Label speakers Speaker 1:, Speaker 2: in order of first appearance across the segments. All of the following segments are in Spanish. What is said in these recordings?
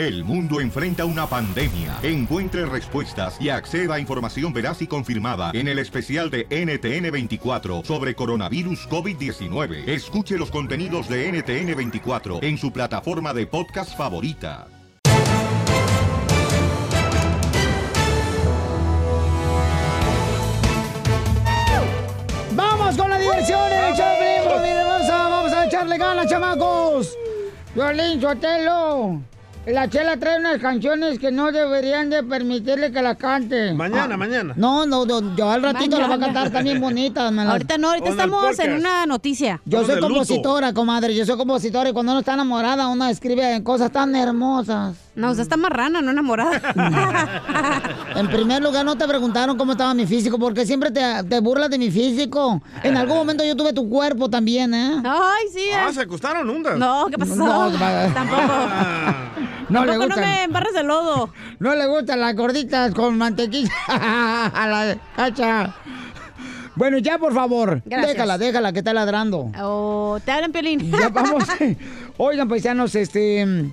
Speaker 1: El mundo enfrenta una pandemia. Encuentre respuestas y acceda a información veraz y confirmada en el especial de NTN24 sobre coronavirus COVID-19. Escuche los contenidos de NTN24 en su plataforma de podcast favorita.
Speaker 2: ¡Vamos con la diversión hermosa! ¡Vamos a echarle ganas, chamacos! Violín, Sotelo. La chela trae unas canciones que no deberían de permitirle que la cante.
Speaker 3: Mañana, mañana.
Speaker 2: No, no, no, yo al ratito la voy a
Speaker 4: Mañana.
Speaker 2: cantar también bonitas. me las-
Speaker 4: Ahorita no, ahorita estamos en una noticia.
Speaker 2: Yo soy compositora, comadre, yo soy compositora y cuando uno está enamorada uno escribe cosas tan hermosas.
Speaker 4: No, usted está marrana, no enamorada.
Speaker 2: En primer lugar, no te preguntaron cómo estaba mi físico, porque siempre te, te burlas de mi físico. En algún momento yo tuve tu cuerpo también, ¿eh?
Speaker 4: Ay, sí.
Speaker 3: Ah, se acostaron hundas.
Speaker 4: No, ¿qué pasó?
Speaker 2: No, va-
Speaker 4: Tampoco.
Speaker 2: No le gustan.
Speaker 4: no me embarres de lodo.
Speaker 2: No le gustan las gorditas con mantequilla a la cacha. Bueno, ya por favor,
Speaker 4: Gracias.
Speaker 2: déjala, déjala que está ladrando.
Speaker 4: Oh, te hablan, Piolín.
Speaker 2: Ya vamos. Oigan, paisanos, este.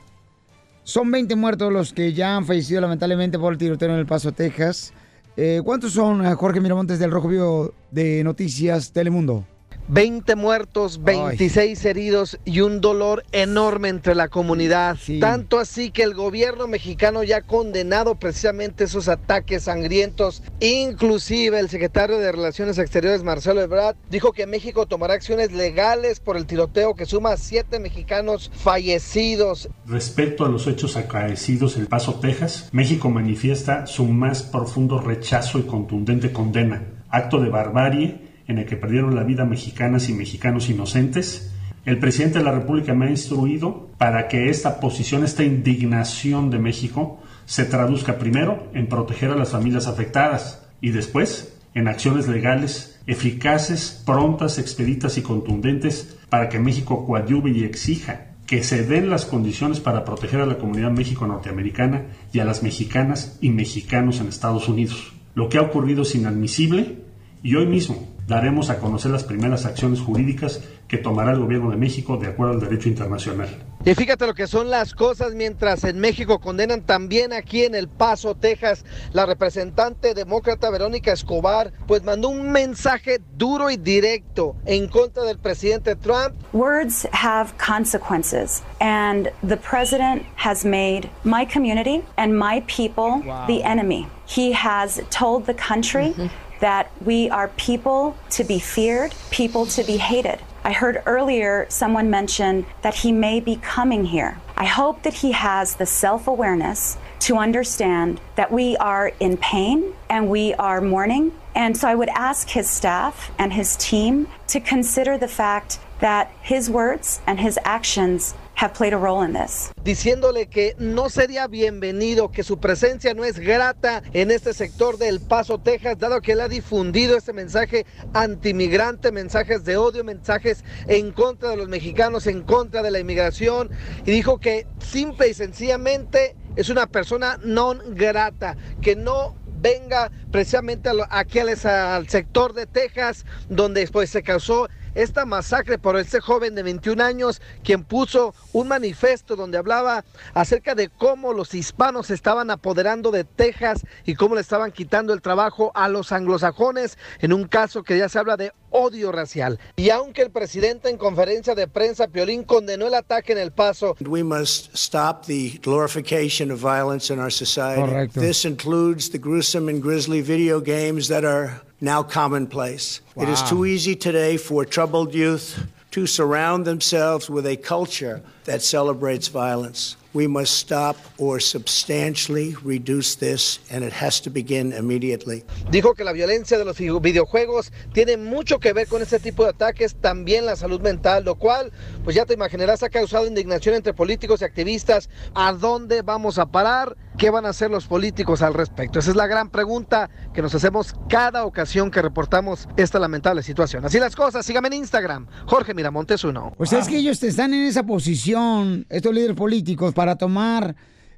Speaker 2: Son 20 muertos los que ya han fallecido lamentablemente por el tiroteo en El Paso, Texas. Eh, ¿Cuántos son, eh, Jorge Miramontes del Rojo Vivo de Noticias Telemundo?
Speaker 5: 20 muertos, 26 heridos y un dolor enorme entre la comunidad. Tanto así que el gobierno mexicano ya ha condenado precisamente esos ataques sangrientos. Inclusive el secretario de Relaciones Exteriores, Marcelo Ebrard, dijo que México tomará acciones legales por el tiroteo que suma a siete mexicanos fallecidos.
Speaker 6: Respecto a los hechos acaecidos en El Paso, Texas, México manifiesta su más profundo rechazo y contundente condena. Acto de barbarie en el que perdieron la vida mexicanas y mexicanos inocentes. El presidente de la República me ha instruido para que esta posición, esta indignación de México, se traduzca primero en proteger a las familias afectadas y después en acciones legales eficaces, prontas, expeditas y contundentes para que México coadyuve y exija que se den las condiciones para proteger a la comunidad México-Norteamericana y a las mexicanas y mexicanos en Estados Unidos. Lo que ha ocurrido es inadmisible y hoy mismo daremos a conocer las primeras acciones jurídicas que tomará el gobierno de México de acuerdo al derecho internacional.
Speaker 5: Y fíjate lo que son las cosas mientras en México condenan también aquí en El Paso, Texas, la representante demócrata Verónica Escobar, pues mandó un mensaje duro y directo en contra del presidente Trump.
Speaker 7: Words have consequences, and the president has made my community and my people the enemy. He has told the country that we are people to be feared, people to be hated. I heard earlier someone mention that he may be coming here. I hope that he has the self awareness to understand that we are in pain and we are mourning. And so I would ask his staff and his team to consider the fact that his words and his actions have played a role in this.
Speaker 5: diciéndole que no sería bienvenido, que su presencia no es grata en este sector del Paso, Texas, dado que él ha difundido este mensaje antimigrante, mensajes de odio, mensajes en contra de los mexicanos, en contra de la inmigración, y dijo que simple y sencillamente es una persona non grata, que no venga precisamente aquí al, sector de Texas, donde pues se causó esta masacre por este joven de 21 años, quien puso un manifiesto donde hablaba acerca de cómo los hispanos estaban apoderando de Texas y cómo le estaban quitando el trabajo a los anglosajones en un caso que ya se habla de odio racial. Y aunque el presidente en conferencia de prensa, Piolín, condenó el ataque en El Paso,
Speaker 8: We must stop the glorification of violence in our society.
Speaker 5: Correcto.
Speaker 8: This includes the gruesome and grisly video games that are now commonplace. It is too easy today for troubled youth to surround themselves with a culture that celebrates violence. We must stop or substantially reduce this, and it has to begin immediately.
Speaker 5: Dijo que la violencia de los vi- videojuegos tiene mucho que ver con este tipo de ataques, también la salud mental, lo cual, pues ya te imaginarás, ha causado indignación entre políticos y activistas. ¿A dónde vamos a parar? ¿Qué van a hacer los políticos al respecto? Esa es la gran pregunta que nos hacemos cada ocasión que reportamos esta lamentable situación. Así las cosas, sígame en Instagram, Jorge Miramontes uno.
Speaker 2: Pues es que ellos están en esa posición, estos líderes políticos, para tomar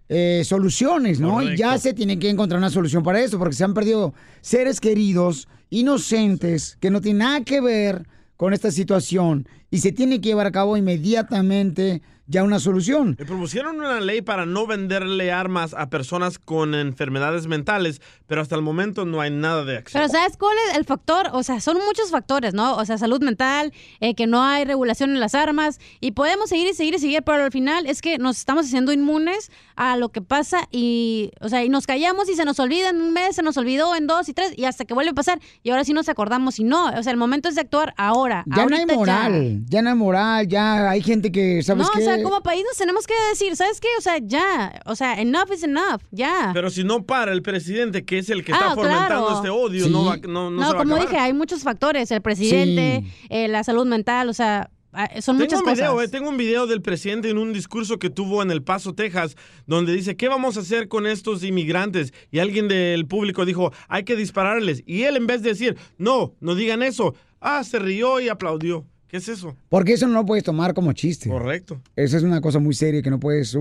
Speaker 2: eh, soluciones, ¿no? Y ya se tiene que encontrar una solución para eso, porque se han perdido seres queridos, inocentes, que no tienen nada que ver con esta situación y se tiene que llevar a cabo inmediatamente ya una solución.
Speaker 3: Y propusieron una ley para no venderle armas a personas con enfermedades mentales, pero hasta el momento no hay nada de acción.
Speaker 4: Pero ¿sabes cuál es el factor? O sea, son muchos factores, ¿no? O sea, salud mental, eh, que no hay regulación en las armas, y podemos seguir y seguir y seguir, pero al final es que nos estamos haciendo inmunes a lo que pasa y, o sea, y nos callamos y se nos olvida en un mes, se nos olvidó en dos y tres, y hasta que vuelve a pasar, y ahora sí nos acordamos y no, o sea, el momento es de actuar ahora.
Speaker 2: Ya no hay
Speaker 4: ya.
Speaker 2: moral, ya. no hay moral, ya hay gente que, ¿sabes
Speaker 4: No,
Speaker 2: qué?
Speaker 4: o sea, como país nos tenemos que decir, ¿sabes qué? O sea, ya, o sea, enough is enough, ya.
Speaker 3: Pero si no para el presidente, que es el que
Speaker 4: Ah,
Speaker 3: está fomentando
Speaker 4: claro.
Speaker 3: este odio, no, va, no, no,
Speaker 4: No,
Speaker 3: se va a
Speaker 4: como dije, hay muchos factores, el presidente, eh, la salud mental, o sea, son
Speaker 3: Tengo
Speaker 4: muchas
Speaker 3: un video,
Speaker 4: cosas.
Speaker 3: eh, tengo un video del presidente en un discurso que tuvo en El Paso, Texas, donde dice, ¿qué vamos a hacer con estos inmigrantes? Y alguien del público dijo, hay que dispararles. Y él en vez de decir, no, no digan eso, ah, se rió y aplaudió. ¿Qué es eso?
Speaker 2: Porque eso no lo puedes tomar como chiste.
Speaker 3: Correcto.
Speaker 2: Eso es una cosa muy seria que no puedes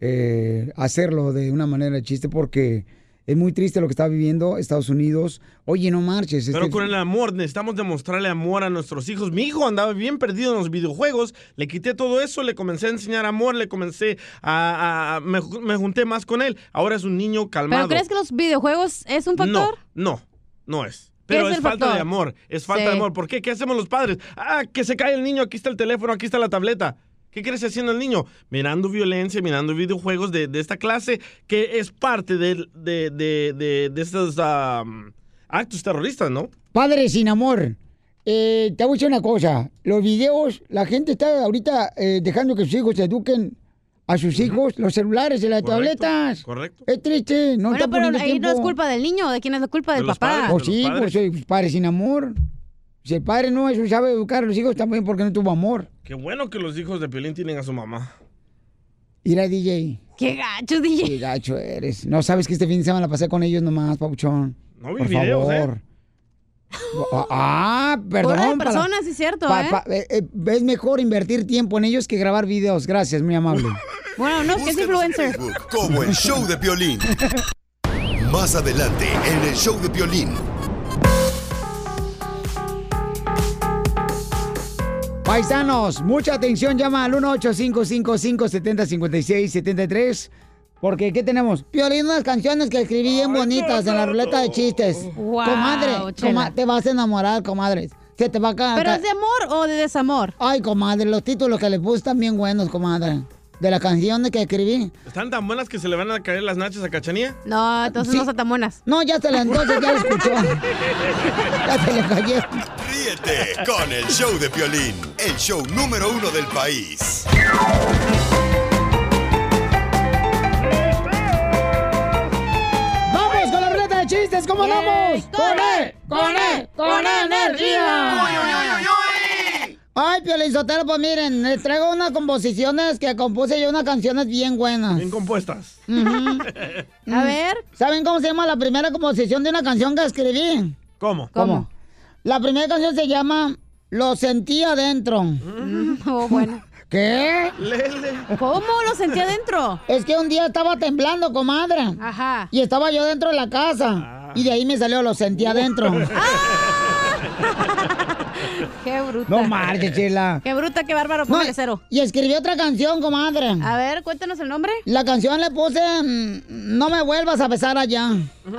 Speaker 2: eh, hacerlo de una manera de chiste porque es muy triste lo que está viviendo Estados Unidos. Oye, no marches.
Speaker 3: Pero
Speaker 2: este-
Speaker 3: con el amor, necesitamos demostrarle amor a nuestros hijos. Mi hijo andaba bien perdido en los videojuegos, le quité todo eso, le comencé a enseñar amor, le comencé a... a- me, me junté más con él. Ahora es un niño calmado.
Speaker 4: ¿Pero crees que los videojuegos es un factor?
Speaker 3: No, no, no es.
Speaker 4: ¿Qué
Speaker 3: Pero
Speaker 4: es
Speaker 3: falta
Speaker 4: factor?
Speaker 3: de amor, es falta
Speaker 4: Sí.
Speaker 3: de amor. ¿Por qué? ¿Qué hacemos los padres? Ah, que se cae el niño, aquí está el teléfono, aquí está la tableta. ¿Qué crees haciendo el niño? Mirando violencia, mirando videojuegos de, de esta clase que es parte de, de, de, de- de estos um, actos terroristas, ¿no?
Speaker 2: Padre sin amor. eh, te voy a decir una cosa. Los videos, la gente está ahorita eh, dejando que sus hijos eduquen a sus hijos, los celulares y las
Speaker 3: Correcto,
Speaker 2: tabletas.
Speaker 3: Correcto.
Speaker 2: Es triste, no
Speaker 4: bueno,
Speaker 2: está
Speaker 4: pero ahí
Speaker 2: tiempo.
Speaker 4: no es culpa del niño, ¿de quién es la culpa? Del papá.
Speaker 3: padres.
Speaker 2: O
Speaker 3: de los
Speaker 2: sí,
Speaker 3: padres.
Speaker 2: pues eh, padre sin amor. Si el padre no eso sabe educar a los hijos también porque no tuvo amor.
Speaker 3: Qué bueno que los hijos de Piolín tienen a su mamá.
Speaker 2: Mira, DJ.
Speaker 4: Qué gacho, DJ.
Speaker 2: Qué gacho eres. No sabes que este fin de semana la pasé con ellos nomás, papuchón.
Speaker 3: No vi
Speaker 2: Por
Speaker 3: videos, ¿eh?
Speaker 2: favor. Ah, perdón. Para-
Speaker 4: personas, sí cierto,
Speaker 2: pa-
Speaker 4: ¿eh?
Speaker 2: pa- eh, eh, es mejor invertir tiempo en ellos que grabar videos. Gracias, muy amable.
Speaker 4: Bueno, no, es que es influencer.
Speaker 9: Facebook como el show de Piolín. Más adelante en el show de Piolín.
Speaker 2: Paisanos, mucha atención, llama al 1-855-570-5673. Porque, ¿qué tenemos? Piolín, unas canciones que escribí bien bonitas en la ruleta de chistes.
Speaker 4: Wow,
Speaker 2: comadre, coma- te vas a enamorar, comadre. Se te va a ca-
Speaker 4: ¿Pero es de amor o de desamor?
Speaker 2: Ay, comadre, los títulos que le puse están bien buenos, comadre. De las canciones que escribí.
Speaker 3: ¿Están tan buenas que se le van a caer las nachas a Cachanía?
Speaker 4: No, entonces
Speaker 2: Sí.
Speaker 4: no son tan buenas.
Speaker 2: No, ya se la entonces, ya la escuchó. ya se le cayó.
Speaker 9: Ríete con el show de Piolín, el show número uno del país.
Speaker 2: ¡Vamos con la ruleta de chistes! ¿Cómo
Speaker 4: Yay,
Speaker 2: vamos?
Speaker 4: con E,
Speaker 2: ¡Con E! ¡Con energía! Ay, Piolín Sotelo, pues miren, les traigo unas composiciones que compuse yo, unas canciones bien buenas.
Speaker 3: Bien compuestas.
Speaker 4: A ver.
Speaker 2: ¿Saben cómo se llama la primera composición de una canción que escribí?
Speaker 3: ¿Cómo?
Speaker 4: ¿Cómo?
Speaker 2: La primera canción se llama Lo sentí adentro.
Speaker 4: Oh, bueno.
Speaker 2: ¿Qué?
Speaker 3: Lele.
Speaker 4: ¿Cómo lo sentí adentro?
Speaker 2: Es que un día estaba temblando, comadre.
Speaker 4: Ajá.
Speaker 2: Y estaba yo dentro de la casa. Y de ahí me salió, lo sentí adentro.
Speaker 4: Qué bruta.
Speaker 2: no marches, chela.
Speaker 4: Qué bruta, qué bárbaro.
Speaker 2: No,
Speaker 4: Póngale cero.
Speaker 2: y escribí otra canción, comadre.
Speaker 4: A ver, cuéntanos el nombre.
Speaker 2: La canción le puse mm, No me vuelvas a besar allá.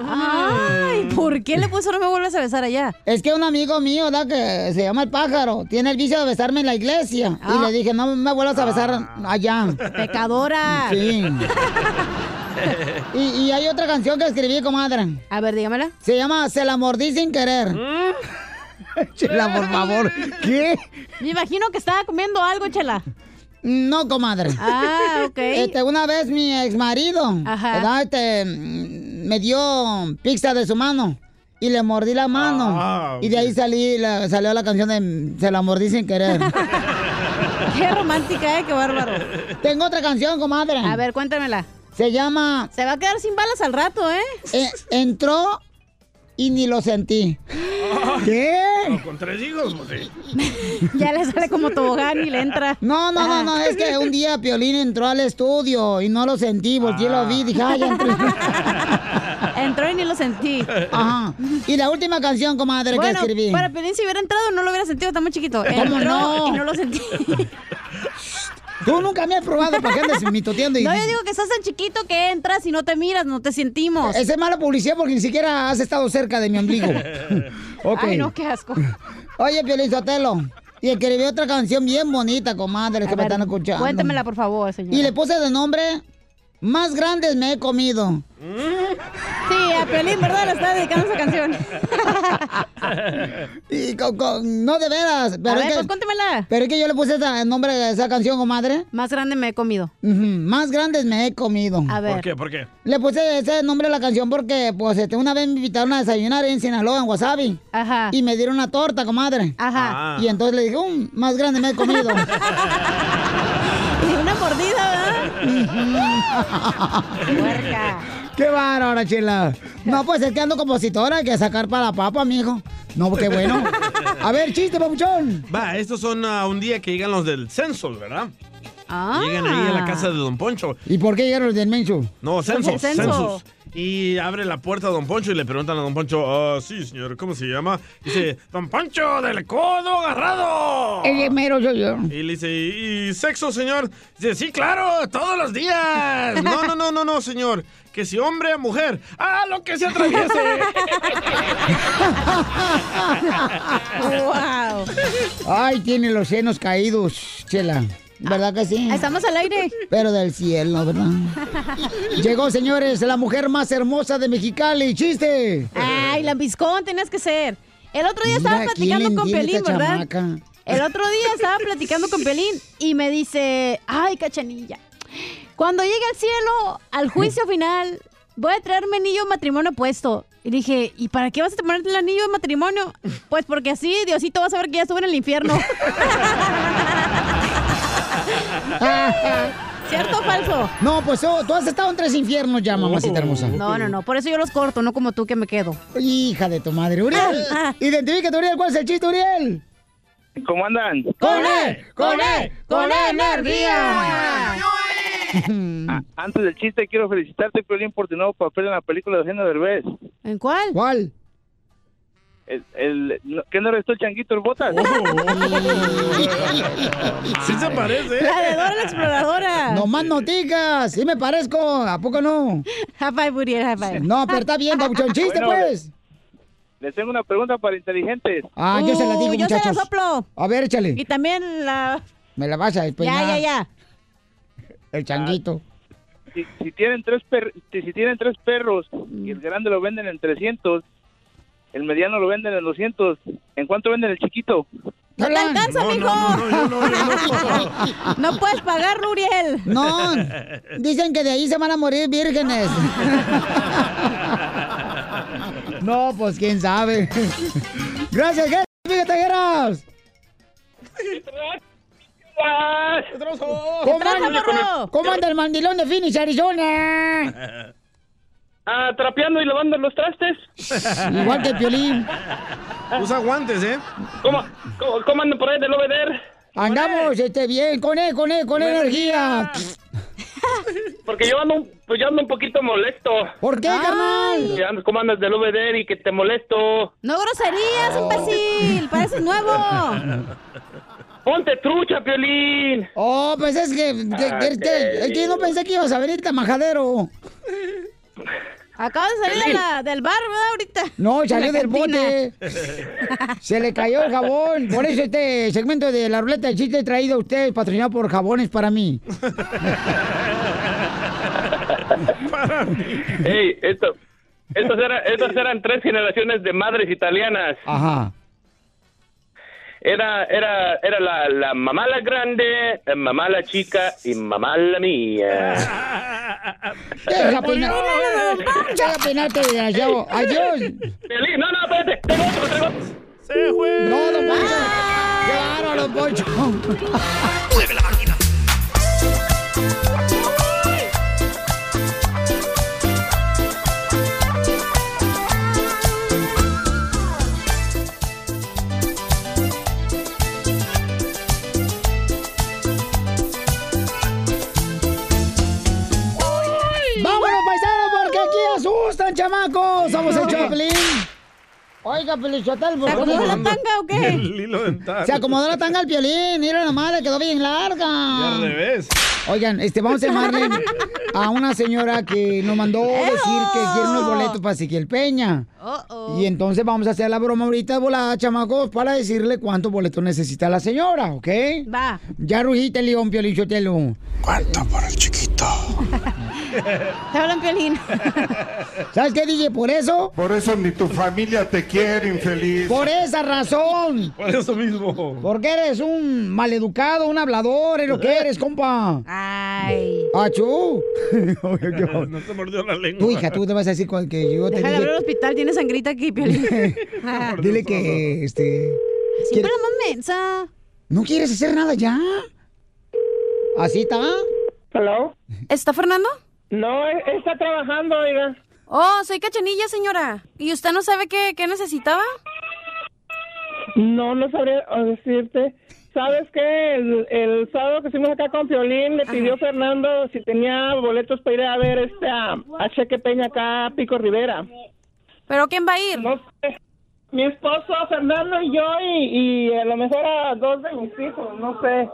Speaker 4: Ay, ¿por qué le puso no me vuelvas a besar allá?
Speaker 2: Es que un amigo mío, ¿verdad? Que se llama el pájaro, tiene el vicio de besarme en la iglesia.
Speaker 4: Ah.
Speaker 2: Y le dije, no me vuelvas a besar allá.
Speaker 4: Pecadora.
Speaker 2: Sí. y, y hay otra canción que escribí, comadre.
Speaker 4: A ver, dígamela.
Speaker 2: Se llama Se la mordí sin querer. Chela, por favor. ¿Qué?
Speaker 4: Me imagino que estaba comiendo algo, chela.
Speaker 2: No, comadre.
Speaker 4: Ah, ok.
Speaker 2: Este, una vez mi ex marido. Este, me dio pizza de su mano y le mordí la mano.
Speaker 3: Ah,
Speaker 2: Y de ahí salí, la- salió la canción de Se la mordí sin querer.
Speaker 4: Qué romántica, ¿eh? Qué bárbaro.
Speaker 2: Tengo otra canción, comadre.
Speaker 4: A ver, cuéntamela.
Speaker 2: Se llama
Speaker 4: Se va a quedar sin balas al rato, ¿eh?
Speaker 2: eh, Entró y ni lo sentí. ¿Qué?
Speaker 3: Pero con tres hijos, pues sí.
Speaker 4: Ya le sale como tobogán y le entra.
Speaker 2: No, no, no, no, es que un día Piolín entró al estudio y no lo sentí, volteé y lo vi, dije, ay, ya entré.
Speaker 4: Entró y ni lo sentí.
Speaker 2: Ajá. Y la última canción, comadre,
Speaker 4: Bueno,
Speaker 2: que escribí.
Speaker 4: para Pelín si hubiera entrado no lo hubiera sentido, está muy chiquito.
Speaker 2: ¿Cómo
Speaker 4: Entró
Speaker 2: no?
Speaker 4: y no lo sentí.
Speaker 2: Tú nunca me has probado para que andes mitoteando y...
Speaker 4: No, yo digo que estás tan chiquito que entras y no te miras, no te sentimos.
Speaker 2: Esa es mala publicidad porque ni siquiera has estado cerca de mi ombligo. Ok.
Speaker 4: Ay, no, qué asco.
Speaker 2: Oye, Piolín Sotelo. Y escribí otra canción bien bonita, comadre, que me están escuchando.
Speaker 4: Cuéntemela, por favor, señora.
Speaker 2: Y le puse de nombre Más grandes me he comido.
Speaker 4: Sí, a Piolín, ¿verdad? Le está dedicando esa canción.
Speaker 2: Y no de veras. Pero
Speaker 4: a
Speaker 2: es
Speaker 4: ver,
Speaker 2: que,
Speaker 4: pues cuéntemela.
Speaker 2: pero es que yo le puse esa- el nombre de esa canción, comadre.
Speaker 4: Más grande me he comido.
Speaker 2: Más grandes me he comido.
Speaker 4: A ver.
Speaker 3: ¿Por qué? ¿Por qué?
Speaker 2: Le puse ese nombre a la canción porque, pues, este, una vez me invitaron a desayunar en Sinaloa, en Wasabi.
Speaker 4: Ajá.
Speaker 2: Y me dieron una torta, comadre.
Speaker 4: Ajá.
Speaker 3: Ah.
Speaker 2: Y entonces le dije, "Um, más grande me he comido.
Speaker 4: Y una mordida, ¿verdad? Puerca.
Speaker 2: ¡Qué bárbara, chela! No, pues es que ando compositora, hay que sacar para la papa, mijo. No, qué bueno. A ver, chiste, papuchón.
Speaker 3: Va, estos son ah, un día que llegan los del censo, ¿verdad?
Speaker 4: Ah.
Speaker 3: Llegan ahí a la casa de Don Poncho.
Speaker 2: ¿Y por qué llegaron los del menso?
Speaker 3: No, censos,
Speaker 4: censo.
Speaker 3: censos. Y abre la puerta a Don Poncho y le preguntan a Don Poncho, ah, sí, señor, ¿cómo se llama? Dice, Don Poncho del codo agarrado.
Speaker 2: El mero soy yo.
Speaker 3: Y le dice, ¿y sexo, señor? Dice, sí, claro, todos los días. No, no, no, no, no, señor. Que si hombre o mujer. ¡Ah, lo que se atraviese!
Speaker 4: ¡Wow!
Speaker 2: Ay, tiene los senos caídos, chela. ¿Verdad que sí?
Speaker 4: Estamos al aire.
Speaker 2: Pero del cielo, ¿verdad? Llegó, señores, la mujer más hermosa de Mexicali. ¡Chiste!
Speaker 4: Ay, lambiscón tenías que ser. El otro día
Speaker 2: Mira,
Speaker 4: estaba
Speaker 2: ¿quién
Speaker 4: platicando con Pelín, ¿verdad?
Speaker 2: chamaca?
Speaker 4: El otro día estaba platicando con Pelín y me dice, ay, cachanilla, cuando llegue al cielo, al juicio final, voy a traerme anillo de matrimonio puesto. Y dije, ¿y para qué vas a ponerte el anillo de matrimonio? Pues porque así Diosito va a saber que ya estuve en el infierno. ¿Cierto o falso?
Speaker 2: No, pues oh, tú has estado en tres infiernos ya, mamacita hermosa.
Speaker 4: No, no, no. Por eso yo los corto, no como tú que me quedo.
Speaker 2: Hija de tu madre, Uriel. Identifícate, Uriel. ¿Cuál es el chiste, Uriel?
Speaker 10: ¿Cómo andan?
Speaker 2: ¡Con él! ¡Con él! ¡Con energía!
Speaker 10: Ah, antes del chiste, quiero felicitarte, Piolín, por tu nuevo papel en la película de Eugenio Derbez.
Speaker 4: ¿En cuál?
Speaker 2: ¿Cuál?
Speaker 10: El, el, no- ¿Qué no eres tú, el changuito, el botas?
Speaker 3: sí se parece.
Speaker 4: La de Dora la exploradora.
Speaker 2: No más noticas. Sí me parezco. ¿A poco no?
Speaker 4: High five, Uriel, high five.
Speaker 2: No, pero está bien, papuchón. Chiste,
Speaker 10: Bueno,
Speaker 2: pues.
Speaker 10: Les tengo una pregunta para inteligentes.
Speaker 2: Ah, yo se la digo,
Speaker 4: Uh, yo se la
Speaker 2: muchachos.
Speaker 4: soplo.
Speaker 2: A ver, échale.
Speaker 4: Y también la...
Speaker 2: Me la vas a despeinar.
Speaker 4: Ya, ya, ya.
Speaker 2: El changuito.
Speaker 10: Si, si tienen tres per- si, si tienen tres perros y el grande lo venden en 300, el mediano lo venden en 200, ¿en cuánto venden el chiquito?
Speaker 4: No te alcanza,
Speaker 3: No,
Speaker 4: mijo.
Speaker 3: no, no, yo no, yo no.
Speaker 4: No puedes pagar, Uriel.
Speaker 2: No, dicen que de ahí se van a morir vírgenes. No, pues quién sabe. Gracias. Fíjate, Geras. ¿Cómo anda el mandilón de Phoenix, Arizona?
Speaker 10: Ah, trapeando y lavando los trastes.
Speaker 2: Igual que el Piolín.
Speaker 3: Usa guantes, ¿eh?
Speaker 10: ¿Cómo, cómo, cómo andan por ahí del obeder?
Speaker 2: Andamos este, bien, con él, con él, con energía.
Speaker 10: Porque yo ando, pues yo ando un poquito molesto.
Speaker 2: ¿Por qué, carnal?
Speaker 10: ¿Cómo andas del obeder y que te molesto?
Speaker 4: No groserías, imbécil. Pareces nuevo.
Speaker 10: Ponte trucha, Piolín.
Speaker 2: Oh, pues es que, que, que- que yo no pensé que ibas a venir tan majadero.
Speaker 4: Acabas de salir de la- del bar, ¿verdad? Ahorita.
Speaker 2: No, salió del bote. Se le cayó el jabón. Por eso este segmento de la ruleta de chiste traído a ustedes, patrocinado por jabones para mí.
Speaker 10: Ey, esto, estos, eran, estos eran tres generaciones de madres italianas.
Speaker 2: Ajá.
Speaker 10: Era, era, era la, la mamá la grande, la mamá la chica y mamá la mía.
Speaker 2: Deja peinar. Deja peinarte, desgraciado. Adiós.
Speaker 10: Piolín, no, no, espérate, tengo otro, tengo otro.
Speaker 3: Se fue.
Speaker 2: No, don Poncho. Claro, don Poncho.
Speaker 9: Mueve la máquina.
Speaker 2: ¡Vámonos, paisanos, porque aquí asustan, chamacos! Somos el Choplin. Oiga, Pelichotel, ¿por
Speaker 4: ¿Se acomodó la tanga o qué?
Speaker 3: El hilo dental.
Speaker 2: Se acomodó la tanga al violín, mira nomás, le quedó bien larga.
Speaker 3: Y al revés.
Speaker 2: Oigan, este, vamos a llamarle a una señora que nos mandó decir que quiere unos boletos para Ezequiel Peña.
Speaker 4: Uh-oh.
Speaker 2: Y entonces vamos a hacer la broma ahorita de volada, chamacos, para decirle cuántos boletos necesita la señora, ¿ok?
Speaker 4: Va.
Speaker 2: Ya rugiste, León Piolichotelo.
Speaker 11: ¿Cuánto por el chiquito?
Speaker 4: Te hablan piolín.
Speaker 2: ¿Sabes qué, DJ? Por eso,
Speaker 11: Por eso ni tu familia te quiere, infeliz.
Speaker 2: por esa razón.
Speaker 3: Por eso mismo.
Speaker 2: Porque eres un maleducado, un hablador, es lo que eres, compa.
Speaker 4: Ay.
Speaker 2: ¡Achú!
Speaker 3: No te mordió la lengua.
Speaker 2: tu hija, tú te vas a decir con- que yo te
Speaker 4: Déjale abrir el hospital, tiene sangrita aquí, piolín.
Speaker 2: Dile que, este...
Speaker 4: Siempre
Speaker 2: ¿quiere-
Speaker 4: la mensa.
Speaker 2: ¿No quieres hacer nada ya? ¿Así está?
Speaker 12: ¿Hello?
Speaker 4: ¿Está Fernando?
Speaker 12: No, está trabajando, oiga.
Speaker 4: Oh, soy Cachanilla, señora. ¿Y usted no sabe qué, qué necesitaba?
Speaker 12: No, no sabría decirte. ¿Sabes qué? El, el sábado que fuimos acá con Piolín, le pidió Fernando si tenía boletos para ir a ver este a, a Cheque Peña acá a Pico Rivera.
Speaker 4: ¿Pero quién va a ir?
Speaker 12: No sé. Mi esposo, Fernando y yo, y, y a lo mejor a dos de mis hijos, no sé.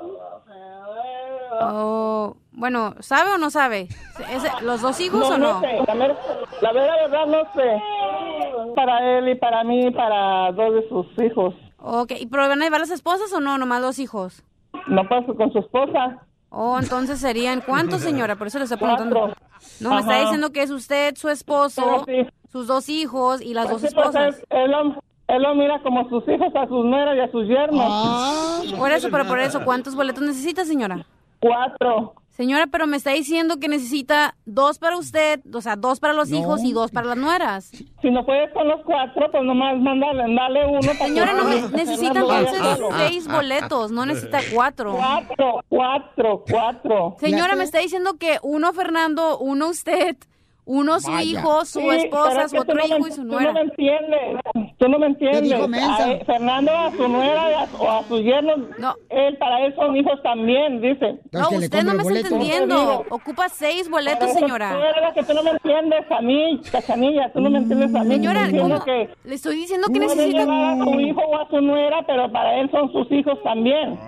Speaker 4: Oh, bueno, ¿sabe o no sabe? ¿Es- ¿Los dos hijos
Speaker 12: No,
Speaker 4: o
Speaker 12: no
Speaker 4: no?
Speaker 12: sé. La, mer- la verdad, verdad, no sé. Para él y para mí, y para dos de sus hijos.
Speaker 4: Ok, ¿y pero van a llevar las esposas o no? Nomás dos hijos.
Speaker 12: No paso con su esposa.
Speaker 4: Oh, entonces serían cuántos, señora? Por eso le estoy preguntando.
Speaker 12: Cuatro.
Speaker 4: No, me está diciendo que es usted, su esposo,
Speaker 12: Sí, sí.
Speaker 4: sus dos hijos y las dos
Speaker 12: Sí, pues,
Speaker 4: esposas.
Speaker 12: él, él lo, él lo mira como sus hijos, a sus nueras y a sus yernos.
Speaker 2: Ah.
Speaker 4: Por eso, pero por eso, ¿cuántos boletos necesita, señora?
Speaker 12: Cuatro.
Speaker 4: Señora, pero me está diciendo que necesita dos para usted, o sea, dos para los
Speaker 12: No.
Speaker 4: hijos y dos para las nueras.
Speaker 12: Si no puedes con los cuatro, pues nomás mándale, dale uno. para
Speaker 4: Señora, no necesita entonces seis boletos, no necesita cuatro.
Speaker 12: Cuatro, cuatro, cuatro.
Speaker 4: Señora, me está diciendo que uno Fernando, uno usted, uno su
Speaker 12: Vaya.
Speaker 4: hijo, su
Speaker 12: Sí,
Speaker 4: esposa,
Speaker 12: es
Speaker 4: su
Speaker 12: que tú
Speaker 4: otro
Speaker 12: no
Speaker 4: hijo
Speaker 12: me-
Speaker 4: y su
Speaker 12: Tú
Speaker 4: nuera.
Speaker 12: no me entiendes. Tú no me entiendes.
Speaker 4: dijo mensa?
Speaker 12: A él- Fernando a su nuera y a- o a sus yernos, él para él son hijos también, dice.
Speaker 4: No, usted no me está entendiendo. Ocupa seis boletos,
Speaker 12: Pero
Speaker 4: señora.
Speaker 12: Tú que tú no me entiendes a mí, cachanilla, tú no me entiendes a mí.
Speaker 4: Señora, ¿cómo?
Speaker 12: que
Speaker 4: Le estoy diciendo que necesita...
Speaker 12: a su hijo o a su nuera, pero para él son sus hijos también.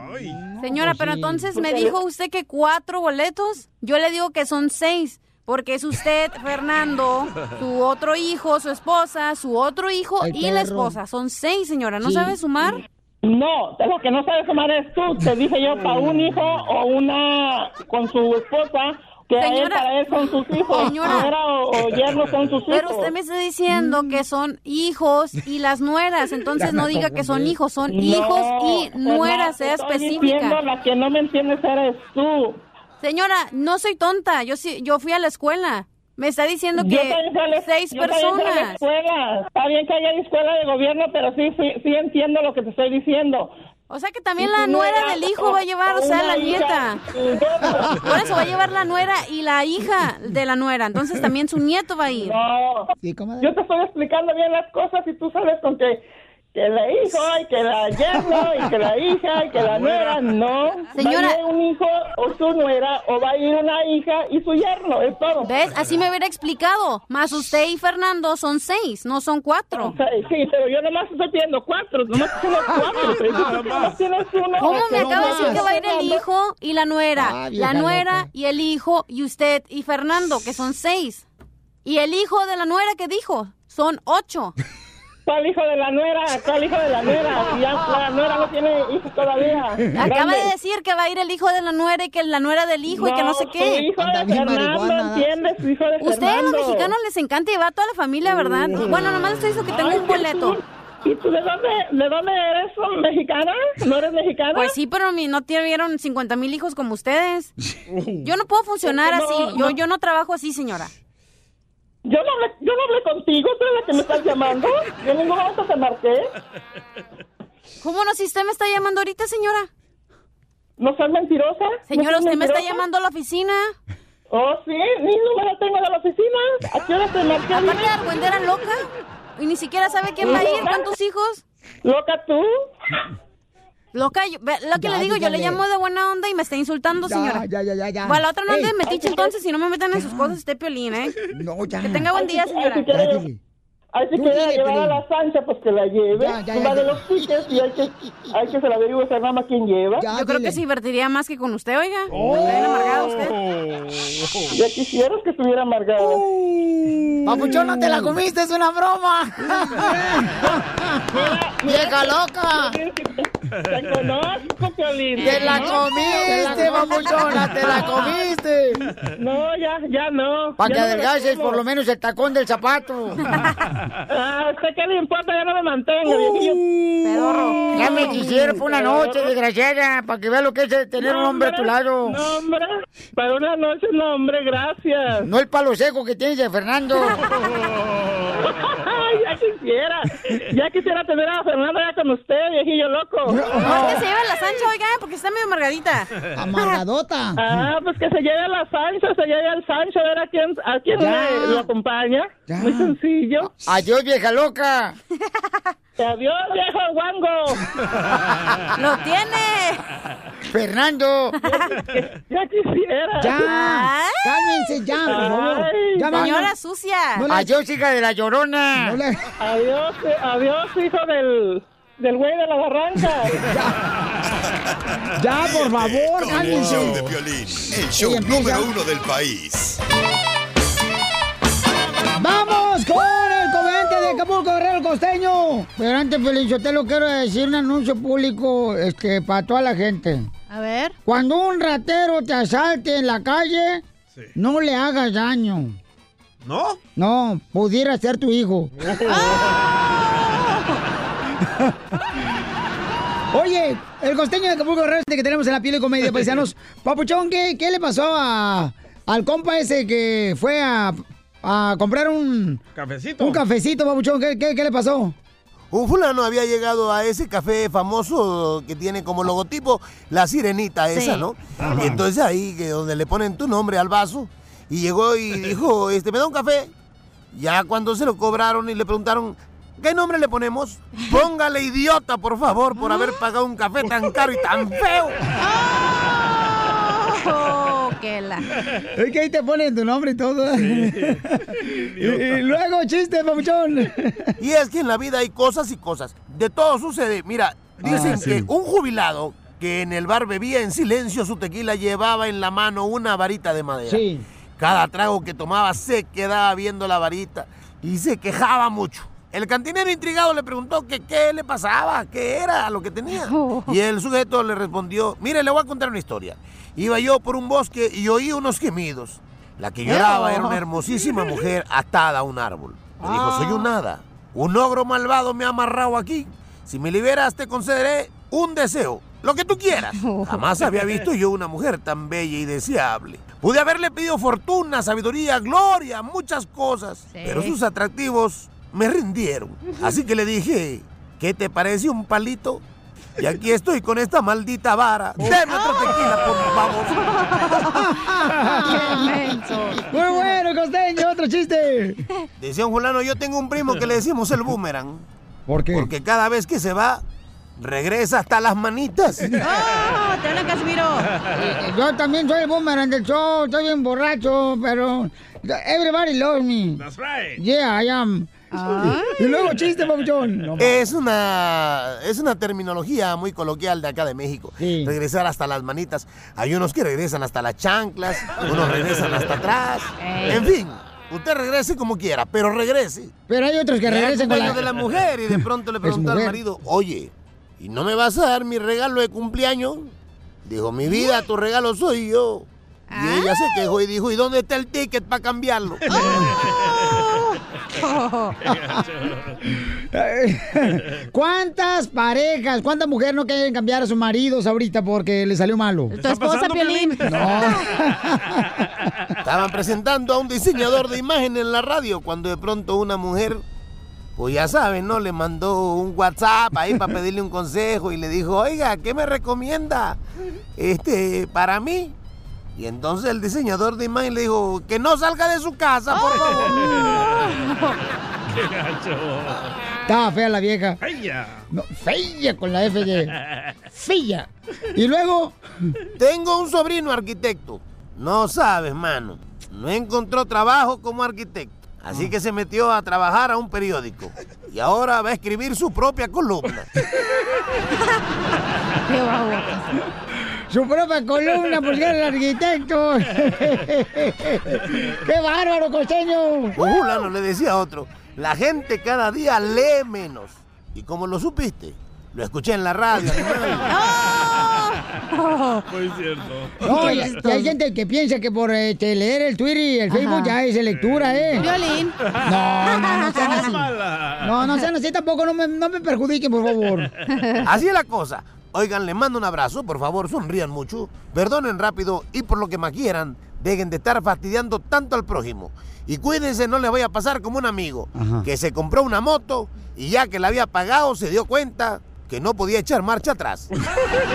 Speaker 4: Señora, pero entonces me dijo usted que cuatro boletos. Yo le digo que son seis. Porque es usted, Fernando, su otro hijo, su esposa, su otro hijo y la esposa. Son seis, señora. ¿No
Speaker 12: Sí.
Speaker 4: sabe sumar?
Speaker 12: No, lo que no sabes sumar es tú. Te dije yo para un hijo o una con su esposa, que a él,
Speaker 4: Señora.
Speaker 12: para él son sus hijos.
Speaker 4: Señora.
Speaker 12: Nuera o, o yerno son sus hijos.
Speaker 4: Pero usted me está diciendo que son hijos y las nueras. Entonces no diga que son hijos, son
Speaker 12: No,
Speaker 4: hijos y nueras, sea
Speaker 12: estoy
Speaker 4: específica.
Speaker 12: diciendo, La que no me entiendes eres tú.
Speaker 4: Señora, no soy tonta. Yo sí, yo fui a la escuela. Me está diciendo que
Speaker 12: la-
Speaker 4: seis
Speaker 12: yo también fui a la
Speaker 4: personas.
Speaker 12: escuela. Está bien que haya escuela de gobierno, pero sí, sí, sí entiendo lo que te estoy diciendo.
Speaker 4: O sea que también la nuera
Speaker 12: nuera
Speaker 4: del hijo va a llevar, o sea, la
Speaker 12: hija,
Speaker 4: nieta. Por eso va a llevar la nuera y la hija de la nuera. Entonces también su nieto va a ir.
Speaker 12: No, yo te estoy explicando bien las cosas y tú sabes con que, que la hijo y que la yerno y que la hija y que la nuera, no.
Speaker 4: Señora.
Speaker 12: Va a ir un hijo o su nuera o va a ir una hija y su yerno, es todo.
Speaker 4: ¿Ves? Así me hubiera explicado. Más usted y Fernando son seis, no son cuatro.
Speaker 12: Sí, pero yo nomás estoy pidiendo cuatro, nomás tienes cuatro. pero tú nomás tienes uno.
Speaker 4: ¿Cómo me acaba de decir que va a ir el hijo y la nuera?
Speaker 12: Ah,
Speaker 4: la nuera
Speaker 12: loca.
Speaker 4: y el hijo y usted y Fernando, que son seis. Y el hijo de la nuera que dijo, son ocho.
Speaker 12: ¿Cuál hijo de la nuera? ¿Cuál hijo de la nuera? Si ya la nuera no tiene hijos todavía.
Speaker 4: Acaba
Speaker 12: Grande.
Speaker 4: de decir que va a ir el hijo de la nuera y que la nuera del hijo y que no sé
Speaker 12: su
Speaker 4: qué.
Speaker 12: hijo de Fernando, ¿entiendes? Su hijo de
Speaker 4: Ustedes
Speaker 12: Fernando.
Speaker 4: los mexicanos les encanta llevar a toda la familia, ¿verdad? Bueno, nomás les estoy diciendo que tengo
Speaker 12: Ay,
Speaker 4: un boleto.
Speaker 12: tú- ¿Y tú de dónde, de dónde eres? ¿Mexicana? ¿No eres mexicana?
Speaker 4: Pues sí, pero mi- no tuvieron 50 mil hijos como ustedes. Yo no puedo funcionar
Speaker 12: no,
Speaker 4: así. Yo,
Speaker 12: no.
Speaker 4: yo no trabajo así, señora.
Speaker 12: Yo no, hablé, yo no hablé contigo, tú eres la que me estás llamando. Yo en ningún momento te marqué.
Speaker 4: ¿Cómo no? Si usted me está llamando ahorita, señora.
Speaker 12: ¿No seas mentirosa?
Speaker 4: Señora,
Speaker 12: ¿No seas
Speaker 4: usted me está llamando a la oficina.
Speaker 12: Oh, sí, mi número tengo de la oficina. ¿A qué hora te marqué?
Speaker 4: Aparte de argüendera loca. Y ni siquiera sabe quién va a ir, cuántos hijos.
Speaker 12: ¿Loca tú?
Speaker 4: Loca, yo- ve, lo que
Speaker 2: Ya,
Speaker 4: le digo, yo le llamo de buena onda y me está insultando,
Speaker 2: Ya,
Speaker 4: señora.
Speaker 2: ya, ya, ya, ya.
Speaker 4: Bueno, la otra no de metiche entonces, si no me metan en sus cosas, esté piolín, ¿eh?
Speaker 2: No, ya.
Speaker 4: Que tenga buen día, señora.
Speaker 12: Quiere
Speaker 2: dile,
Speaker 12: llevar a la Sancha, pues que la lleve.
Speaker 2: Ya, ya, ya,
Speaker 12: la de los tickets y hay que, hay que se la averigüe esa nada más quién lleva.
Speaker 4: Yo creo que se divertiría más que con usted, oiga.
Speaker 2: Oh.
Speaker 4: Está bien amargado usted.
Speaker 12: Ya quisieras que estuviera amargada.
Speaker 2: Papuchón, no te la comiste, es una broma. ¡Vieja loca!
Speaker 12: Te conozco, Piolín.
Speaker 2: ¡Te la comiste, papuchona! ¡Te la comiste!
Speaker 12: No, ya, ya no.
Speaker 2: Para que
Speaker 12: no
Speaker 2: adelgaces por lo menos el tacón del zapato.
Speaker 12: Ah, ¿a usted qué le importa? Ya no me mantengo, viejillo.
Speaker 2: Pedorro. Ya me quisiera por una noche, desgraciada, para que vea lo que es tener un hombre a tu lado.
Speaker 12: No, hombre. Para una noche, no, hombre, gracias.
Speaker 2: No el palo seco que tienes de Fernando.
Speaker 12: Ya quisiera. Ya quisiera tener a Fernando ya con usted, viejillo loco.
Speaker 4: No, es que se lleva la Sancha, oiga, porque está medio amargadita.
Speaker 2: Amargadota.
Speaker 12: Ah, pues que se lleve a la Sancho, se lleve al Sancho, a ver a quién, a quién
Speaker 2: Ya.
Speaker 12: le- lo acompaña. Muy sencillo.
Speaker 2: Adiós, vieja loca.
Speaker 12: Adiós, viejo guango.
Speaker 4: ¡Lo tiene!
Speaker 2: Fernando.
Speaker 12: Ya quisiera.
Speaker 2: Ya. Cálmense ya, por favor.
Speaker 12: Ay,
Speaker 2: Ya, mamá.
Speaker 4: Señora sucia.
Speaker 2: No le- Adiós, hija de la llorona. No
Speaker 12: Adiós, adiós, hijo del, del güey de la barranca.
Speaker 2: Ya, por favor,
Speaker 9: Con el show
Speaker 2: cálmense.
Speaker 9: de Piolín, el show número uno del país.
Speaker 2: ¡Vamos con el comediante de Acapulco, Guerrero Costeño! Pero antes, Felicitelo, quiero decir un anuncio público este, para toda la gente.
Speaker 4: A ver.
Speaker 2: Cuando un ratero te asalte en la calle, no le hagas daño.
Speaker 3: ¿No?
Speaker 2: No, pudiera ser tu hijo. Oye, el costeño de Acapulco Guerrero este que tenemos en la piel de comedia, paisanos. Papuchón, ¿qué, qué le pasó a, al compa ese que fue a, a comprar un,
Speaker 3: Cafecito.
Speaker 2: un cafecito, Papuchón? ¿Qué, qué, qué le pasó?
Speaker 13: Un fulano había llegado a ese café famoso que tiene como logotipo la sirenita esa,
Speaker 2: Sí.
Speaker 13: ¿no?
Speaker 2: Ajá.
Speaker 13: Y entonces ahí que donde le ponen tu nombre al vaso y llegó y dijo, este, ¿me da un café? Ya cuando se lo cobraron y le preguntaron, ¿qué nombre le ponemos? Póngale idiota, por favor, por haber pagado un café tan caro y tan feo.
Speaker 4: Oh, qué la.
Speaker 2: Es que ahí te ponen tu nombre y todo. y, y luego, chiste, Papuchón.
Speaker 13: Y es que en la vida hay cosas y cosas. De todo sucede. Mira, dicen
Speaker 2: Ah, sí.
Speaker 13: que un jubilado que en el bar bebía en silencio su tequila llevaba en la mano una varita de madera.
Speaker 2: Sí.
Speaker 13: Cada trago que tomaba se quedaba viendo la varita y se quejaba mucho. El cantinero intrigado le preguntó que qué le pasaba, qué era lo que tenía. Y el sujeto le respondió, mire, le voy a contar una historia. Iba yo por un bosque y oí unos gemidos. La que lloraba era una hermosísima mujer atada a un árbol. Me dijo, soy un hada. Un ogro malvado me ha amarrado aquí. Si me liberas te concederé un deseo, lo que tú quieras. Jamás había visto yo una mujer tan bella y deseable. Pude haberle pedido fortuna, sabiduría, gloria, muchas cosas. Pero sus atractivos me rindieron. Así que le dije, ¿qué te parece un palito? Y aquí estoy con esta maldita vara. Deme otro tequila, por favor.
Speaker 2: Muy bueno, costeño, otro chiste.
Speaker 13: Decía un fulano, yo tengo un primo que le decimos el boomerang.
Speaker 2: ¿Por qué?
Speaker 13: Porque cada vez que se va, regresa hasta las manitas.
Speaker 4: ¡Oh! ¡Te hablan, Casimiro!
Speaker 2: Eh, Yo también soy el boomerang del show, estoy bien borracho, pero everybody loves me.
Speaker 3: That's right.
Speaker 2: Yeah, I am. Y luego chiste, papuchón. No,
Speaker 13: Es una, es una terminología muy coloquial de acá de México. Regresar hasta las manitas. Hay unos que regresan hasta las chanclas, unos regresan hasta atrás.
Speaker 2: Ey.
Speaker 13: En fin, usted regrese como quiera, pero regrese.
Speaker 2: Pero hay otros que regresan con la...
Speaker 13: de la mujer y de pronto le
Speaker 2: Es
Speaker 13: preguntó al marido, oye, ¿y no me vas a dar mi regalo de cumpleaños? Dijo, mi vida, tu regalo soy yo. Y ella se quejó y dijo, ¿y dónde está el ticket para cambiarlo?
Speaker 2: ¿Cuántas parejas, cuántas mujeres no quieren cambiar a sus maridos ahorita porque le salió malo?
Speaker 4: Tu esposa, Piolín.
Speaker 13: Estaban presentando a un diseñador de imagen en la radio cuando de pronto una mujer, pues ya saben, ¿no? Le mandó un WhatsApp ahí para pedirle un consejo y le dijo, oiga, ¿qué me recomienda este, para mí? Y entonces el diseñador de imagen le dijo, que no salga de su casa, por favor.
Speaker 3: ¡Qué gacho!
Speaker 2: Estaba fea la vieja.
Speaker 3: ¡Feya!
Speaker 2: No, fea con la F de... Fea. Y luego...
Speaker 13: Tengo un sobrino arquitecto. No sabes, mano. No encontró trabajo como arquitecto. Así que se metió a trabajar a un periódico. Y ahora va a escribir su propia columna.
Speaker 2: Su propia columna, por ser el arquitecto. ¡Qué bárbaro, costeño!
Speaker 13: Fulano le decía a otro, la gente cada día lee menos. ¿Y cómo lo supiste? Lo escuché en la radio.
Speaker 3: Muy cierto.
Speaker 2: No, y, y hay gente que piensa que por este, leer el Twitter y el Facebook ya es lectura, ¿eh?
Speaker 4: Violín.
Speaker 2: No, no, no sean así. No, no sean así tampoco, no me, no me perjudiquen, por favor.
Speaker 13: Así es la cosa. Oigan, les mando un abrazo, por favor, sonrían mucho, perdonen rápido y por lo que más quieran, dejen de estar fastidiando tanto al prójimo. Y cuídense, no les vaya a pasar como un amigo, que se compró una moto y ya que la había pagado se dio cuenta que no podía echar marcha atrás.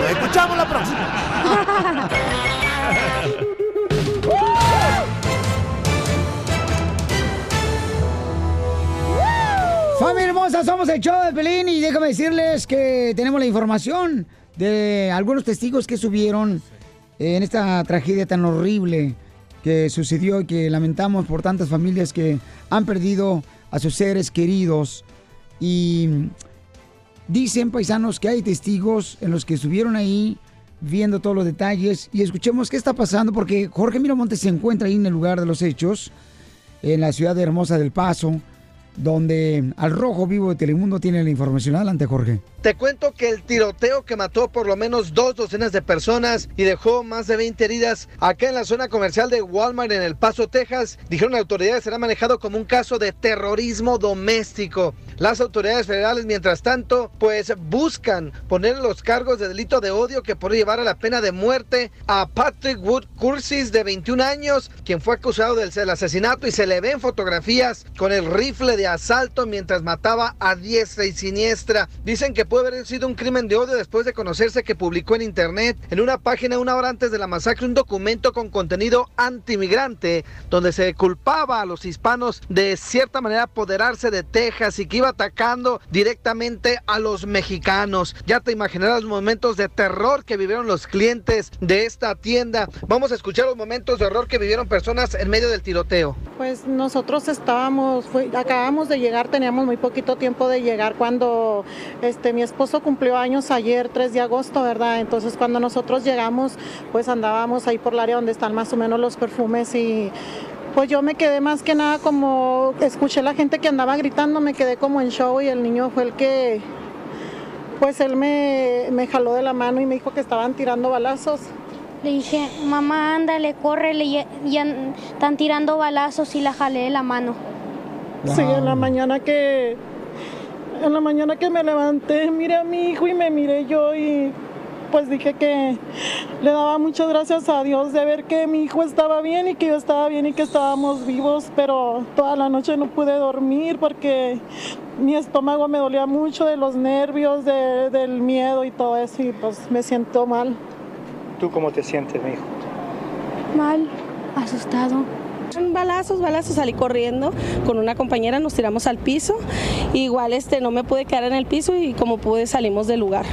Speaker 13: Escuchamos la próxima.
Speaker 2: Familia hermosa, somos el show de Pelín y déjame decirles que tenemos la información de algunos testigos que subieron en esta tragedia tan horrible que sucedió y que lamentamos por tantas familias que han perdido a sus seres queridos. Y dicen paisanos que hay testigos en los que estuvieron ahí viendo todos los detalles. Y escuchemos qué está pasando porque Jorge Miramontes se encuentra ahí en el lugar de los hechos, en la ciudad de Hermosa del Paso, donde al rojo vivo de Telemundo tiene la información. Adelante, Jorge.
Speaker 5: Te cuento que el tiroteo que mató por lo menos dos docenas de personas y dejó más de 20 heridas acá en la zona comercial de Walmart en El Paso, Texas, dijeron autoridades será manejado como un caso de terrorismo doméstico. Las autoridades federales, mientras tanto, pues buscan poner los cargos de delito de odio que podría llevar a la pena de muerte a Patrick Wood Cursis, de 21 años, quien fue acusado del asesinato y se le ven fotografías con el rifle de asalto mientras mataba a diestra y siniestra. Dicen que puede haber sido un crimen de odio después de conocerse que publicó en internet en una página una hora antes de la masacre un documento con contenido antimigrante donde se culpaba a los hispanos de cierta manera apoderarse de Texas y que iba atacando directamente a los mexicanos. Ya te imaginarás los momentos de terror que vivieron los clientes de esta tienda. Vamos a escuchar los momentos de horror que vivieron personas en medio del tiroteo.
Speaker 14: Pues nosotros estábamos, fue- acabamos de llegar, teníamos muy poquito tiempo de llegar cuando este, mi esposo cumplió años ayer, 3 de agosto, ¿verdad? Entonces cuando nosotros llegamos, pues andábamos ahí por el área donde están más o menos los perfumes y pues yo me quedé más que nada como, escuché la gente que andaba gritando, me quedé como en show y el niño fue el que, pues él me, me jaló de la mano y me dijo que estaban tirando balazos.
Speaker 15: Le dije, mamá, ándale, córrele, ya, ya están tirando balazos y la jalé de la mano.
Speaker 14: Sí, en la mañana que en la mañana que me levanté, miré a mi hijo y me miré yo y pues dije que le daba muchas gracias a Dios de ver que mi hijo estaba bien y que yo estaba bien y que estábamos vivos, pero toda la noche no pude dormir porque mi estómago me dolía mucho de los nervios, de- del miedo y todo eso y pues me siento mal.
Speaker 16: ¿Tú cómo te sientes, mi hijo?
Speaker 15: Mal, asustado.
Speaker 17: Balazos, balazos, salí corriendo con una compañera, nos tiramos al piso. Igual este no me pude quedar en el piso y como pude salimos del lugar.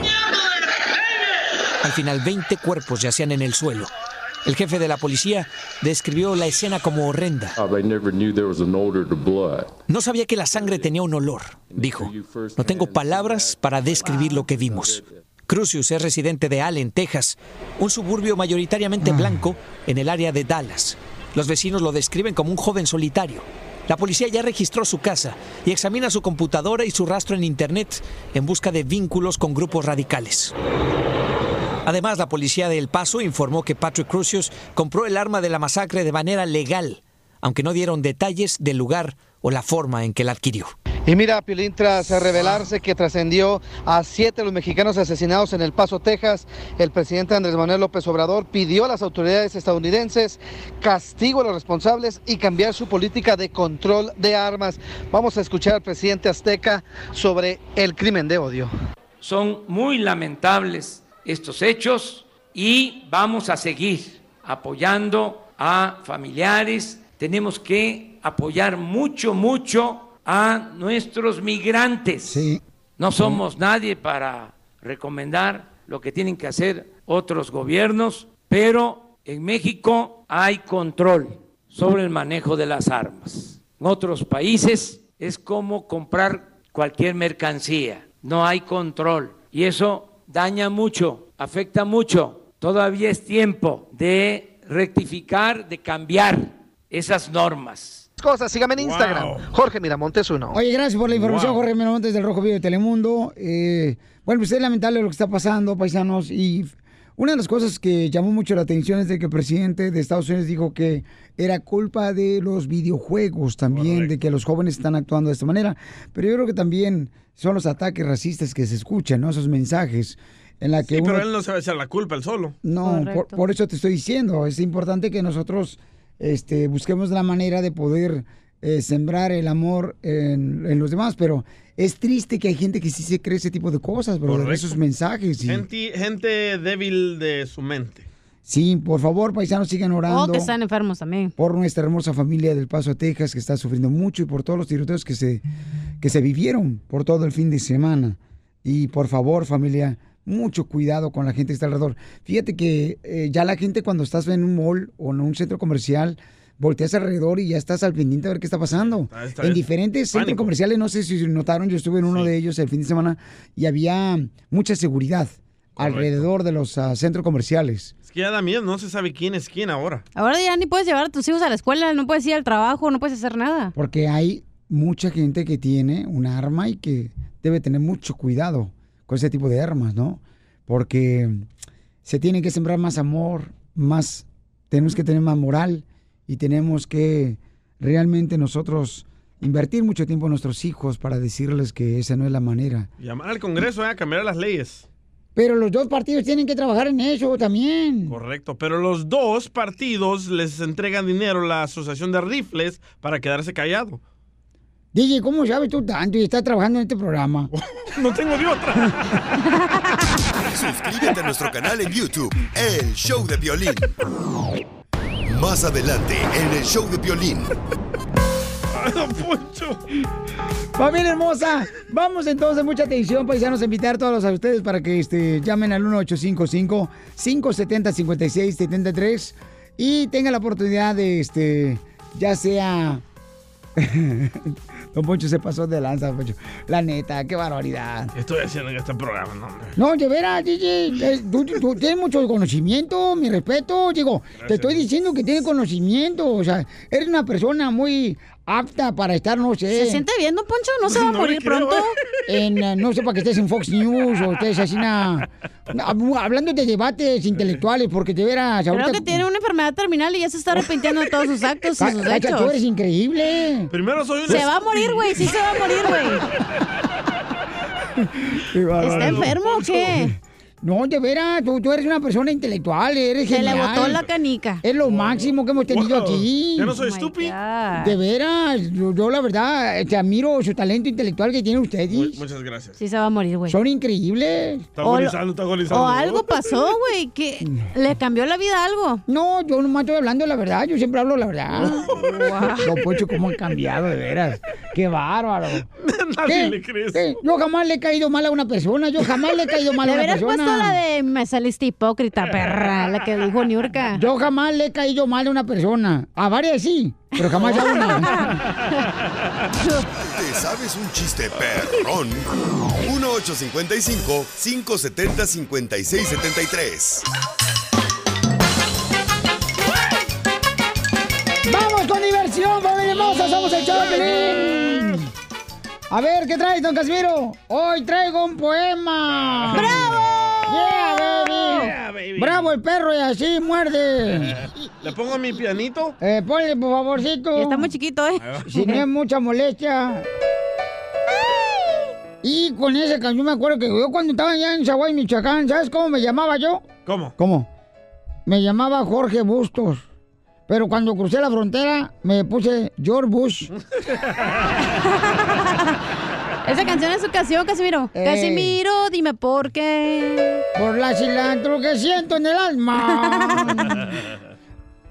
Speaker 18: Al final, 20 cuerpos yacían en el suelo. El jefe de la policía describió la escena como horrenda.
Speaker 19: Blood.
Speaker 18: No sabía que la sangre tenía un olor, dijo. No tengo palabras para describir lo que vimos. Crucius es residente de Allen, Texas, un suburbio mayoritariamente blanco en el área de Dallas. Los vecinos lo describen como un joven solitario. La policía ya registró su casa y examina su computadora y su rastro en Internet en busca de vínculos con grupos radicales. Además, la policía de El Paso informó que Patrick Crucius compró el arma de la masacre de manera legal, aunque no dieron detalles del lugar o la forma en que la adquirió.
Speaker 5: Y mira, Piolín, tras revelarse que trascendió a siete de los mexicanos asesinados en El Paso, Texas, el presidente Andrés Manuel López Obrador pidió a las autoridades estadounidenses castigo a los responsables y cambiar su política de control de armas. Vamos a escuchar al presidente azteca sobre el crimen de odio.
Speaker 20: Son muy lamentables estos hechos y vamos a seguir apoyando a familiares. Tenemos que apoyar mucho, mucho a nuestros migrantes. No somos nadie para recomendar lo que tienen que hacer otros gobiernos, pero en México hay control sobre el manejo de las armas. otros países es como comprar cualquier mercancía. No hay control y eso daña mucho, afecta mucho. Todavía es tiempo de rectificar, de cambiar esas normas.
Speaker 5: Cosas, sígame en Instagram. Jorge Miramontes uno.
Speaker 2: Oye, gracias por la información,
Speaker 5: Wow.
Speaker 2: Jorge Miramontes del Rojo Vivo de Telemundo. Eh, bueno, pues es lamentable lo que está pasando, paisanos. Y una de las cosas que llamó mucho la atención es de que el presidente de Estados Unidos dijo que era culpa de los videojuegos también, de que los jóvenes están actuando de esta manera. Pero yo creo que también son los ataques racistas que se escuchan, ¿no? Esos mensajes en la que
Speaker 3: Sí,
Speaker 2: uno...
Speaker 3: pero él no se va a echar la culpa, él solo.
Speaker 2: No, por, por eso te estoy diciendo, es importante que nosotros este, busquemos la manera de poder eh, sembrar el amor en, en los demás, pero es triste que hay gente que sí se cree ese tipo de cosas, bro,
Speaker 3: Correcto.
Speaker 2: esos mensajes. y-
Speaker 3: Gente, gente débil de su mente.
Speaker 2: Sí, por favor, paisanos, sigan orando.
Speaker 4: O que están enfermos también.
Speaker 2: Por nuestra hermosa familia del Paso, Texas, que está sufriendo mucho, y por todos los tiroteos que se, que se vivieron por todo el fin de semana. Y por favor, familia, mucho cuidado con la gente que está alrededor. Fíjate que eh, ya la gente cuando estás en un mall o en un centro comercial, volteas alrededor y ya estás al pendiente a ver qué está pasando.
Speaker 3: está-
Speaker 2: en
Speaker 3: es
Speaker 2: diferentes centros comerciales, no sé si notaron, yo estuve en uno de ellos el fin de semana y había mucha seguridad alrededor de los ah, centros comerciales.
Speaker 3: Es que ya da miedo, no se sabe quién es quién ahora.
Speaker 4: Ahora ya ni puedes llevar a tus hijos a la escuela, no puedes ir al trabajo, no puedes hacer nada.
Speaker 2: Porque hay mucha gente que tiene un arma y que debe tener mucho cuidado con ese tipo de armas, ¿no? Porque se tiene que sembrar más amor, más, tenemos que tener más moral y tenemos que realmente nosotros invertir mucho tiempo en nuestros hijos para decirles que esa no es la manera.
Speaker 3: Llamar al Congreso eh, a cambiar las leyes.
Speaker 2: Pero los dos partidos tienen que trabajar en eso también.
Speaker 3: Correcto, pero los dos partidos les entregan dinero a la Asociación de Rifles para quedarse callado.
Speaker 2: DJ, ¿cómo sabes tú tanto y estás trabajando en este programa?
Speaker 3: no tengo de otra.
Speaker 9: Suscríbete a nuestro canal en YouTube, El Show de Violín. Más adelante, en El Show de Violín.
Speaker 2: Familia hermosa, vamos entonces, mucha atención, paisanos, a invitar a todos a ustedes para que este, llamen al 1855-570-5673 y tengan la oportunidad de, este, ya sea... Don Poncho se pasó de lanza, Don Poncho. La neta, qué barbaridad.
Speaker 3: ¿Qué estoy haciendo en este programa? No, hombre.
Speaker 2: No, de veras, DJ, eh, tú, tú tienes mucho conocimiento, mi respeto. Digo, te estoy diciendo que tienes conocimiento. O sea, eres una persona muy apta para estar, no sé.
Speaker 4: ¿Se siente bien, don Poncho? ¿No se va a
Speaker 2: No
Speaker 4: morir
Speaker 2: creo,
Speaker 4: pronto?
Speaker 2: En, eh, no sé, para que estés en Fox News o estés así, na- hab- hablando de debates intelectuales, porque veras,
Speaker 4: Creo
Speaker 2: ahorita...
Speaker 4: que tiene una enfermedad terminal y ya se está arrepintiendo de todos sus actos y sus
Speaker 2: Cacha,
Speaker 4: hechos.
Speaker 2: tú eres increíble.
Speaker 3: Primero soy un
Speaker 4: Se va a morir, güey. Sí se va a morir, güey. ¿Está enfermo o qué?
Speaker 2: No, de veras, tú, tú eres una persona intelectual, eres
Speaker 4: Se le botó la canica.
Speaker 2: Es lo máximo que hemos tenido aquí.
Speaker 3: Yo no soy
Speaker 4: Oh
Speaker 3: estúpido.
Speaker 2: De veras, yo, yo la verdad, te admiro su talento intelectual que tienen ustedes.
Speaker 3: Muchas gracias.
Speaker 4: Sí se va a morir, güey.
Speaker 2: Son increíbles.
Speaker 3: Está agonizando, está agonizando.
Speaker 4: O algo pasó, güey, que le cambió la vida algo.
Speaker 2: No, yo nomás estoy hablando la verdad, yo siempre hablo la verdad. Don Poncho, cómo han cambiado, de veras. Qué bárbaro.
Speaker 3: Nadie le crees.
Speaker 2: ¿Qué? Yo jamás le he caído mal a una persona, yo jamás le he caído mal a una persona.
Speaker 4: La de me saliste hipócrita, perra, la que dijo Niurka.
Speaker 2: Yo jamás le he caído mal a una persona. A varias sí, pero jamás a una.
Speaker 9: ¿Te sabes un chiste perrón? 1855-570-5673.
Speaker 2: ¡Vamos con diversión, familia hermosa! ¡Somos el Choplin! A ver, ¿qué traes, don Casimiro? Hoy traigo un poema. ¡Bravo! Yeah, baby.
Speaker 3: Yeah, baby.
Speaker 2: ¡Bravo el perro y así muerde!
Speaker 3: ¿Le pongo mi pianito?
Speaker 2: Eh, ponle, por favorcito.
Speaker 4: Está muy chiquito, ¿eh?
Speaker 2: Si no es mucha molestia. Y con esa canción me acuerdo que yo cuando estaba allá en Zaguay, Michoacán, ¿sabes cómo me llamaba yo?
Speaker 3: ¿Cómo?
Speaker 2: ¿Cómo? Me llamaba Jorge Bustos. Pero cuando crucé la frontera, me puse George Bush.
Speaker 4: Esa canción es su canción, Casimiro.
Speaker 2: Eh.
Speaker 4: Casimiro, dime por qué.
Speaker 2: Por la cilantro que siento en el alma.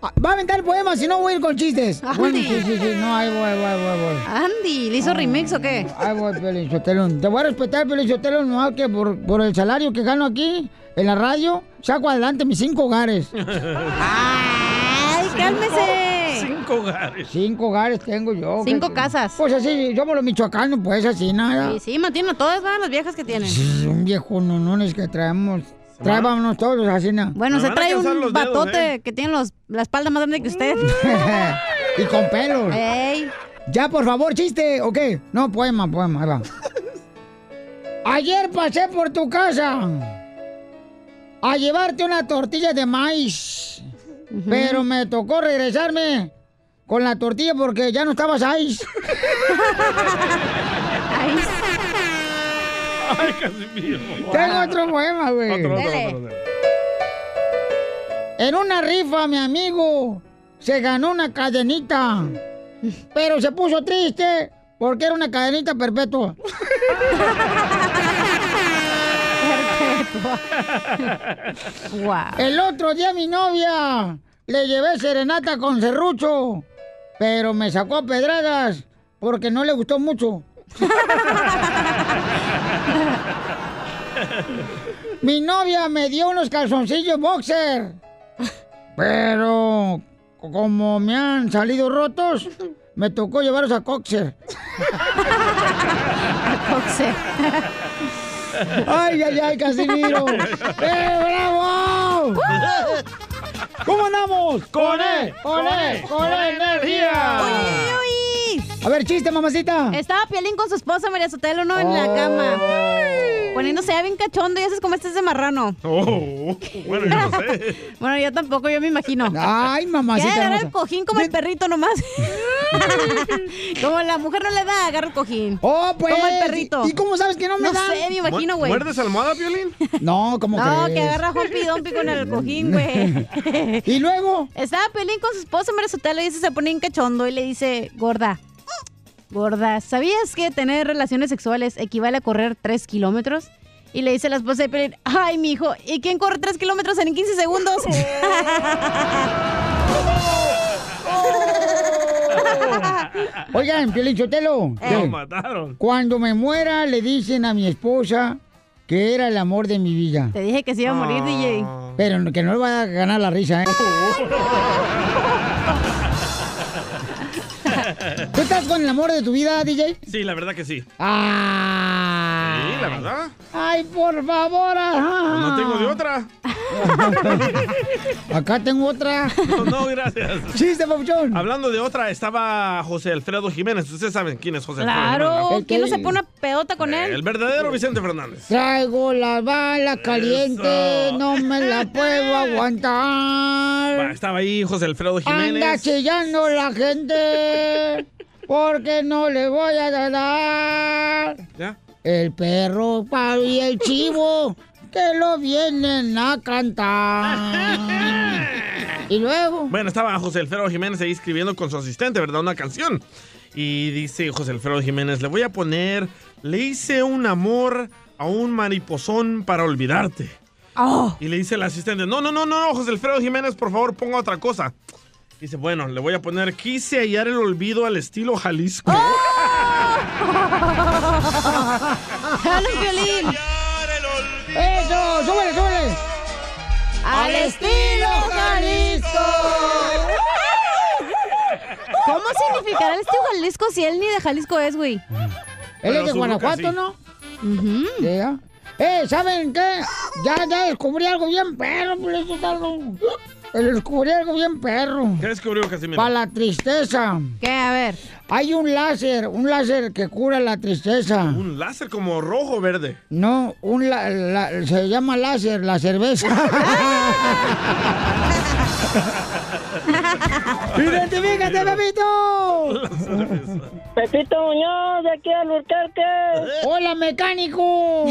Speaker 2: Ah, Va a aventar el poema, si no voy a ir con chistes. Bueno, sí, sí, sí. No, ahí voy, ahí voy, ahí voy, ahí voy.
Speaker 4: Andy, ¿le hizo remix o qué?
Speaker 2: Ay, voy, Pelichotelo. Te voy a respetar, Pelichotelo, no que por, por el salario que gano aquí, en la radio, saco adelante mis cinco hogares.
Speaker 4: ¡Ay, cálmese!
Speaker 3: Cinco hogares.
Speaker 2: Cinco hogares tengo yo.
Speaker 4: Cinco
Speaker 2: ¿qué-
Speaker 4: casas.
Speaker 2: Pues así, somos los michoacanos, pues así nada.
Speaker 4: Sí, sí, mantienen a todas ¿verdad? las viejas que tienen.
Speaker 2: Sí, Un viejo no, no es que traemos. Traábamos todos así, ¿no?
Speaker 4: Bueno, se trae un batote
Speaker 3: ¿eh?
Speaker 4: que tiene los, la espalda más grande que usted.
Speaker 2: y con pelos.
Speaker 4: Ey.
Speaker 2: Ya, por favor, chiste, ¿ok? No, poema, poema, ahí va. Ayer pasé por tu casa a llevarte una tortilla de maíz, pero me tocó regresarme con la tortilla porque ya no estabas ahí.
Speaker 3: Ay, Casimiro.
Speaker 2: Tengo otro poema, güey.
Speaker 3: Otro, otro, otro, otro.
Speaker 2: En una rifa, mi amigo se ganó una cadenita, pero se puso triste porque era una cadenita perpetua. El otro día mi novia le llevé serenata con serrucho, pero me sacó a pedradas porque no le gustó mucho. Mi novia me dio unos calzoncillos boxer, pero como me han salido rotos, me tocó llevarlos a Coxer. Ay, ay, ay, Casimiro. ¡Eh, bravo! ¿Cómo andamos?
Speaker 3: ¡Con E!
Speaker 2: ¡Con E! ¡Con E energía!
Speaker 4: ¡Uy, uy, uy!
Speaker 2: A ver, chiste, mamacita.
Speaker 4: Estaba Piolín con su esposa María Sotelo, ¿no? En la cama. Poniéndose ya bien cachondo, ya sabes cómo este es de marrano.
Speaker 3: Oh, bueno, yo no sé.
Speaker 4: Bueno, yo tampoco, yo me imagino.
Speaker 2: Ay, mamacita
Speaker 4: Quiere agarrar
Speaker 2: hermosa.
Speaker 4: el cojín como el perrito nomás. como la mujer no le da, agarra el cojín.
Speaker 2: Oh, pues.
Speaker 4: Como el perrito.
Speaker 2: ¿Y cómo sabes que no me
Speaker 4: No
Speaker 2: dan?
Speaker 4: sé, me imagino, güey.
Speaker 3: ¿Muerdes almohada, Piolín?
Speaker 2: No, ¿cómo
Speaker 4: No,
Speaker 2: crees?
Speaker 4: que agarra a Juanpi Dompi con el cojín, güey.
Speaker 2: ¿Y luego?
Speaker 4: Estaba Pelín con su esposa María Sotelo y dice, se pone en cachondo y le dice, gorda, gorda, ¿sabías que tener relaciones sexuales equivale a correr 3 kilómetros? Y le dice la esposa de Pelín, ay, mijo, ¿y quién corre 3 kilómetros en 15 segundos?
Speaker 2: Oigan, Piolichotelo.
Speaker 3: Lo mataron.
Speaker 2: Cuando me muera, le dicen a mi esposa que era el amor de mi vida.
Speaker 4: Te dije que se iba a morir, DJ.
Speaker 2: Pero que no le va a ganar la risa, ¿eh? ¿Tú estás con el amor de tu vida, DJ?
Speaker 3: Sí, la verdad que sí.
Speaker 2: ¡Ah!
Speaker 3: Sí, la verdad.
Speaker 2: ¡Ay, por favor! ajá.
Speaker 3: No tengo de otra.
Speaker 2: Acá tengo otra.
Speaker 3: No, no, gracias.
Speaker 2: Chiste, papuchón.
Speaker 3: Hablando de otra, estaba José Alfredo Jiménez. Ustedes saben quién es José Alfredo
Speaker 4: Claro,
Speaker 3: Jiménez.
Speaker 4: ¿quién no se pone una pedota con él?
Speaker 3: El verdadero Vicente Fernández.
Speaker 2: Traigo la bala caliente, no me la puedo aguantar.
Speaker 3: Estaba ahí José Alfredo
Speaker 2: Anda
Speaker 3: Jiménez.
Speaker 2: chillando la gente porque no le voy a dar
Speaker 3: ¿Ya?
Speaker 2: el perro y el chivo que lo vienen a cantar. y luego,
Speaker 3: Bueno, estaba José Alfredo Jiménez ahí escribiendo con su asistente, ¿verdad? Una canción. Y dice José Alfredo Jiménez, le voy a poner, le hice un amor a un mariposón para olvidarte.
Speaker 4: Oh.
Speaker 3: Y le dice el asistente, no, no, no, no, José Alfredo Jiménez, por favor, ponga otra cosa. Dice, bueno, le voy a poner, quise hallar el olvido al estilo Jalisco.
Speaker 4: ¡Jalo, Piolín!
Speaker 2: ¡Eso! ¡Súbele, súbele!
Speaker 4: ¡Al estilo Jalisco! ¿Cómo significará el estilo Jalisco si él ni de Jalisco es, güey?
Speaker 2: Él es de Guanajuato,
Speaker 3: sí.
Speaker 2: ¿no? Sí, ¿ah? Eh, ¿saben qué? Ya, ya descubrí algo bien perro, por eso Descubrí algo bien perro.
Speaker 3: ¿Qué descubrió Casimiro?
Speaker 2: Para la tristeza.
Speaker 4: ¿Qué? A ver.
Speaker 2: Hay un láser, un láser que cura la tristeza.
Speaker 3: Un láser como rojo o verde.
Speaker 2: No, un la- la- se llama láser, la cerveza. ¡Identifícate, Pepito!
Speaker 12: Pepito Muñoz, de aquí al Burquerque.
Speaker 2: ¡Hola, mecánico!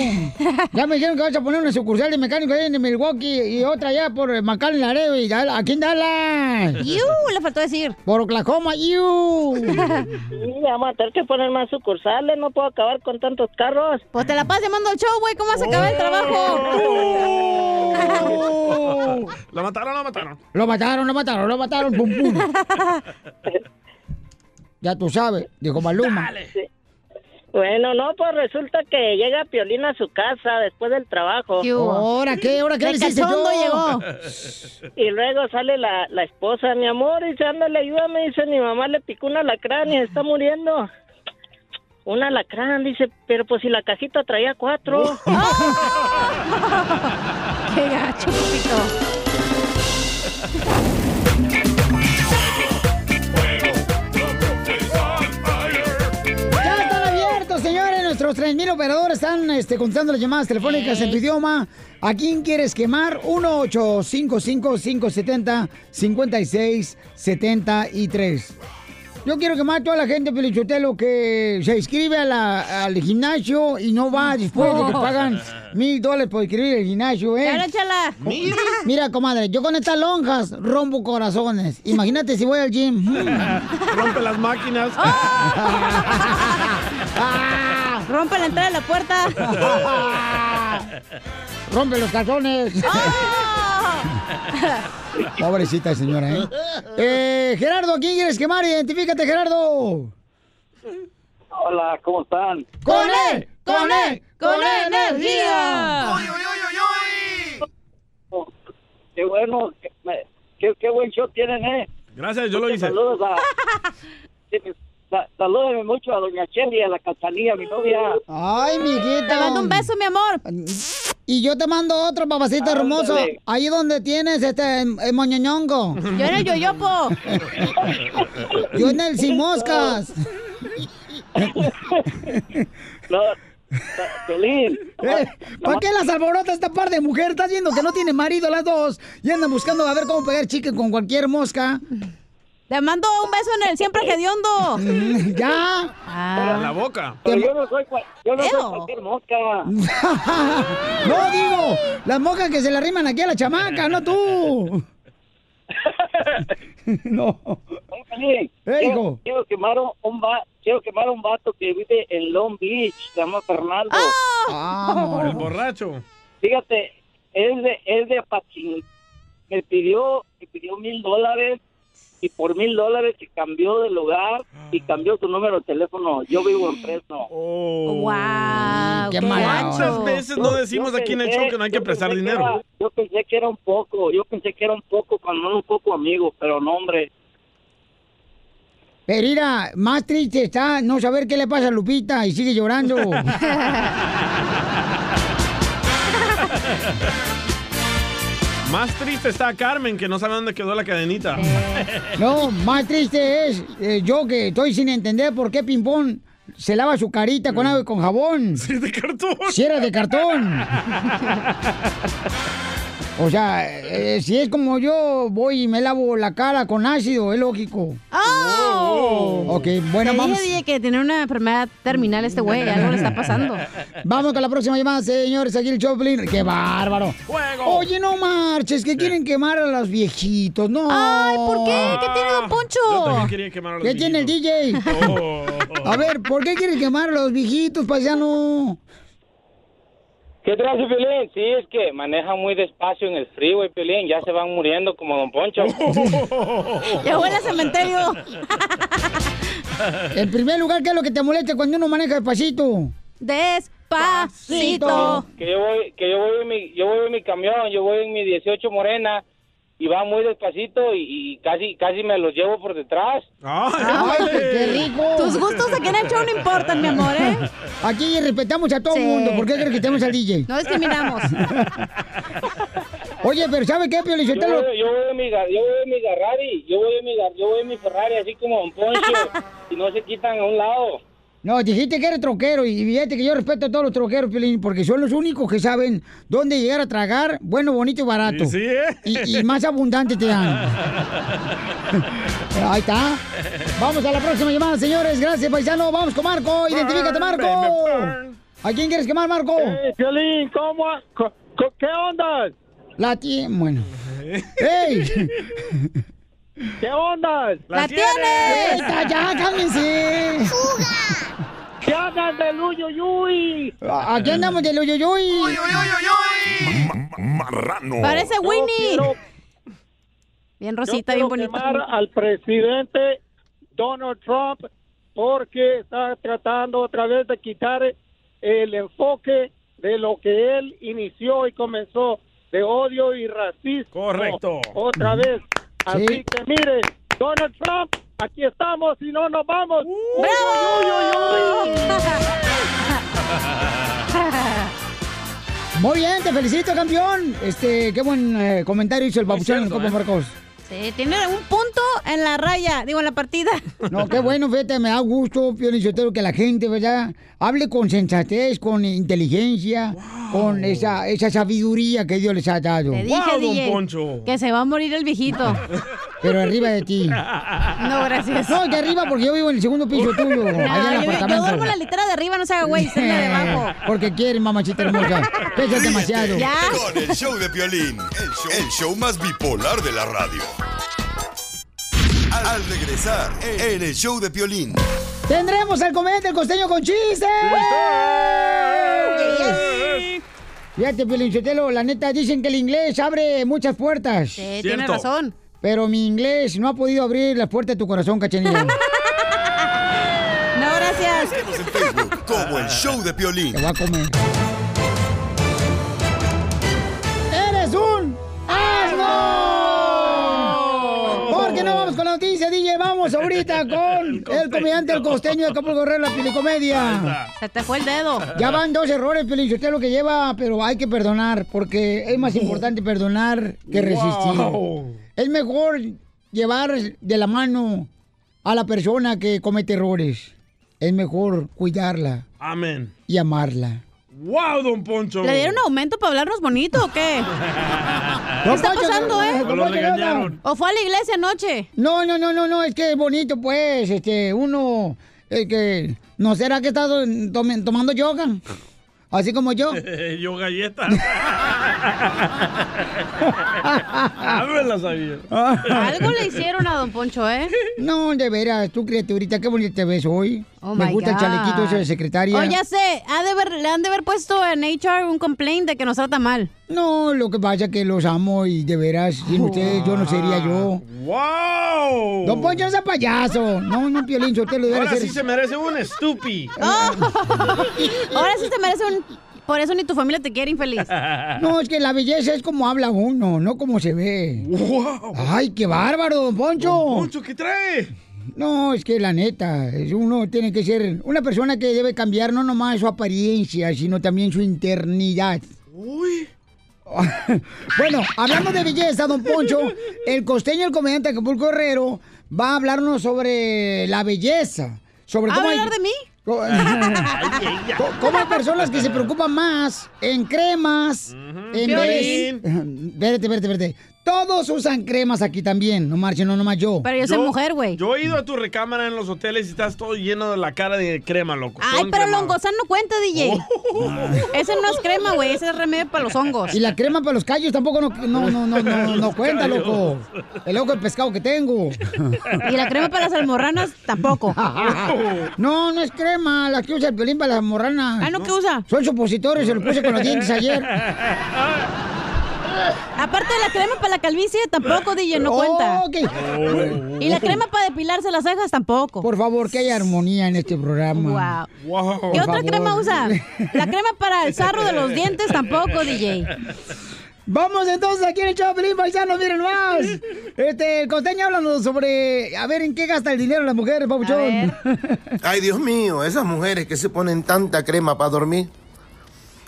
Speaker 2: Ya me dijeron que vas a poner una sucursal de mecánico ahí en Milwaukee y otra allá por McAllen Laredo y aquí en Dallas.
Speaker 4: ¡Yu! Le faltó decir.
Speaker 2: Por Oklahoma, ¡Yu!
Speaker 12: Sí, vamos a tener que poner más sucursales, no puedo acabar con tantos carros.
Speaker 4: Pues te la pasas llamando al show, güey. ¿Cómo vas a acabar el trabajo?
Speaker 3: ¿La mataron o la mataron?
Speaker 2: Lo mataron, lo mataron, lo mataron, pum, pum. Ya tú sabes, dijo Maluma.
Speaker 21: Bueno, no, pues resulta que llega Piolín a su casa después del trabajo.
Speaker 2: ¿Qué? ¿Ahora qué? ¿Ahora qué
Speaker 21: cachondo llegó. Y luego sale la, la esposa, mi amor, y dice, ándale, ayúdame, dice, mi mamá le picó un alacrán y está muriendo. Un alacrán, dice, pero pues si la cajita traía cuatro.
Speaker 4: ¡Qué gacho,
Speaker 2: Ya están abiertos, señores. Nuestros 3.000 operadores están este, contando las llamadas telefónicas en tu idioma. ¿A quién quieres quemar? 1-855-570-5673. Yo quiero quemar a toda la gente, Pelichotelo, que se inscribe a la- al gimnasio y no va después de que pagan mil dólares por inscribir el gimnasio, ¿eh?
Speaker 4: Claro, chala.
Speaker 2: ¿Mil? Mira, comadre, yo con estas lonjas rompo corazones. Imagínate si voy al gym.
Speaker 3: Rompe las máquinas.
Speaker 4: Rompe la entrada de la puerta.
Speaker 2: Rompe los calzones. Pobrecita señora, ¿eh? Eh, Gerardo, ¿a quién quieres quemar? Identifícate, Gerardo.
Speaker 22: Hola, ¿cómo están?
Speaker 2: ¡Con él! ¡Con él! ¡Con energía!
Speaker 22: Qué bueno, qué, qué, qué buen show tienen, ¿eh?
Speaker 3: Gracias, yo lo hice.
Speaker 22: Saludos a... salúdame mucho a doña Chelly, a la Cachanilla, mi novia.
Speaker 2: Ay, mi hijita.
Speaker 4: Te mando un beso, mi amor.
Speaker 2: Y yo te mando otro, papacito
Speaker 22: Ándale.
Speaker 2: hermoso. Ahí donde tienes este el moñoñongo.
Speaker 4: Yo en el yoyopo.
Speaker 2: Yo en el sin moscas.
Speaker 22: No, Piolín.
Speaker 2: Eh, ¿Para qué las alborota esta par de mujer? Estás viendo que no tiene marido las dos y andan buscando a ver cómo pegar chique con cualquier mosca.
Speaker 4: Te mando un beso en el siempre hediondo.
Speaker 2: Mm, ya.
Speaker 3: En la boca.
Speaker 22: Pero yo no soy, cual- yo no soy cualquier mosca.
Speaker 2: No digo, las moscas que se le arriman aquí a la chamaca, no tú. No.
Speaker 22: Oye,
Speaker 2: Eh,
Speaker 22: quiero, quiero quemar un, va- quiero quemar un vato que vive en Long Beach, se llama Fernando.
Speaker 2: Ah,
Speaker 3: El borracho.
Speaker 22: Fíjate, es de, es de Apachín. Me pidió, me pidió mil dólares y por mil dólares se cambió de lugar y cambió su número de teléfono. Yo vivo en Fresno.
Speaker 4: Wow,
Speaker 2: qué mala
Speaker 3: ¿Cuántas veces no decimos aquí en el show que no hay que prestar dinero?
Speaker 22: era- yo pensé que era un poco, yo pensé que era un poco, cuando no un poco amigo, pero no, hombre.
Speaker 2: Pero mira, más triste está no saber qué le pasa a Lupita y sigue llorando.
Speaker 3: Más triste está Carmen, que no sabe dónde quedó la cadenita.
Speaker 2: No, más triste es eh, yo que estoy sin entender por qué Pimpón se lava su carita con agua y con jabón.
Speaker 3: Sí, de cartón.
Speaker 2: Si era de cartón. O sea, eh, si es como yo, voy y me lavo la cara con ácido, es lógico.
Speaker 4: ¡Oh!
Speaker 2: Ok, bueno,
Speaker 4: Te
Speaker 2: vamos.
Speaker 4: dije, dije, que tiene una enfermedad terminal este güey, algo le está pasando.
Speaker 2: Vamos con la próxima llamada, señores. Aquí el Choplin. ¡Qué bárbaro! Oye, no marches, que quieren quemar a los viejitos. No.
Speaker 4: Ay, ¿por qué? ¿Qué tiene Don Poncho?
Speaker 3: Yo también quería quemar a los
Speaker 2: ¿Qué tiene el DJ?
Speaker 3: Oh.
Speaker 2: A ver, ¿por qué quieren quemar a los viejitos, paisano?
Speaker 22: ¿Qué trae Piolín? Sí, es que manejan muy despacio en el freeway, Piolín. Ya se van muriendo como Don Poncho.
Speaker 4: Ya huele a cementerio.
Speaker 2: En primer lugar, ¿qué es lo que te molesta cuando uno maneja despacito?
Speaker 4: Despacito.
Speaker 22: que yo voy, que yo voy en mi, yo voy en mi camión, yo voy en mi 18 morena y va muy despacito y, y casi, casi me los llevo por detrás.
Speaker 2: ¡Ay, qué, qué rico!
Speaker 4: Tus gustos aquí en el show no importan, mi amor, ¿eh?
Speaker 2: Aquí respetamos a todo el
Speaker 4: Sí.
Speaker 2: mundo. ¿Por qué crees que tenemos al DJ?
Speaker 4: No discriminamos.
Speaker 2: Oye, pero ¿sabe qué, Pio
Speaker 22: Yo yo voy en mi, Ga- yo voy en mi Ferrari, yo voy en mi, Ga- yo voy en mi Ferrari así como Don Poncho y no se quitan a un lado.
Speaker 2: No, dijiste que eres troquero y fíjate que yo respeto a todos los troqueros, Piolín, porque son los únicos que saben dónde llegar a tragar bueno, bonito y barato.
Speaker 3: Y sí, ¿eh?
Speaker 2: y, y más abundante te dan. Ahí está. Vamos a la próxima llamada, señores. Gracias, paisano. Vamos con Marco. Identifícate, Marco. ¿A quién quieres quemar, Marco?
Speaker 12: Piolín, ¿cómo? co- co- ¿Qué onda?
Speaker 2: La. Bueno. ¡Ey!
Speaker 12: ¿Qué onda?
Speaker 4: ¡La tiene!
Speaker 2: ¡Esta, ya, cálmense!
Speaker 12: ¿Qué andan del uyuyuy?
Speaker 2: Aquí andamos de lo yoyoy.
Speaker 9: Marrano.
Speaker 4: Parece
Speaker 12: Yo
Speaker 4: Winnie.
Speaker 12: quiero-
Speaker 4: Bien
Speaker 12: yo
Speaker 4: rosita, bien
Speaker 12: quiero
Speaker 4: bonita.
Speaker 12: al presidente Donald Trump porque está tratando otra vez de quitar el enfoque de lo que él inició y comenzó de odio y racismo.
Speaker 3: Correcto.
Speaker 12: Otra vez. Así
Speaker 2: Sí.
Speaker 12: que mire, Donald Trump, aquí estamos y no nos vamos. Uy, uy, uy,
Speaker 2: Muy bien, te felicito, campeón. Este, qué buen eh, comentario hizo el papuchón,
Speaker 3: cierto,
Speaker 2: Copo
Speaker 3: ¿eh?
Speaker 2: Marcos.
Speaker 4: Sí, tiene un punto en la raya, digo, en la partida.
Speaker 2: No, qué bueno, fíjate, me da gusto, Pio Lichotero, que la gente, ¿verdad? Hable con sensatez, con inteligencia, con esa, esa sabiduría que Dios les ha dado.
Speaker 4: Te dije, DJ, que se va a morir el viejito.
Speaker 2: Pero arriba de ti.
Speaker 4: No, gracias.
Speaker 2: No, de arriba porque yo vivo en el segundo piso tuyo,
Speaker 4: No,
Speaker 2: allá en el
Speaker 4: yo, duermo la litera de arriba, no se haga güey, se de abajo.
Speaker 2: Porque quieres, mamachita hermosa. Pesas demasiado.
Speaker 9: Con el show de Piolín, el show, el show más bipolar de la radio. Al regresar, en el show de Piolín.
Speaker 2: Tendremos el comediante el costeño con chistes. Fíjate, Pelinchetelo, la neta, dicen que el inglés abre muchas puertas.
Speaker 4: Sí, tiene razón.
Speaker 2: Pero mi inglés no ha podido abrir las puertas de tu corazón, cachanilla.
Speaker 4: No, gracias.
Speaker 9: Síguenos en Facebook como el show de Piolín.
Speaker 2: Te voy a comer. Con el comediante, el costeño de Acapulco Guerrero, la pilicomedia.
Speaker 4: Se te fue el dedo.
Speaker 2: Ya van dos errores, Piolín, usted lo que lleva, pero hay que perdonar, porque es más importante perdonar que resistir.
Speaker 3: Wow.
Speaker 2: Es mejor llevar de la mano a la persona que comete errores. Es mejor cuidarla
Speaker 3: Amén.
Speaker 2: y amarla.
Speaker 3: ¡Wow, don Poncho!
Speaker 4: ¿Le dieron aumento para hablarnos bonito o qué? ¿Qué está pasando, eh? ¿O fue a la iglesia anoche?
Speaker 2: No, no, no, no, no, es que es bonito, pues, este, uno, el que, ¿no será que está tomando yoga? Así como yo.
Speaker 3: Yo galleta. La sabía.
Speaker 4: Algo le hicieron a don Poncho, ¿eh?
Speaker 2: No, de veras, tú criaturita, qué bonita te ves hoy.
Speaker 4: Oh,
Speaker 2: Me gusta el chalequito ese de secretaria.
Speaker 4: Oh, ya sé, ha de haber- le han de haber puesto en HR un complaint de que nos trata mal.
Speaker 2: No, lo que pasa es que los amo y de veras, sin ustedes yo no sería yo.
Speaker 3: ¡Wow!
Speaker 2: Don Poncho, sea payaso. No, no, Piolín, usted lo debe
Speaker 3: Ahora
Speaker 2: hacer.
Speaker 3: sí se merece un estupi.
Speaker 4: Ahora sí te merece un... Por eso ni tu familia te quiere, infeliz.
Speaker 2: No, es que la belleza es como habla uno, no como se ve.
Speaker 3: ¡Wow!
Speaker 2: Ay, qué bárbaro, don Poncho.
Speaker 3: Don Poncho, ¿qué trae?
Speaker 2: No, es que la neta, es uno tiene que ser una persona que debe cambiar no nomás su apariencia, sino también su internidad.
Speaker 3: Uy.
Speaker 2: bueno, hablando de belleza, don Poncho, el costeño, el comediante Acapulco Herrero, va a hablarnos sobre la belleza. Sobre
Speaker 4: ¿Va a
Speaker 2: cómo hay-
Speaker 4: hablar de mí?
Speaker 2: ¿Cómo hay personas que se preocupan más en cremas? En vez... Espérate, espérate, espérate. Todos usan cremas aquí también, no marchen, no nomás yo.
Speaker 4: Pero yo soy mujer, güey.
Speaker 3: Yo he ido a tu recámara en los hoteles y estás todo lleno de la cara de crema, loco.
Speaker 4: Ay, pero
Speaker 3: encremado.
Speaker 4: longozán no cuenta, DJ. Ese no es crema, güey. Ese es remedio para los hongos.
Speaker 2: Y la crema para los callos tampoco no, no, no, no, no, no cuenta, loco. El loco el pescado que tengo.
Speaker 4: Y la crema para las almorranas tampoco.
Speaker 2: No, no es crema, la que usa el pelín para las morranas.
Speaker 4: Ah, ¿no qué usa?
Speaker 2: Son supositorios, se los puse con los dientes ayer.
Speaker 4: Aparte de la crema para la calvicie, tampoco, DJ, no cuenta. Y la crema para depilarse las cejas, tampoco.
Speaker 2: Por favor, que haya armonía en este programa.
Speaker 4: Wow.
Speaker 3: Wow.
Speaker 4: ¿Qué
Speaker 2: Por
Speaker 4: otra
Speaker 2: favor.
Speaker 4: crema usa? La crema para el sarro de los dientes, tampoco, DJ.
Speaker 2: Vamos entonces aquí en el Chapelín Paisano, miren más. Este, el costeño hablando sobre, a ver, ¿en qué gasta el dinero las mujeres, papuchón?
Speaker 13: Ay, Dios mío, esas mujeres que se ponen tanta crema para dormir.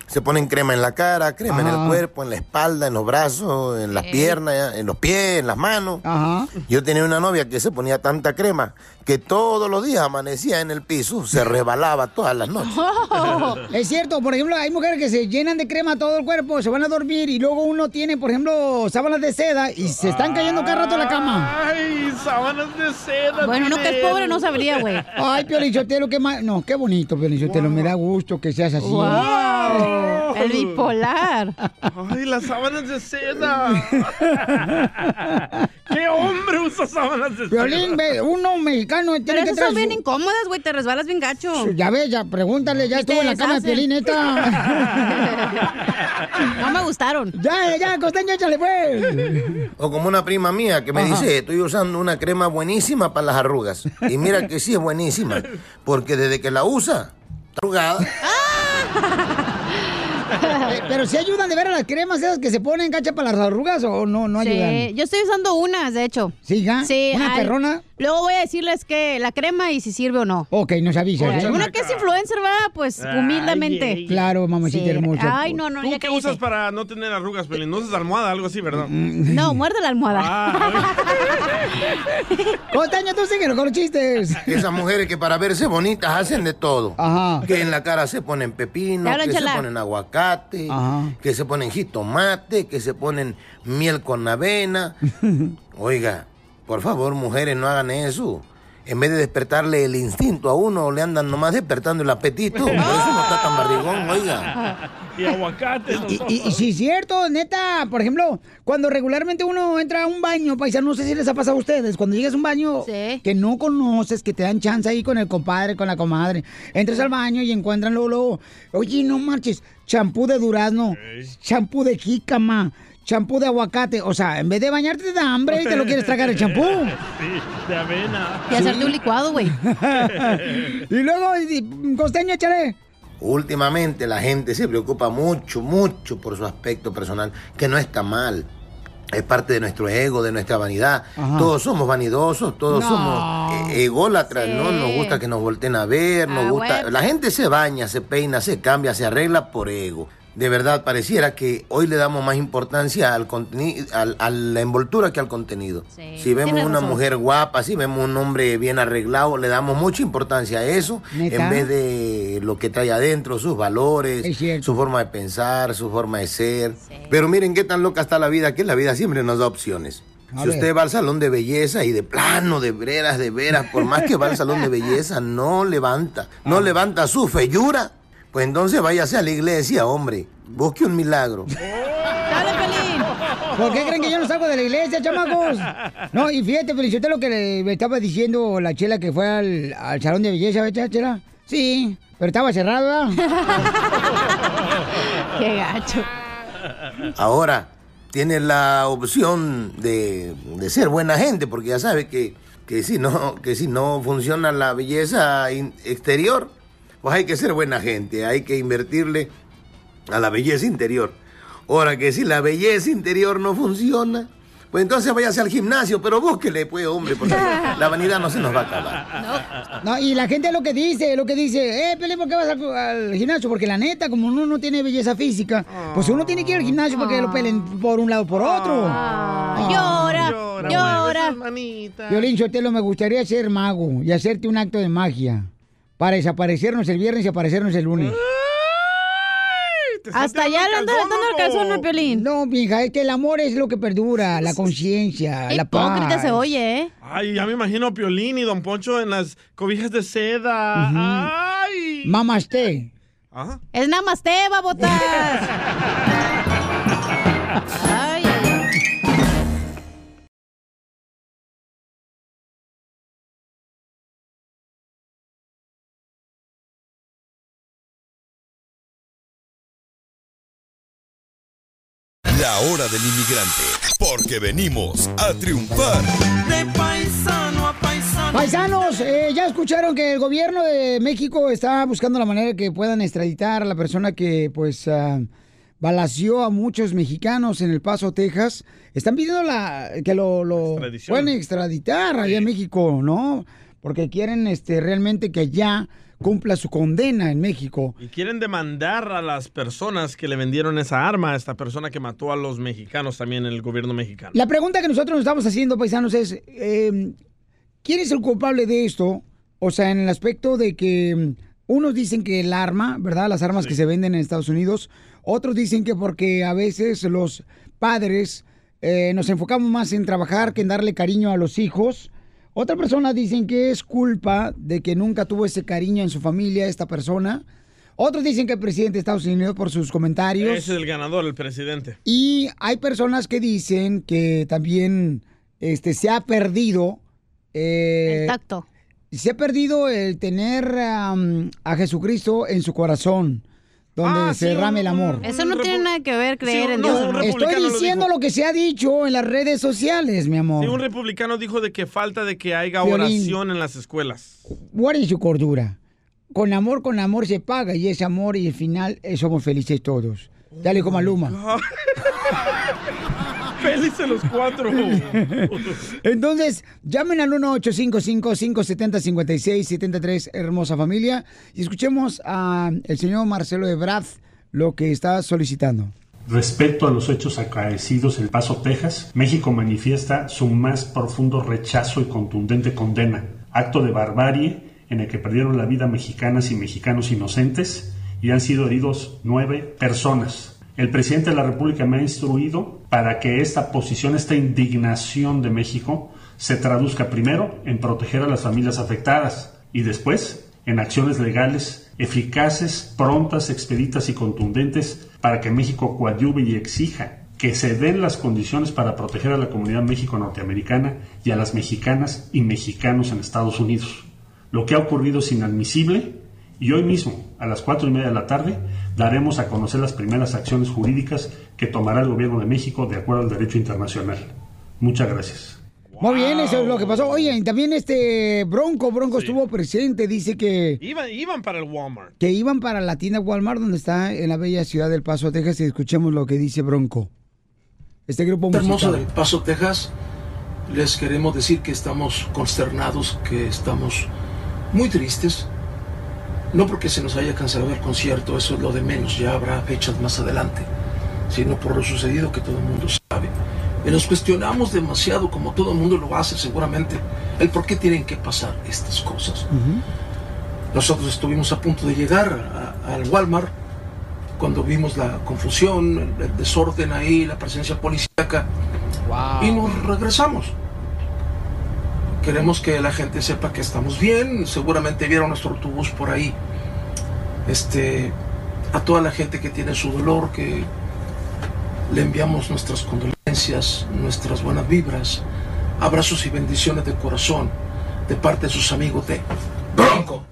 Speaker 13: Se ponen crema en la cara, crema en el cuerpo, en la espalda, en los brazos, en las piernas, en los pies, en las manos.
Speaker 2: Ajá.
Speaker 13: Yo tenía una novia que se ponía tanta crema que todos los días amanecía en el piso, se rebalaba todas las noches.
Speaker 2: Es cierto, por ejemplo, hay mujeres que se llenan de crema todo el cuerpo, se van a dormir y luego uno tiene, por ejemplo, sábanas de seda y se están cayendo cada rato a la cama.
Speaker 3: Ay, sábanas de seda.
Speaker 4: Bueno, uno que es pobre no sabría, güey.
Speaker 2: Ay, Piolichotelo, qué más. No, qué bonito, Piolichotelo, me da gusto que seas así.
Speaker 4: Wow. El bipolar.
Speaker 3: Ay, las sábanas de seda. ¿Qué hombre usa sábanas de seda?
Speaker 2: Violín, ve, uno mexicano tiene
Speaker 4: Pero
Speaker 2: que
Speaker 4: esas
Speaker 2: traer
Speaker 4: son bien incómodas, güey, te resbalas bien gacho.
Speaker 2: Ya ves, ya, pregúntale, ya estuvo en la cama de. Piolín, neta.
Speaker 4: No me gustaron.
Speaker 2: Ya, ya, costeño, échale, pues.
Speaker 13: O como una prima mía que me
Speaker 2: Ajá.
Speaker 13: dice, estoy usando una crema buenísima para las arrugas. Y mira que sí es buenísima, porque desde que la usa, está arrugada.
Speaker 2: Eh, Pero si ayudan de ver a las cremas esas que se ponen, cacha, para las arrugas o no, no
Speaker 4: Sí,
Speaker 2: ayudan.
Speaker 4: yo estoy usando unas, de hecho.
Speaker 2: ¿Sí, ya?
Speaker 4: Sí.
Speaker 2: ¿Una
Speaker 4: al-
Speaker 2: perrona?
Speaker 4: Luego voy a decirles que la crema y si sirve o no.
Speaker 2: Ok, nos avisas. ¿eh?
Speaker 4: Uno que es influencer, va, pues humildemente.
Speaker 2: Claro, mamacita
Speaker 4: Sí.
Speaker 2: hermosa.
Speaker 4: Ay, no, no,
Speaker 3: ¿Tú
Speaker 4: ya
Speaker 3: qué usas para no tener arrugas, Pelín? ¿No usas almohada, algo así, verdad?
Speaker 4: No, muerde la almohada.
Speaker 3: Ah,
Speaker 2: Costeño, tú síguelo con los chistes.
Speaker 13: Esas mujeres que para verse bonitas hacen de todo.
Speaker 2: Ajá.
Speaker 13: Que en la cara se ponen pepino, que se ponen aguacate,
Speaker 2: Ajá.
Speaker 13: que se ponen jitomate, que se ponen miel con avena. Oiga, por favor, mujeres, no hagan eso. En vez de despertarle el instinto a uno, le andan nomás despertando el apetito. Por eso no está tan barrigón, oiga.
Speaker 3: y aguacate.
Speaker 2: Y, y, y sí, es cierto, neta. Por ejemplo, cuando regularmente uno entra a un baño, paisano, no sé si les ha pasado a ustedes. Cuando llegas a un baño que no conoces, que te dan chance ahí con el compadre, con la comadre. Entras al baño y encuentran luego, luego, oye, no marches, champú de durazno, champú de jícama, champú de aguacate. O sea, en vez de bañarte te da hambre y te lo quieres tragar el champú.
Speaker 3: Sí, de avena.
Speaker 4: Y hacerte un licuado, güey.
Speaker 2: y luego, y- costeño, échale.
Speaker 13: Últimamente la gente se preocupa mucho, mucho por su aspecto personal, que no está mal. Es parte de nuestro ego, de nuestra vanidad.
Speaker 2: Ajá.
Speaker 13: Todos somos vanidosos, todos
Speaker 2: No.
Speaker 13: somos eh, ególatras, ¿no? Nos gusta que nos volteen a ver, nos
Speaker 4: Ah,
Speaker 13: gusta... La gente se baña, se peina, se cambia, se arregla por ego. De verdad, pareciera que hoy le damos más importancia al contenido, al- a la envoltura que al contenido.
Speaker 4: Sí,
Speaker 13: si vemos
Speaker 4: tienes
Speaker 13: una
Speaker 4: razón.
Speaker 13: mujer guapa, si vemos un hombre bien arreglado, le damos mucha importancia a eso
Speaker 2: ¿Neta?
Speaker 13: en vez de lo que trae adentro, sus valores, su forma de pensar, su forma de ser. Pero miren qué tan loca está la vida, que la vida siempre nos da opciones.
Speaker 2: A
Speaker 13: si
Speaker 2: ver.
Speaker 13: usted va al salón de belleza y de plano, de veras, de veras, por más que va al salón de belleza, no levanta, no levanta su feyura, pues entonces váyase a la iglesia, hombre. Busque un milagro.
Speaker 4: Dale, Pelín.
Speaker 2: ¿Por qué creen que yo no salgo de la iglesia, chamacos? No, y fíjate, Felicité lo que le me estaba diciendo la chela que fue al, al salón de belleza, ¿verdad, chela? Sí, pero estaba cerrada.
Speaker 4: Qué gacho.
Speaker 13: Ahora, tiene la opción de, de ser buena gente, porque ya sabe que, que, si no, que si no funciona la belleza in- exterior, pues hay que ser buena gente, hay que invertirle a la belleza interior. Ahora que si la belleza interior no funciona, pues entonces váyase al gimnasio, pero búsquele, pues, hombre, porque la vanidad no se nos va a acabar.
Speaker 2: No, y la gente lo que dice, lo que dice, eh, Pelín, ¿por qué vas al, al gimnasio? Porque la neta, como uno no tiene belleza física, pues uno tiene que ir al gimnasio para que lo pelen por un lado o por otro.
Speaker 4: Ah, llora,
Speaker 3: Llora,
Speaker 4: llora.
Speaker 2: Violín Sotelo, me gustaría ser mago y hacerte un acto de magia para desaparecernos el viernes y aparecernos el lunes.
Speaker 4: Hasta allá le anda aventando el calzón al Pelín.
Speaker 2: No, mija, es que el amor es lo que perdura, la conciencia, la paz.
Speaker 4: Hipócrita se oye, ¿eh?
Speaker 3: Ay, ya me imagino a Piolín y Don Poncho en las cobijas de seda. Ay.
Speaker 2: Mamaste.
Speaker 3: Ajá.
Speaker 4: Es namaste, babotas. Ay.
Speaker 9: La hora del inmigrante, porque venimos a triunfar.
Speaker 23: De paisano a paisano.
Speaker 2: Paisanos, eh, ya escucharon que el gobierno de México está buscando la manera de que puedan extraditar a la persona que, pues, ah, balació a muchos mexicanos en El Paso, Texas. Están pidiendo la, que lo, lo pueden extraditar allá en México, ¿no? Porque quieren este, realmente que ya cumpla su condena en México.
Speaker 3: Y quieren demandar a las personas que le vendieron esa arma a esta persona que mató a los mexicanos también en el gobierno mexicano.
Speaker 2: La pregunta que nosotros nos estamos haciendo, paisanos, es, eh, ¿quién es el culpable de esto? O sea, en el aspecto de que mm, unos dicen que el arma, ¿verdad? Las armas que se venden en Estados Unidos. Otros dicen que porque a veces los padres eh, nos enfocamos más en trabajar que en darle cariño a los hijos. Otra persona dicen que es culpa de que nunca tuvo ese cariño en su familia esta persona. Otros dicen que el presidente de Estados Unidos por sus comentarios.
Speaker 3: Ese es el ganador, el presidente.
Speaker 2: Y hay personas que dicen que también este, se ha perdido. eh,
Speaker 4: El tacto.
Speaker 2: Se ha perdido el tener a Jesucristo en su corazón, donde
Speaker 3: Ah,
Speaker 2: se
Speaker 3: sí,
Speaker 2: derrame el amor.
Speaker 4: Eso no tiene nada que ver creer
Speaker 3: Sí,
Speaker 4: en Dios. no.
Speaker 2: Estoy diciendo lo que se ha dicho en las redes sociales, mi amor.
Speaker 3: Sí, un republicano dijo de que falta de que haya
Speaker 2: Violín.
Speaker 3: oración en las escuelas.
Speaker 2: Guarden su cordura. Con amor, con amor se paga y es amor y al final eh, somos felices todos. Dale como Maluma.
Speaker 3: Felices los cuatro.
Speaker 2: Entonces, llamen al 1-855-570-5673, hermosa familia, y escuchemos al señor Marcelo Ebrard lo que está solicitando.
Speaker 6: Respecto a los hechos acaecidos en El Paso, Texas, México manifiesta su más profundo rechazo y contundente condena. Acto de barbarie en el que perdieron la vida mexicanas y mexicanos inocentes y han sido heridos nueve personas. El presidente de la República me ha instruido para que esta posición, esta indignación de México, se traduzca primero en proteger a las familias afectadas y después en acciones legales eficaces, prontas, expeditas y contundentes para que México coadyuve y exija que se den las condiciones para proteger a la comunidad México-Norteamericana y a las mexicanas y mexicanos en Estados Unidos. Lo que ha ocurrido es inadmisible y hoy mismo, a las cuatro y media de la tarde, daremos a conocer las primeras acciones jurídicas que tomará el gobierno de México de acuerdo al derecho internacional. Muchas gracias.
Speaker 2: Muy bien, eso es lo que pasó. Oye, y también este Bronco, Bronco estuvo presente, dice que,
Speaker 3: Iban, iban para el Walmart.
Speaker 2: que iban para la tienda Walmart, donde está en la bella ciudad del Paso, Texas, y escuchemos lo que dice Bronco. Este grupo
Speaker 24: hermoso
Speaker 2: musical.
Speaker 24: del Paso, Texas, les queremos decir que estamos consternados, que estamos muy tristes. No porque se nos haya cancelado el concierto, eso es lo de menos, ya habrá fechas más adelante, sino por lo sucedido que todo el mundo sabe. Y nos cuestionamos demasiado, como todo el mundo lo hace seguramente, el por qué tienen que pasar estas cosas. Nosotros estuvimos a punto de llegar al Walmart cuando vimos la confusión, el, el desorden ahí, la presencia policíaca, y nos regresamos. Queremos que la gente sepa que estamos bien, seguramente vieron nuestro autobús por ahí. Este, a toda la gente que tiene su dolor, que le enviamos nuestras condolencias, nuestras buenas vibras, abrazos y bendiciones de corazón de parte de sus amigos de Bronco.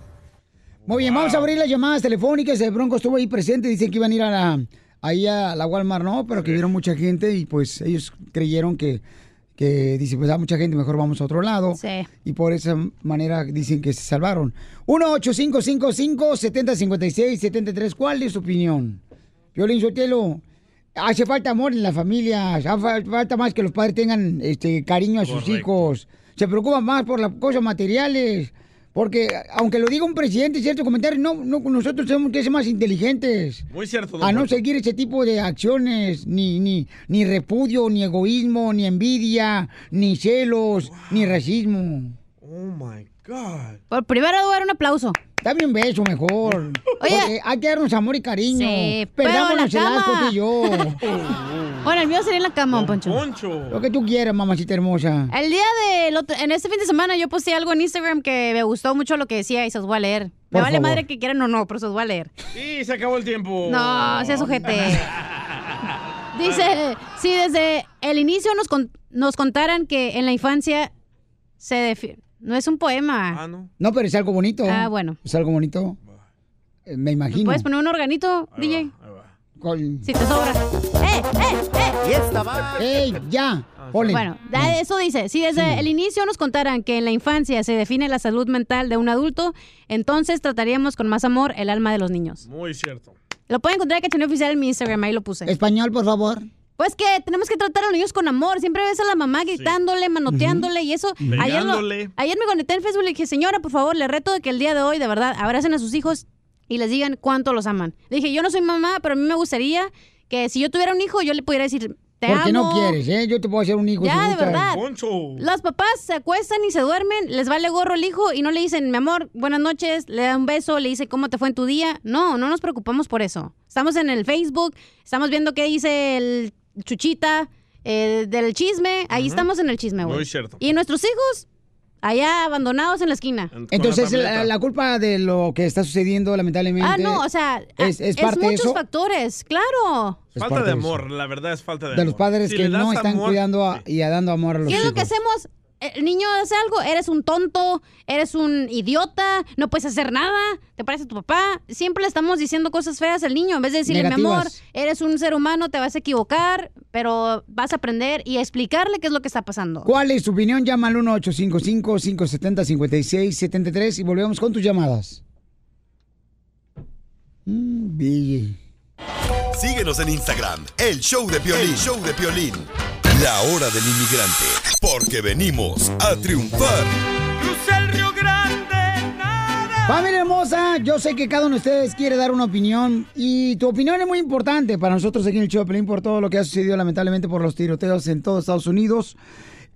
Speaker 2: Muy bien, vamos a abrir las llamadas telefónicas. El Bronco estuvo ahí presente. Dicen que iban a ir a la, ahí a la Walmart, ¿no? Pero que vieron mucha gente y pues ellos creyeron que, que dice, pues hay mucha gente, mejor vamos a otro lado.
Speaker 4: Sí.
Speaker 2: Y por esa manera dicen que se salvaron. 1-855-570-5673. ¿Cuál es su opinión? Violín Sotelo, hace falta amor en la familia. Hace fal- falta más que los padres tengan este cariño a sus
Speaker 3: Correcto.
Speaker 2: hijos. Se preocupan más por las cosas materiales. Porque aunque lo diga un presidente, cierto comentario, no, no, nosotros tenemos que ser más inteligentes.
Speaker 3: Muy cierto, don
Speaker 2: A no seguir ese tipo de acciones, ni, ni, ni repudio, ni egoísmo, ni envidia, ni celos, ni racismo.
Speaker 3: Oh my God.
Speaker 4: Por primero lugar, un aplauso.
Speaker 2: Dame un beso mejor.
Speaker 4: Oye.
Speaker 2: Porque hay que darnos amor y cariño.
Speaker 4: Sí,
Speaker 2: Perdámonos
Speaker 4: la
Speaker 2: el asco tú y yo.
Speaker 4: Bueno, el mío sería en la cama, don Poncho.
Speaker 2: Lo que tú quieras, mamacita hermosa.
Speaker 4: El día de en este fin de semana yo posté algo en Instagram que me gustó mucho lo que decía y se los voy a leer.
Speaker 3: Por
Speaker 4: me vale
Speaker 3: favor.
Speaker 4: madre que quieran o no, pero se los voy a leer.
Speaker 3: Sí, se acabó el tiempo.
Speaker 4: No, sea sujete. Dice, si desde el inicio nos, con- nos contaran que en la infancia se defi- No es un poema.
Speaker 3: no.
Speaker 2: No, pero es algo bonito.
Speaker 4: Ah, bueno.
Speaker 2: Es algo bonito. Eh, Me imagino.
Speaker 4: ¿Puedes poner un organito, DJ?
Speaker 2: Con-
Speaker 4: Si te sobra. ¡Eh, eh, eh!
Speaker 2: Y esta va. ¡Ey, ya! Ponle.
Speaker 4: Bueno, da- eso dice, si desde el inicio nos contaran que en la infancia se define la salud mental de un adulto, entonces trataríamos con más amor el alma de los niños.
Speaker 3: Muy cierto.
Speaker 4: Lo pueden encontrar en Cachaneo Oficial en mi Instagram, ahí lo puse.
Speaker 2: Español, por favor.
Speaker 4: Pues que tenemos que tratar a los niños con amor. Siempre ves a la mamá gritándole, manoteándole y eso. Ayer, lo- ayer me conecté en Facebook y le dije, señora, por favor, le reto de que el día de hoy, de verdad, abracen a sus hijos y les digan cuánto los aman. Le dije, yo no soy mamá, pero a mí me gustaría que si yo tuviera un hijo, yo le pudiera decir, te
Speaker 2: Porque
Speaker 4: amo.
Speaker 2: no quieres, ¿eh? Yo te puedo hacer un hijo. si
Speaker 4: Ya, de
Speaker 2: gustas.
Speaker 4: verdad. Los papás se acuestan y se duermen, les vale gorro el hijo y no le dicen, mi amor, buenas noches, le da un beso, le dice cómo te fue en tu día. No, no nos preocupamos por eso. Estamos en el Facebook, estamos viendo qué dice el chuchita eh, del chisme, ahí estamos en el chisme, güey.
Speaker 3: Muy cierto.
Speaker 4: Y nuestros hijos, allá abandonados en la esquina.
Speaker 2: Entonces, la, la culpa de lo que está sucediendo, lamentablemente.
Speaker 4: Ah, no, o sea,
Speaker 2: es, es parte de
Speaker 4: muchos
Speaker 2: eso.
Speaker 4: factores, claro.
Speaker 2: Es
Speaker 3: Falta de
Speaker 2: de eso.
Speaker 3: amor, la verdad es falta de,
Speaker 2: De
Speaker 3: amor.
Speaker 2: los padres
Speaker 3: Si
Speaker 2: que no están
Speaker 3: amor,
Speaker 2: cuidando a- y a dando amor a los
Speaker 4: ¿Qué es
Speaker 2: hijos.
Speaker 4: lo que hacemos? El niño hace algo, eres un tonto, eres un idiota, no puedes hacer nada, te parece a tu papá. Siempre le estamos diciendo cosas feas al niño, en vez de decirle, mi amor, eres un ser humano, te vas a equivocar, pero vas a aprender y a explicarle qué es lo que está pasando.
Speaker 2: ¿Cuál es tu opinión? Llama al 1-855-570-5673 y volvemos con tus llamadas. Mm.
Speaker 9: Síguenos en Instagram, el show de Piolín. El show de Piolín. La hora del inmigrante, porque venimos a triunfar.
Speaker 23: Crucé el Río Grande.
Speaker 2: Familia hermosa, yo sé que cada uno de ustedes quiere dar una opinión y tu opinión es muy importante para nosotros aquí en el Pelín por todo lo que ha sucedido lamentablemente por los tiroteos en todo Estados Unidos.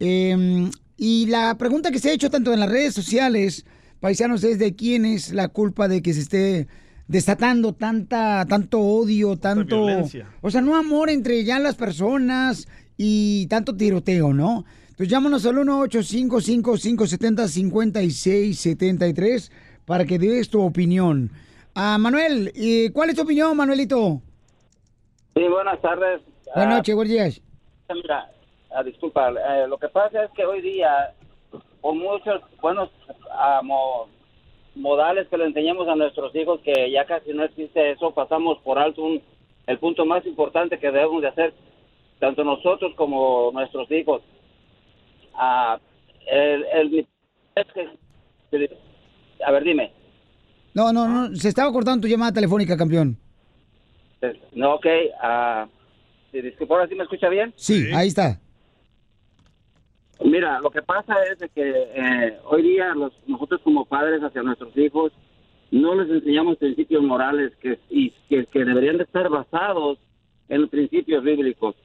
Speaker 2: Eh, y la pregunta que se ha hecho tanto en las redes sociales, paisanos, es de quién es la culpa de que se esté desatando tanta, tanto odio, tanto... O sea, no amor entre ya las personas y tanto tiroteo, ¿no? Entonces llámanos al 1-855-570-5673 para que des tu opinión. Ah, Manuel, ¿y ¿cuál es tu opinión, Manuelito?
Speaker 25: Sí, buenas tardes.
Speaker 2: Buenas
Speaker 25: Ah,
Speaker 2: noches, buenos días.
Speaker 25: Mira, ah, disculpa, eh, lo que pasa es que hoy día, por muchos buenos ah, mo- modales que le enseñamos a nuestros hijos, que ya casi no existe eso, pasamos por alto un, el punto más importante que debemos de hacer, tanto nosotros como nuestros hijos. Ah, el, el- es que- a ver, dime.
Speaker 2: No, no, no, se estaba cortando tu llamada telefónica, campeón.
Speaker 25: No, ok. ah, disculpa, ¿ahora sí me escucha bien?
Speaker 2: Sí, ahí está.
Speaker 25: Mira, lo que pasa es de que eh, hoy día los, nosotros como padres hacia nuestros hijos no les enseñamos principios morales que, y, que, que deberían de estar basados en los principios bíblicos.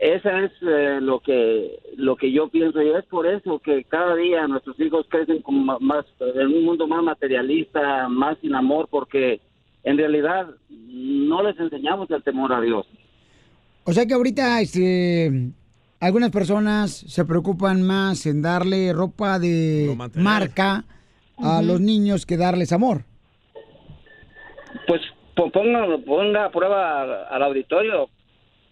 Speaker 25: Esa es eh, lo que lo que yo pienso y es por eso que cada día nuestros hijos crecen como ma- más en un mundo más materialista, más sin amor, porque en realidad no les enseñamos el temor a Dios.
Speaker 2: O sea que ahorita este, algunas personas se preocupan más en darle ropa de marca a los niños que darles amor.
Speaker 25: Pues po- ponga, ponga a prueba al auditorio,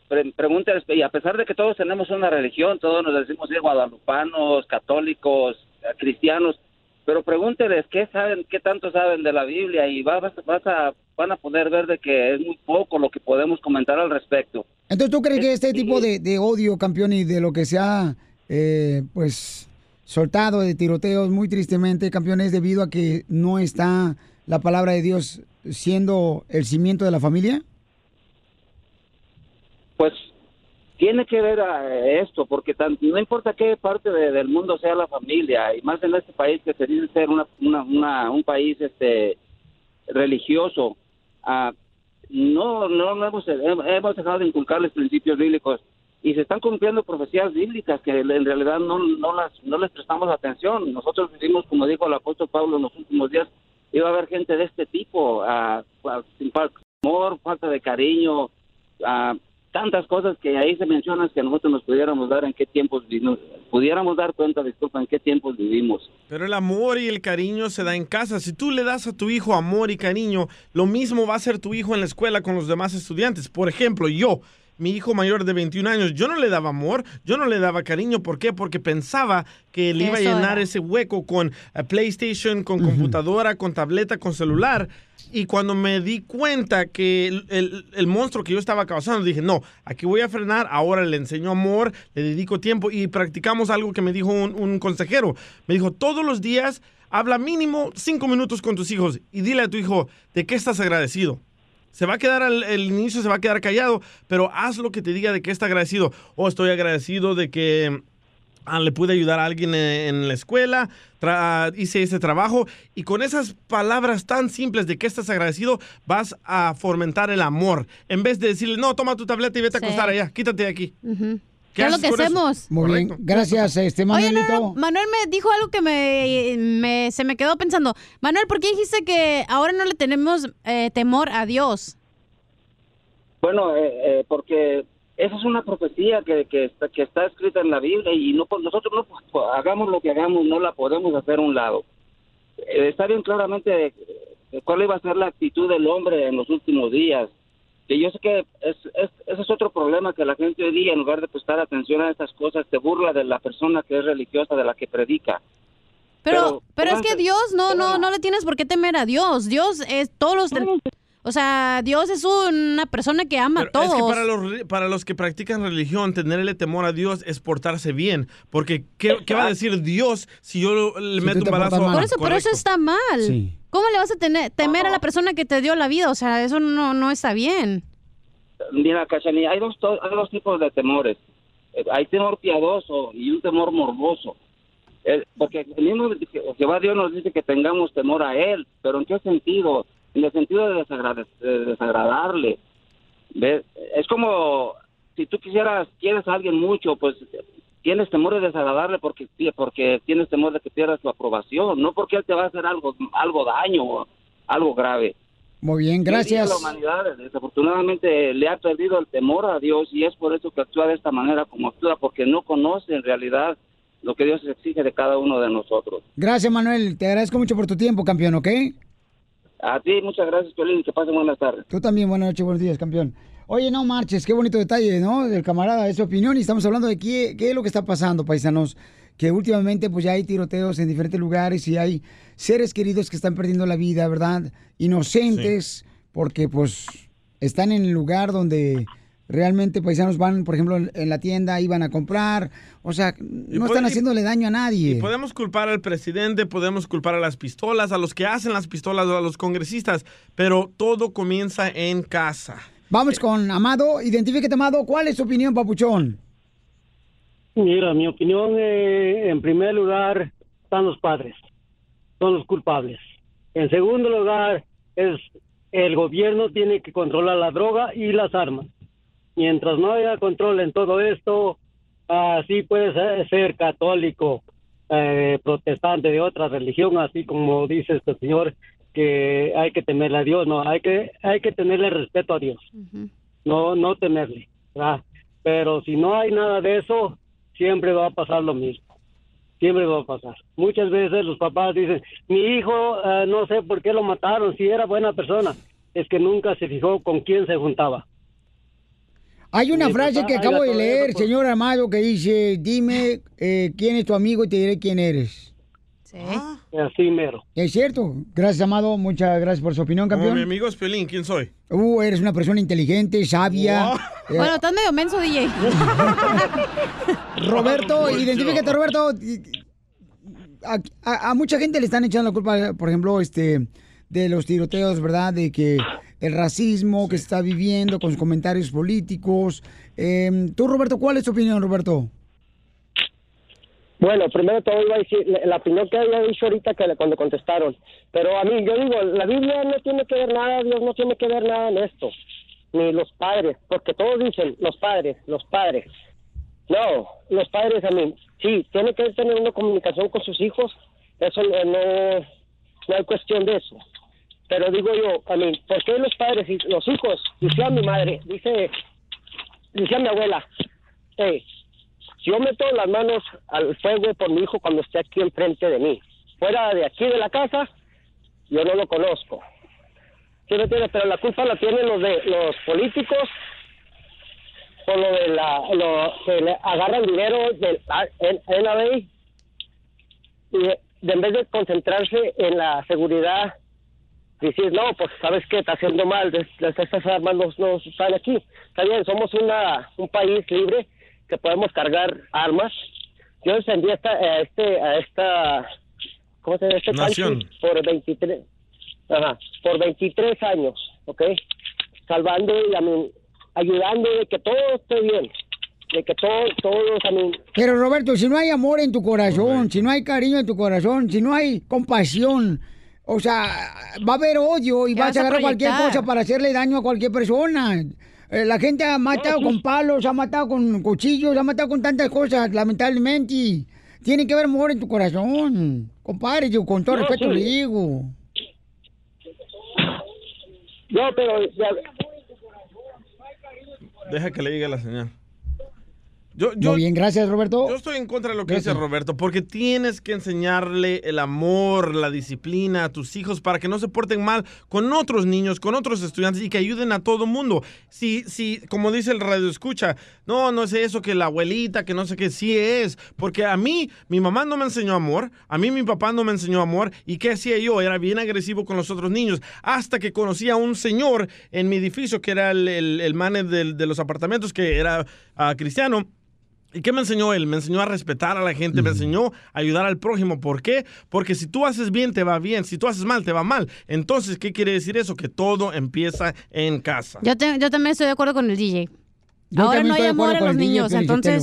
Speaker 25: pre- pregúnteles, y a pesar de que todos tenemos una religión, todos nos decimos ser guadalupanos, católicos, eh, cristianos, pero pregúnteles qué saben, qué tanto saben de la Biblia y va- vas, vas a, van a poder ver de que es muy poco lo que podemos comentar al respecto.
Speaker 2: Entonces, ¿tú crees que este tipo de, de odio, campeón, y de lo que se ha, eh, pues, soltado de tiroteos, muy tristemente, campeón, es debido a que no está la palabra de Dios siendo el cimiento de la familia?
Speaker 25: Pues tiene que ver a esto, porque tan- no importa qué parte de- del mundo sea la familia, y más en este país que se dice ser una, una- una- un país este religioso, ah, no, no, hemos, hemos dejado de inculcarles principios bíblicos y se están cumpliendo profecías bíblicas que en realidad no, no, las, no les prestamos atención. Nosotros vivimos, como dijo el apóstol Pablo en los últimos días, iba a haber gente de este tipo, ah, sin amor, falta de cariño, ah, tantas cosas que ahí se mencionan que nosotros nos pudiéramos dar en qué tiempos pudiéramos dar cuenta, disculpa, en qué tiempos vivimos.
Speaker 3: Pero el amor y el cariño se da en casa. Si tú le das a tu hijo amor y cariño, lo mismo va a hacer tu hijo en la escuela con los demás estudiantes. Por ejemplo, yo, mi hijo mayor de 21 años, yo no le daba amor, yo no le daba cariño. ¿Por qué? Porque pensaba que le iba a llenar
Speaker 4: era.
Speaker 3: ese hueco con eh, PlayStation, con computadora, con tableta, con celular. Y cuando me di cuenta que el, el- el monstruo que yo estaba causando, dije, no, aquí voy a frenar, ahora le enseño amor, le dedico tiempo y practicamos algo que me dijo un, un consejero. Me dijo, todos los días habla mínimo cinco minutos con tus hijos y dile a tu hijo de qué estás agradecido. Se va a quedar al el inicio, se va a quedar callado, pero haz lo que te diga de qué está agradecido. O estoy agradecido de que ah, le pude ayudar a alguien en, en la escuela, tra- hice ese trabajo y con esas palabras tan simples de que estás agradecido vas a fomentar el amor. En vez de decirle, no, toma tu tableta y vete
Speaker 4: Sí.
Speaker 3: a acostar allá, quítate de aquí.
Speaker 4: Ujú.
Speaker 3: ¿Qué
Speaker 4: ¿Qué es lo que hacemos?
Speaker 2: Muy bien, gracias, este
Speaker 4: Oye, no,
Speaker 2: Manuelito.
Speaker 4: no, Manuel me dijo algo que me, me- se me quedó pensando. Manuel, ¿por qué dijiste que ahora no le tenemos eh, temor a Dios?
Speaker 25: Bueno, eh, eh, porque esa es una profecía que, que, está, que está escrita en la Biblia y no pues, nosotros no pues, pues, hagamos lo que hagamos, no la podemos hacer a un lado. Eh, está bien claramente eh, cuál iba a ser la actitud del hombre en los últimos días. Que yo sé que es, es- ese es otro problema que la gente hoy día, en lugar de prestar atención a estas cosas, se burla de la persona que es religiosa, de la que predica.
Speaker 4: Pero, pero es que Dios, no, no, no le tienes por qué temer a Dios. Dios es todos los... O sea, Dios es una persona que ama a
Speaker 3: Pero es
Speaker 4: todos.
Speaker 3: que para los, para los que practican religión, tenerle temor a Dios es portarse bien. Porque, ¿qué, qué va a decir Dios si yo le meto un balazo?
Speaker 4: Por eso, por eso
Speaker 3: Correcto.
Speaker 4: está mal.
Speaker 3: Sí.
Speaker 4: ¿Cómo le vas a tener, temer a la persona que te dio la vida? O sea, eso no, no está bien.
Speaker 25: Mira, Cachanilla, hay dos, hay dos tipos de temores. Eh, Hay temor piadoso y un temor morboso. Eh, porque el mismo Jehová Dios nos dice que tengamos temor a Él, pero ¿en qué sentido? En el sentido de, de desagradarle. ¿Ves? Es como si tú quisieras, quieres a alguien mucho, pues tienes temor de desagradarle porque, porque tienes temor de que pierdas su aprobación, no porque Él te va a hacer algo, algo daño o algo grave.
Speaker 2: Muy bien, gracias.
Speaker 25: La humanidad desafortunadamente le ha perdido el temor a Dios y es por eso que actúa de esta manera como actúa, porque no conoce en realidad lo que Dios exige de cada uno de nosotros.
Speaker 2: Gracias, Manuel. Te agradezco mucho por tu tiempo, campeón, ¿ok?
Speaker 25: A ti muchas gracias, Piolín, que pasen buenas tardes.
Speaker 2: Tú también, buenas noches, buenos días, campeón. Oye, no marches, qué bonito detalle, ¿no? Del camarada, es su opinión y estamos hablando de qué, qué es lo que está pasando, paisanos. Que últimamente pues ya hay tiroteos en diferentes lugares y hay seres queridos que están perdiendo la vida, ¿verdad? Inocentes, porque pues están en el lugar donde realmente paisanos van, por ejemplo, en la tienda, iban a comprar, o sea, no
Speaker 3: puede-
Speaker 2: están haciéndole daño a nadie.
Speaker 3: Podemos culpar al presidente, podemos culpar a las pistolas, a los que hacen las pistolas, a los congresistas, pero todo comienza en casa.
Speaker 2: Vamos con Amado, identifíquete, Amado, ¿cuál es tu opinión, papuchón?
Speaker 26: Mira, mi opinión, eh, en primer lugar, están los padres, son los culpables. En segundo lugar, es el gobierno tiene que controlar la droga y las armas. Mientras no haya control en todo esto, así puedes ser- ser católico, eh, protestante de otra religión, así como dice este señor que hay que temerle a Dios, no, hay que hay que tenerle respeto a Dios no no temerle, ¿verdad? Pero si no hay nada de eso, siempre va a pasar lo mismo. Siempre va a pasar. Muchas veces los papás dicen, mi hijo, eh, no sé por qué lo mataron, si era buena persona. Es que nunca se fijó con quién se juntaba.
Speaker 2: Hay una
Speaker 26: Mi
Speaker 2: frase
Speaker 26: papá
Speaker 2: que
Speaker 26: haya
Speaker 2: acabo de leer,
Speaker 26: por-
Speaker 2: señor Amado, que dice, dime eh, quién es tu amigo y te diré quién eres.
Speaker 26: Así mero.
Speaker 2: Es cierto. Gracias, Amado. Muchas gracias por su opinión,
Speaker 3: Como mi
Speaker 2: campeón.
Speaker 3: amigo es Piolín, ¿quién soy?
Speaker 2: Uh, eres una persona inteligente, sabia.
Speaker 3: Wow.
Speaker 2: Eh,
Speaker 4: Bueno, estás medio menso, DJ.
Speaker 2: Roberto, identifícate, Roberto. A, a- a mucha gente le están echando la culpa, por ejemplo, este, de los tiroteos, ¿verdad? De que el racismo que se está viviendo con sus comentarios políticos. Eh, Tú, Roberto, ¿cuál es tu opinión, Roberto?
Speaker 27: Bueno, primero todo iba a decir la opinión que había dicho ahorita que cuando contestaron. Pero a mí, yo digo, la Biblia no tiene que ver nada, Dios no tiene que ver nada en esto. Ni los padres, porque todos dicen los padres, los padres. No, los padres a mí, sí, tiene que tener una comunicación con sus hijos, eso no, no, no hay cuestión de eso. Pero digo yo, a mí, ¿por qué los padres y los hijos? Decía mi madre, dice, decía mi abuela, hey, si yo meto las manos al fuego por mi hijo cuando esté aquí enfrente de mí, fuera de aquí de la casa, yo no lo conozco. Pero la culpa la tienen los de los políticos por lo de la lo que agarran dinero del NRA y de, en vez de concentrarse en la seguridad decir no pues sabes qué está haciendo mal estas armas no, no están aquí. Está bien somos una un país libre que podemos cargar armas yo defendí a esta a este a esta cómo se llama este
Speaker 3: Nación.
Speaker 27: por 23 ajá, por 23 años ¿ok? salvando y a mí, ayudando de que todo esté bien de que todo todos a mí
Speaker 2: Pero Roberto, si no hay amor en tu corazón, si no hay cariño en tu corazón, si no hay compasión, o sea, va a haber odio y
Speaker 4: ¿Qué
Speaker 2: vas
Speaker 4: vas
Speaker 2: a
Speaker 4: a
Speaker 2: agarrar cualquier
Speaker 4: proyectar?
Speaker 2: cosa para hacerle daño a cualquier persona. Eh, la gente ha matado con palos, ha matado con cuchillos, ha matado con tantas cosas, lamentablemente. Tiene que haber amor en tu corazón. Compadre, yo con todo
Speaker 27: No,
Speaker 2: respeto
Speaker 27: sí.
Speaker 2: le digo.
Speaker 27: no pero ya-
Speaker 3: Deja que le llegue la señal. Yo, yo,
Speaker 2: Muy bien, gracias, Roberto.
Speaker 3: yo estoy en contra de lo que
Speaker 2: Gracias.
Speaker 3: dice Roberto, porque tienes que enseñarle el amor, la disciplina a tus hijos para que no se porten mal con otros niños, con otros estudiantes y que ayuden a todo mundo. Si, si, como dice el radio escucha, no, no es eso que la abuelita, que no sé qué, sí es, porque a mí, mi mamá no me enseñó amor, a mí mi papá no me enseñó amor, y ¿qué hacía yo? Era bien agresivo con los otros niños, hasta que conocí a un señor en mi edificio, que era el, el, el de los apartamentos, que era ah, cristiano, ¿Y qué me enseñó él? Me enseñó a respetar a la gente, me enseñó a ayudar al prójimo. ¿Por qué? Porque si tú haces bien, te va bien. Si tú haces mal, te va mal. Entonces, ¿qué quiere decir eso? Que todo empieza en casa.
Speaker 4: Yo, te- yo también estoy de acuerdo con el DJ.
Speaker 3: Yo
Speaker 4: Ahora no hay amor a los niños, entonces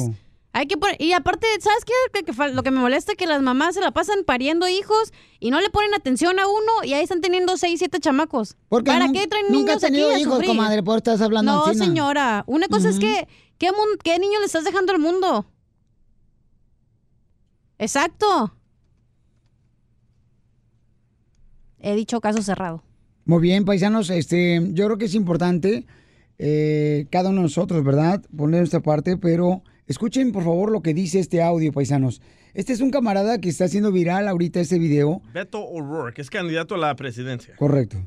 Speaker 4: hay que poner, y aparte, ¿sabes qué? Que- que fal- lo que me molesta es que las mamás se la pasan pariendo hijos y no le ponen atención a uno y ahí están teniendo seis, siete chamacos.
Speaker 2: Porque
Speaker 4: ¿Para qué traen
Speaker 2: nunca
Speaker 4: niños
Speaker 2: has tenido
Speaker 4: aquí
Speaker 2: hijos, comadre, por estás hablando
Speaker 4: No, señora. Una cosa es que ¿qué, ¿qué niño le estás dejando al mundo? Exacto. He dicho caso cerrado.
Speaker 2: Muy bien, paisanos, este, yo creo que es importante eh, cada uno de nosotros, ¿verdad? Poner nuestra parte, pero escuchen por favor lo que dice este audio, paisanos. Este es un camarada que está haciendo viral ahorita este video.
Speaker 3: Beto O'Rourke es candidato a la presidencia.
Speaker 2: Correcto.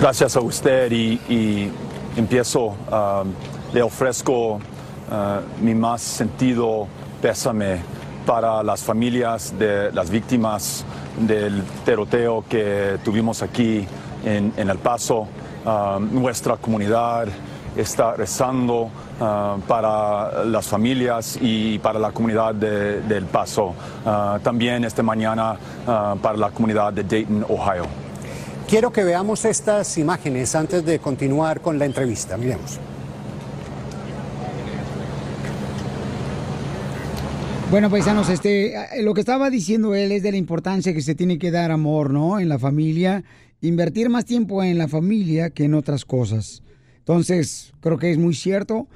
Speaker 28: Gracias a usted y, y empiezo, um, le ofrezco uh, mi más sentido pésame para las familias de las víctimas del tiroteo que tuvimos aquí en, en El Paso. Um, nuestra comunidad está rezando uh, para las familias y para la comunidad de, de El Paso. Uh, también esta mañana uh, para la comunidad de Dayton, Ohio.
Speaker 29: Quiero que veamos estas imágenes antes de continuar con la entrevista. Miremos.
Speaker 2: Bueno, paisanos, este, eh, lo que estaba diciendo él es de la importancia que se tiene que dar amor, ¿no? En la familia, invertir más tiempo en la familia que en otras cosas. Entonces, creo que es muy cierto.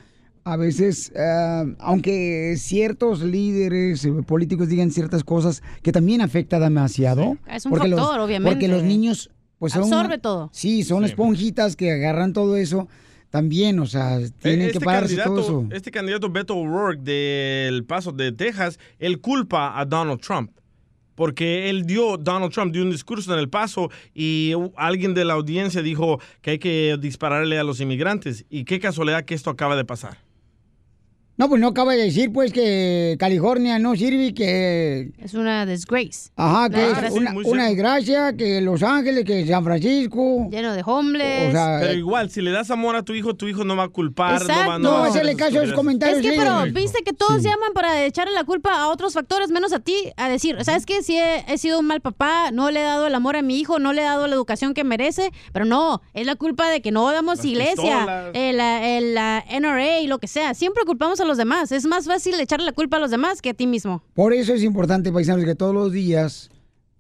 Speaker 2: A veces, eh, aunque ciertos líderes eh, políticos digan ciertas cosas que también afecta demasiado.
Speaker 4: Es un
Speaker 2: porque los-
Speaker 4: factor, obviamente.
Speaker 2: Porque los niños, pues son...
Speaker 4: Absorbe todo.
Speaker 2: Sí, son esponjitas que agarran todo eso. También, o sea, tienen
Speaker 3: Este
Speaker 2: que pararse todo eso.
Speaker 3: este candidato Beto O'Rourke del Paso de Texas, él culpa a Donald Trump. Porque él dio, Donald Trump dio un discurso en El Paso y alguien de la audiencia dijo que hay que dispararle a los inmigrantes. Y qué casualidad que esto acaba de pasar.
Speaker 2: No, pues no acaba de decir, pues, que California no sirve, que...
Speaker 4: Es una disgrace.
Speaker 2: Ajá, que
Speaker 4: Una
Speaker 2: es
Speaker 4: desgracia.
Speaker 2: una, una desgracia, que Los Ángeles, que San Francisco.
Speaker 4: Lleno de homeless.
Speaker 2: O sea,
Speaker 3: Pero
Speaker 2: eh,
Speaker 3: igual, si le das amor a tu hijo, tu hijo no va a culpar.
Speaker 4: Exacto.
Speaker 3: No va,
Speaker 2: No,
Speaker 3: va a hacer
Speaker 2: hacerle caso a esos
Speaker 3: estupideces.
Speaker 2: comentarios.
Speaker 4: Es que, pero viste que todos llaman para echarle la culpa a otros factores menos a ti, a decir, ¿sabes qué? Si he, he sido un mal papá, no le he dado el amor a mi hijo, no le he dado la educación que merece, pero no, es la culpa de que no damos
Speaker 3: Las
Speaker 4: iglesia, el, el, la NRA y lo que sea. Siempre culpamos a los demás. Es más fácil echarle la culpa a los demás que a ti mismo.
Speaker 2: Por eso es importante, paisanos, que todos los días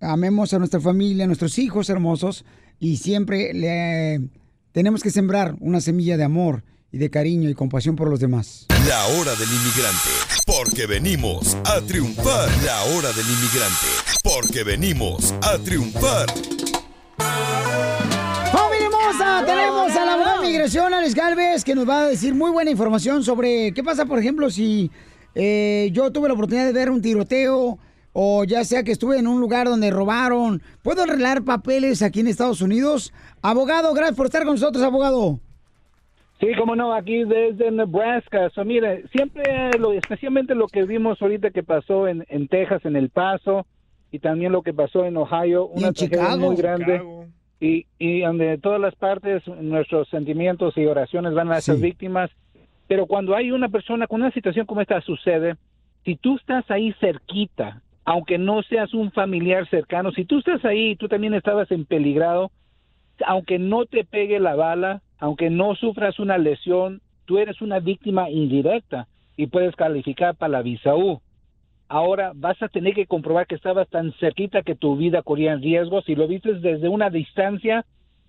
Speaker 2: amemos a nuestra familia, a nuestros hijos hermosos, y siempre le, tenemos que sembrar una semilla de amor y de cariño y compasión por los demás.
Speaker 9: La hora del inmigrante, porque venimos a triunfar. La hora del inmigrante, porque venimos a triunfar.
Speaker 2: Tenemos a la abogada de migración, Alex Galvez, que nos va a decir muy buena información sobre qué pasa, por ejemplo, si eh, yo tuve la oportunidad de ver un tiroteo o ya sea que estuve en un lugar donde robaron. ¿Puedo arreglar papeles aquí en Estados Unidos? Abogado, gracias por estar con nosotros, abogado.
Speaker 30: Sí, como no, aquí desde Nebraska. So, mire, siempre, lo, especialmente lo que vimos ahorita que pasó en, en Texas, en El Paso, y también lo que pasó en Ohio, una
Speaker 2: en
Speaker 30: tragedia
Speaker 2: Chicago.
Speaker 30: muy grande.
Speaker 2: Chicago.
Speaker 30: Y, y donde todas las partes, nuestros sentimientos y oraciones van a esas víctimas. Pero cuando hay una persona con una situación como esta sucede, si tú estás ahí cerquita, aunque no seas un familiar cercano, si tú estás ahí y tú también estabas en peligrado, aunque no te pegue la bala, aunque no sufras una lesión, tú eres una víctima indirecta y puedes calificar para la visa U. Ahora vas a tener que comprobar que estabas tan cerquita que tu vida corría en riesgo. Si lo viste desde una distancia,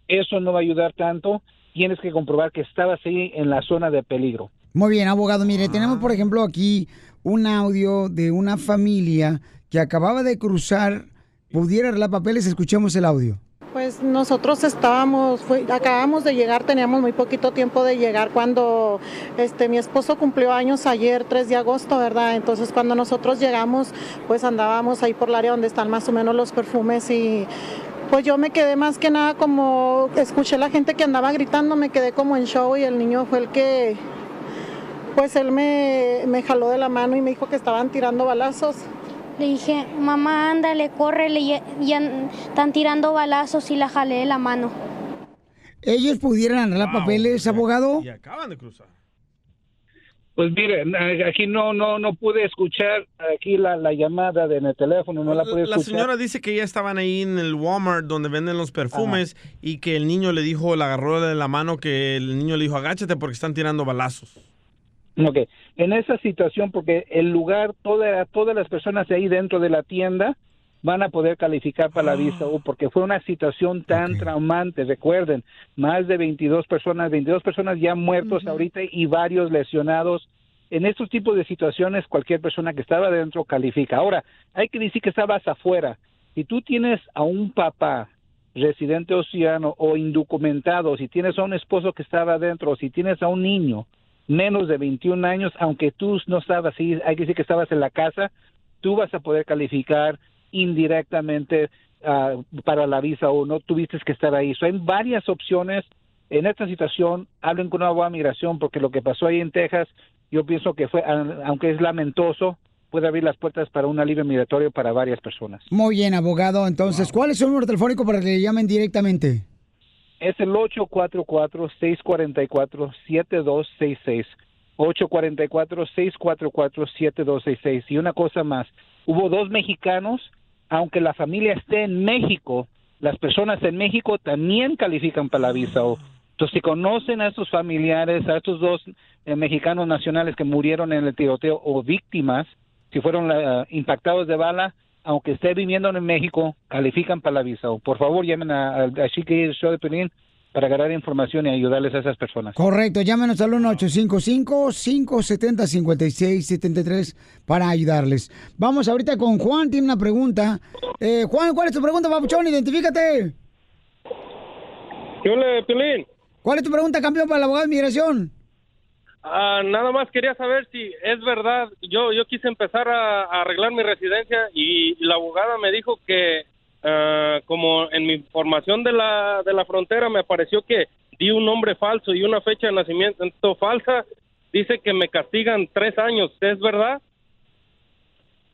Speaker 30: eso no va a ayudar tanto. Tienes que comprobar que estabas ahí en la zona de peligro.
Speaker 2: Muy bien, abogado. Mire, tenemos, por ejemplo, aquí un audio de una familia que acababa de cruzar. ¿Pudiera arreglar papeles? Escuchemos el audio.
Speaker 31: Pues nosotros estábamos, fue- acabamos de llegar, teníamos muy poquito tiempo de llegar cuando este mi esposo cumplió años ayer, 3 de agosto, ¿verdad? Entonces cuando nosotros llegamos, pues andábamos ahí por el área donde están más o menos los perfumes y pues yo me quedé más que nada como, escuché la gente que andaba gritando, me quedé como en show y el niño fue el que, pues él me, me jaló de la mano y me dijo que estaban tirando balazos.
Speaker 32: Le dije, mamá, ándale, córrele, y, y an- están tirando balazos y la jalé de la mano.
Speaker 2: ¿Ellos pudieran arreglar papeles, abogado?
Speaker 3: Y acaban de cruzar.
Speaker 30: Pues mire, aquí no no no pude escuchar aquí la, la llamada de en el teléfono, no la pude
Speaker 3: La
Speaker 30: escuchar.
Speaker 3: señora dice que ya estaban ahí en el Walmart donde venden los perfumes y que el niño le dijo, le agarró de la mano, que el niño le dijo, agáchate porque están tirando balazos.
Speaker 30: Ok, en esa situación, porque el lugar, toda, todas las personas de ahí dentro de la tienda van a poder calificar para la visa U, porque fue una situación tan traumante. Recuerden, más de 22 personas, 22 personas ya muertos ahorita y varios lesionados. En estos tipos de situaciones, cualquier persona que estaba dentro califica. Ahora, hay que decir que estabas afuera. Si tú tienes a un papá residente o ciudadano o indocumentado, si tienes a un esposo que estaba adentro, o si tienes a un niño menos de 21 años, aunque tú no estabas ahí, hay que decir que estabas en la casa, tú vas a poder calificar indirectamente ah, para la visa o no tuviste que estar ahí. So, hay varias opciones. En esta situación, hablen con una abogada de migración porque lo que pasó ahí en Texas, yo pienso que fue, ah, aunque es lamentoso, puede abrir las puertas para un alivio migratorio para varias personas.
Speaker 2: Muy bien, abogado. Entonces, ¿cuál es su número telefónico para que le llamen directamente?
Speaker 30: Es el 844-644-7266. 844-644-7266. Y una cosa más, hubo dos mexicanos, aunque la familia esté en México, las personas en México también califican para la visa. O, entonces, si conocen a estos familiares, a estos dos eh, mexicanos nacionales que murieron en el tiroteo o víctimas, si fueron eh, impactados de bala, aunque esté viviendo en México, califican para la visa. O, por favor, llamen a, a, a el Show de Pelín para agarrar información y ayudarles a esas personas.
Speaker 2: Correcto, llámenos al 1-855-570-5673 para ayudarles. Vamos ahorita con Juan, tiene una pregunta. Eh, Juan, ¿cuál es tu pregunta, papuchón? Identifícate.
Speaker 33: ¿Qué hola, Piolín?
Speaker 2: ¿Cuál es tu pregunta, campeón, para el abogado de migración?
Speaker 33: Ah, nada más quería saber si es verdad. Yo yo quise empezar a, arreglar mi residencia y la abogada me dijo que ah, como en mi formación de la de la frontera me apareció que di un nombre falso y una fecha de nacimiento falsa. Dice que me castigan tres años. ¿Es verdad?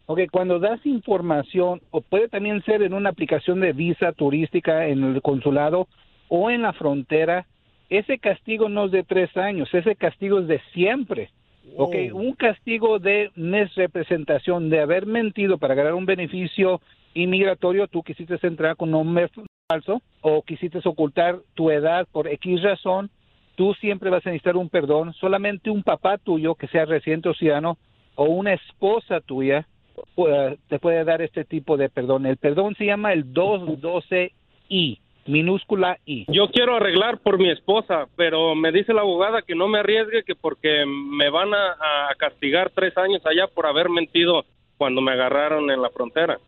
Speaker 30: Ok, cuando das información, o puede también ser en una aplicación de visa turística en el consulado o en la frontera, ese castigo no es de tres años, ese castigo es de siempre. Ok, un castigo de misrepresentación, de haber mentido para ganar un beneficio inmigratorio, tú quisiste entrar con nombre falso o quisiste ocultar tu edad por X razón, tú siempre vas a necesitar un perdón. Solamente un papá tuyo, que sea residente o ciudadano, o una esposa tuya, pu- te puede dar este tipo de perdón. El perdón se llama el 212I, minúscula I.
Speaker 33: Yo quiero arreglar por mi esposa, pero me dice la abogada que no me arriesgue, que porque me van a, a castigar tres años allá por haber mentido cuando me agarraron en la frontera.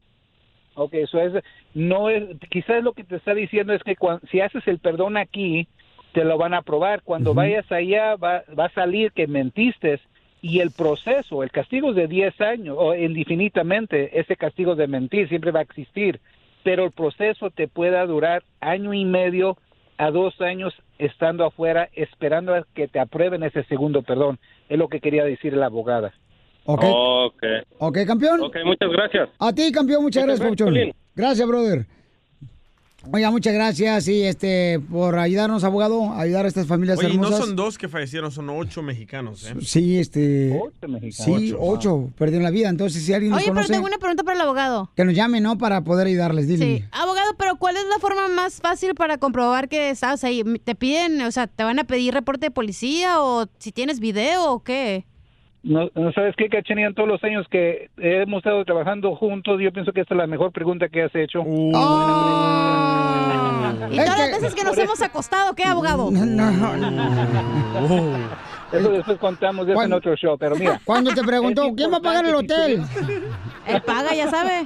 Speaker 30: Ok, eso es, no es, quizás lo que te está diciendo es que si haces el perdón aquí, te lo van a aprobar. Cuando vayas allá, va, va a salir que mentiste y el proceso, el castigo es de 10 años o indefinidamente, ese castigo de mentir siempre va a existir, pero el proceso te pueda durar año y medio a dos años estando afuera esperando a que te aprueben ese segundo perdón. Es lo que quería decir la abogada.
Speaker 2: Ok.
Speaker 33: Ok.
Speaker 2: Ok, campeón.
Speaker 33: Ok, muchas gracias.
Speaker 2: A ti, campeón, muchas
Speaker 33: Muchas
Speaker 2: gracias,
Speaker 33: gracias.
Speaker 2: Gracias, brother. Oiga, muchas gracias y este por ayudarnos, abogado, a ayudar a estas familias
Speaker 3: Oye, y no
Speaker 2: hermosas.
Speaker 3: son dos que fallecieron, son ocho mexicanos, ¿eh?
Speaker 2: Sí, este. Sí,
Speaker 3: Ocho.
Speaker 2: ocho perdieron la vida. Entonces, si alguien nos
Speaker 4: Oye, pero tengo una pregunta para el abogado.
Speaker 2: que nos llame, ¿no? Para poder ayudarles. Dile.
Speaker 4: Sí, abogado, pero ¿cuál es la forma más fácil para comprobar que estabas ahí? ¿Te piden, o sea, te van a pedir reporte de policía o si tienes video o qué?
Speaker 30: No, no sabes qué, Cachanilla, en todos los años que hemos estado trabajando juntos, yo pienso que esta es la mejor pregunta que has hecho.
Speaker 4: ¿Y todas las veces que nos hemos acostado, qué, abogado?
Speaker 30: Eso después contamos eso en otro show, pero mira.
Speaker 2: Cuando te preguntó, ¿quién va a pagar el hotel?
Speaker 4: Él paga, ya sabe.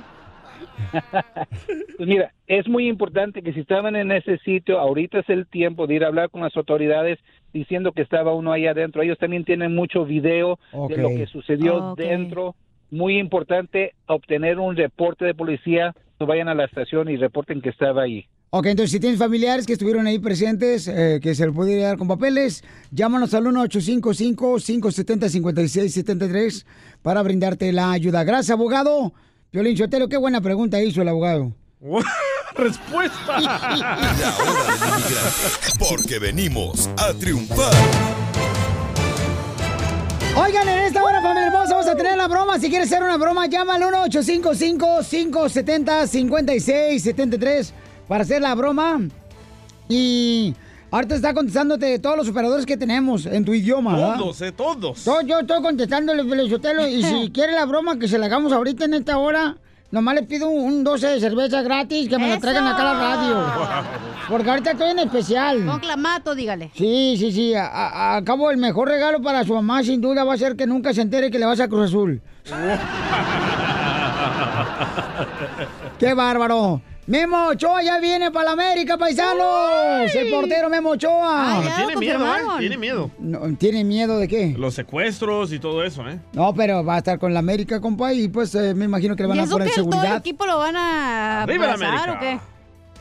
Speaker 30: Pues mira, es muy importante que si estaban en ese sitio, ahorita es el tiempo de ir a hablar con las autoridades diciendo que estaba uno ahí adentro. Ellos también tienen mucho video de lo que sucedió
Speaker 2: Ok.
Speaker 30: dentro. Muy importante obtener un reporte de policía. No vayan a la estación y reporten que estaba ahí.
Speaker 2: Ok, entonces si tienes familiares que estuvieron ahí presentes, eh, que se lo puede dar con papeles, llámanos al 1-855-570-5673 para brindarte la ayuda. Gracias, abogado. Violín Chotelo, qué buena pregunta hizo el abogado.
Speaker 3: Respuesta.
Speaker 9: La hora del inmigrante, porque venimos a triunfar.
Speaker 2: Oigan, en esta hora, familia hermosa, vamos a tener la broma. Si quieres hacer una broma, llama al 1-855-570-5673 para hacer la broma. Y ahorita está contestándote todos los operadores que tenemos en tu idioma. ¿verdad?
Speaker 3: Todos, eh, todos.
Speaker 2: Yo, yo estoy contestándole, Felizotelo, y si quiere la broma que se la hagamos ahorita en esta hora, nomás le pido un, un 12 de cerveza gratis que me la traigan acá a la radio. Porque ahorita estoy en especial.
Speaker 4: Con clamato, dígale.
Speaker 2: Sí, sí, sí. A- a- Acabo el mejor regalo para su mamá, sin duda, va a ser que nunca se entere que le vas a Cruz Azul. ¡Qué bárbaro! Memo Ochoa ya viene para la América, paisanos. El portero Memo Ochoa.
Speaker 3: Pero tiene miedo, ¿eh? Tiene miedo.
Speaker 2: No, ¿Tiene miedo de qué?
Speaker 3: Los secuestros y todo eso, ¿eh?
Speaker 2: No, pero va a estar con la América, compa, y pues eh, me imagino que le van
Speaker 4: ¿Y
Speaker 2: a poner
Speaker 4: que todo el
Speaker 2: seguridad.
Speaker 4: equipo lo van a
Speaker 3: Arriba la
Speaker 4: abrazar
Speaker 3: América.
Speaker 4: o qué?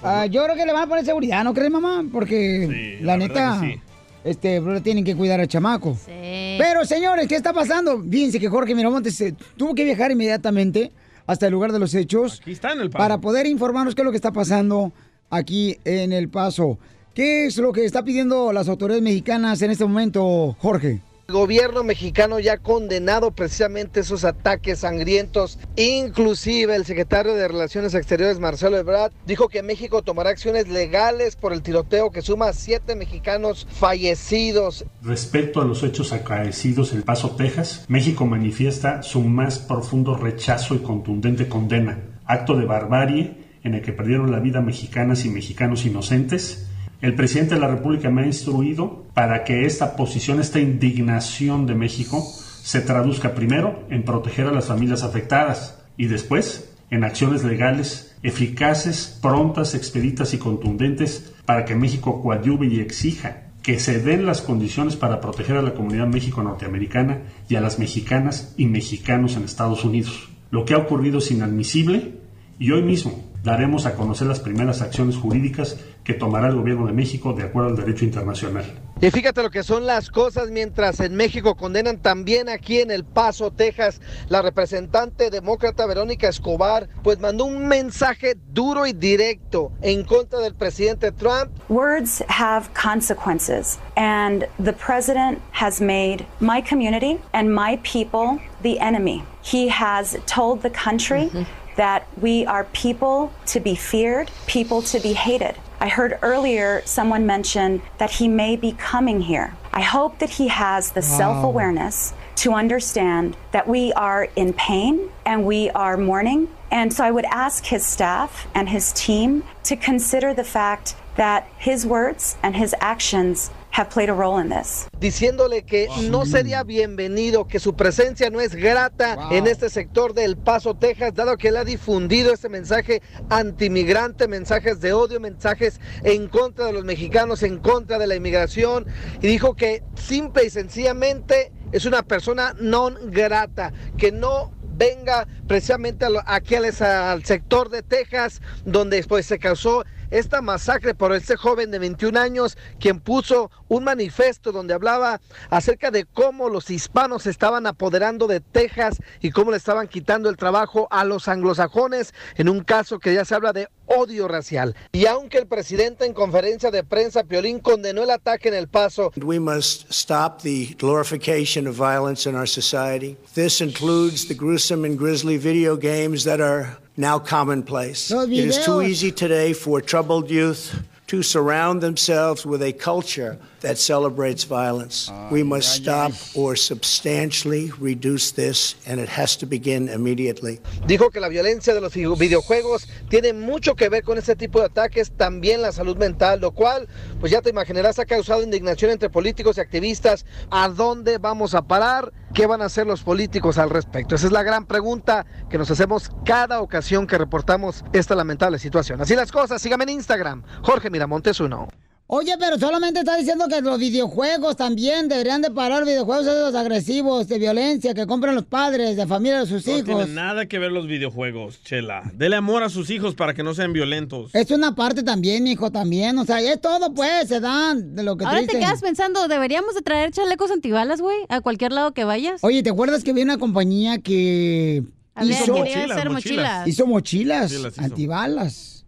Speaker 2: Ah, yo creo que le van a poner seguridad, ¿no crees, mamá? Porque la, neta,
Speaker 3: sí.
Speaker 2: este, tienen que cuidar al chamaco. Pero, señores, ¿qué está pasando? Fíjense que Jorge Miramontes eh, tuvo que viajar inmediatamente hasta el lugar de los hechos
Speaker 3: Aquí está en el paso.
Speaker 2: para poder informarnos qué es lo que está pasando aquí en El Paso. ¿Qué es lo que está pidiendo las autoridades mexicanas en este momento, Jorge?
Speaker 5: El gobierno mexicano ya ha condenado precisamente esos ataques sangrientos. Inclusive el secretario de Relaciones Exteriores, Marcelo Ebrard, dijo que México tomará acciones legales por el tiroteo que suma a siete mexicanos fallecidos.
Speaker 6: Respecto a los hechos acaecidos en Paso, Texas, México manifiesta su más profundo rechazo y contundente condena. Acto de barbarie en el que perdieron la vida mexicanas y mexicanos inocentes. El presidente de la República me ha instruido para que esta posición, esta indignación de México, se traduzca primero en proteger a las familias afectadas y después en acciones legales eficaces, prontas, expeditas y contundentes para que México coadyuve y exija que se den las condiciones para proteger a la comunidad México-Norteamericana y a las mexicanas y mexicanos en Estados Unidos. Lo que ha ocurrido es inadmisible y hoy mismo daremos a conocer las primeras acciones jurídicas que tomará el gobierno de México de acuerdo al derecho internacional.
Speaker 5: Y fíjate lo que son las cosas mientras en México condenan también aquí en El Paso, Texas, la representante demócrata Verónica Escobar, pues mandó un mensaje duro y directo en contra del presidente Trump.
Speaker 7: Words have consequences, and the president has made my community and my people the enemy. He has told the country that we are people to be feared, people to be hated. I heard earlier someone mention that he may be coming here. I hope that he has the
Speaker 34: Wow.
Speaker 7: self awareness to understand that we are in pain and we are mourning. And so I would ask his staff and his team to consider the fact that his words and his actions have played a role in this.
Speaker 5: diciéndole que no sería bienvenido, que su presencia no es grata en este sector del Paso, Texas, dado que él ha difundido este mensaje antimigrante, mensajes de odio, mensajes en contra de los mexicanos, en contra de la inmigración, y dijo que simple y sencillamente es una persona non grata, que no venga precisamente a lo- aquí al, al sector de Texas, donde pues se causó esta masacre por este joven de 21 años, quien puso un manifiesto donde hablaba acerca de cómo los hispanos estaban apoderando de Texas y cómo le estaban quitando el trabajo a los anglosajones en un caso que ya se habla de odio racial. Y aunque el presidente en conferencia de prensa, Piolín, condenó el ataque en El Paso,
Speaker 8: We must stop the glorification of violence in our society. This includes the gruesome and grisly video games that are now commonplace. It is too easy today for troubled youth to surround themselves with a culture that celebrates violence. we must stop or substantially reduce this, and it has to begin immediately.
Speaker 5: dijo que la violencia de los vi- videojuegos tiene mucho que ver con este tipo de ataques, también la salud mental, lo cual, pues ya te imaginarás, ha causado indignación entre políticos y activistas. ¿A dónde vamos a parar? ¿Qué van a hacer los políticos al respecto? Esa es la gran pregunta que nos hacemos cada ocasión que reportamos esta lamentable situación. Así las cosas, sígame en Instagram, Jorge Miramontes uno.
Speaker 2: Oye, pero solamente está diciendo que los videojuegos también deberían de parar videojuegos esos agresivos, de violencia, que compran los padres, de familia de sus
Speaker 3: No
Speaker 2: hijos.
Speaker 3: tiene nada que ver los videojuegos, Chela. Dele amor a sus hijos para que no sean violentos.
Speaker 2: Es una parte también, hijo, también. O sea, es todo, pues, se dan de lo que
Speaker 4: Ahora te quedas pensando, ¿deberíamos de traer chalecos antibalas, güey? A cualquier lado que vayas.
Speaker 2: Oye, ¿te acuerdas que había una compañía que
Speaker 4: Había-
Speaker 2: hizo
Speaker 4: Mochilas, hacer mochilas. mochilas.
Speaker 2: Hizo mochilas
Speaker 3: hizo.
Speaker 2: antibalas.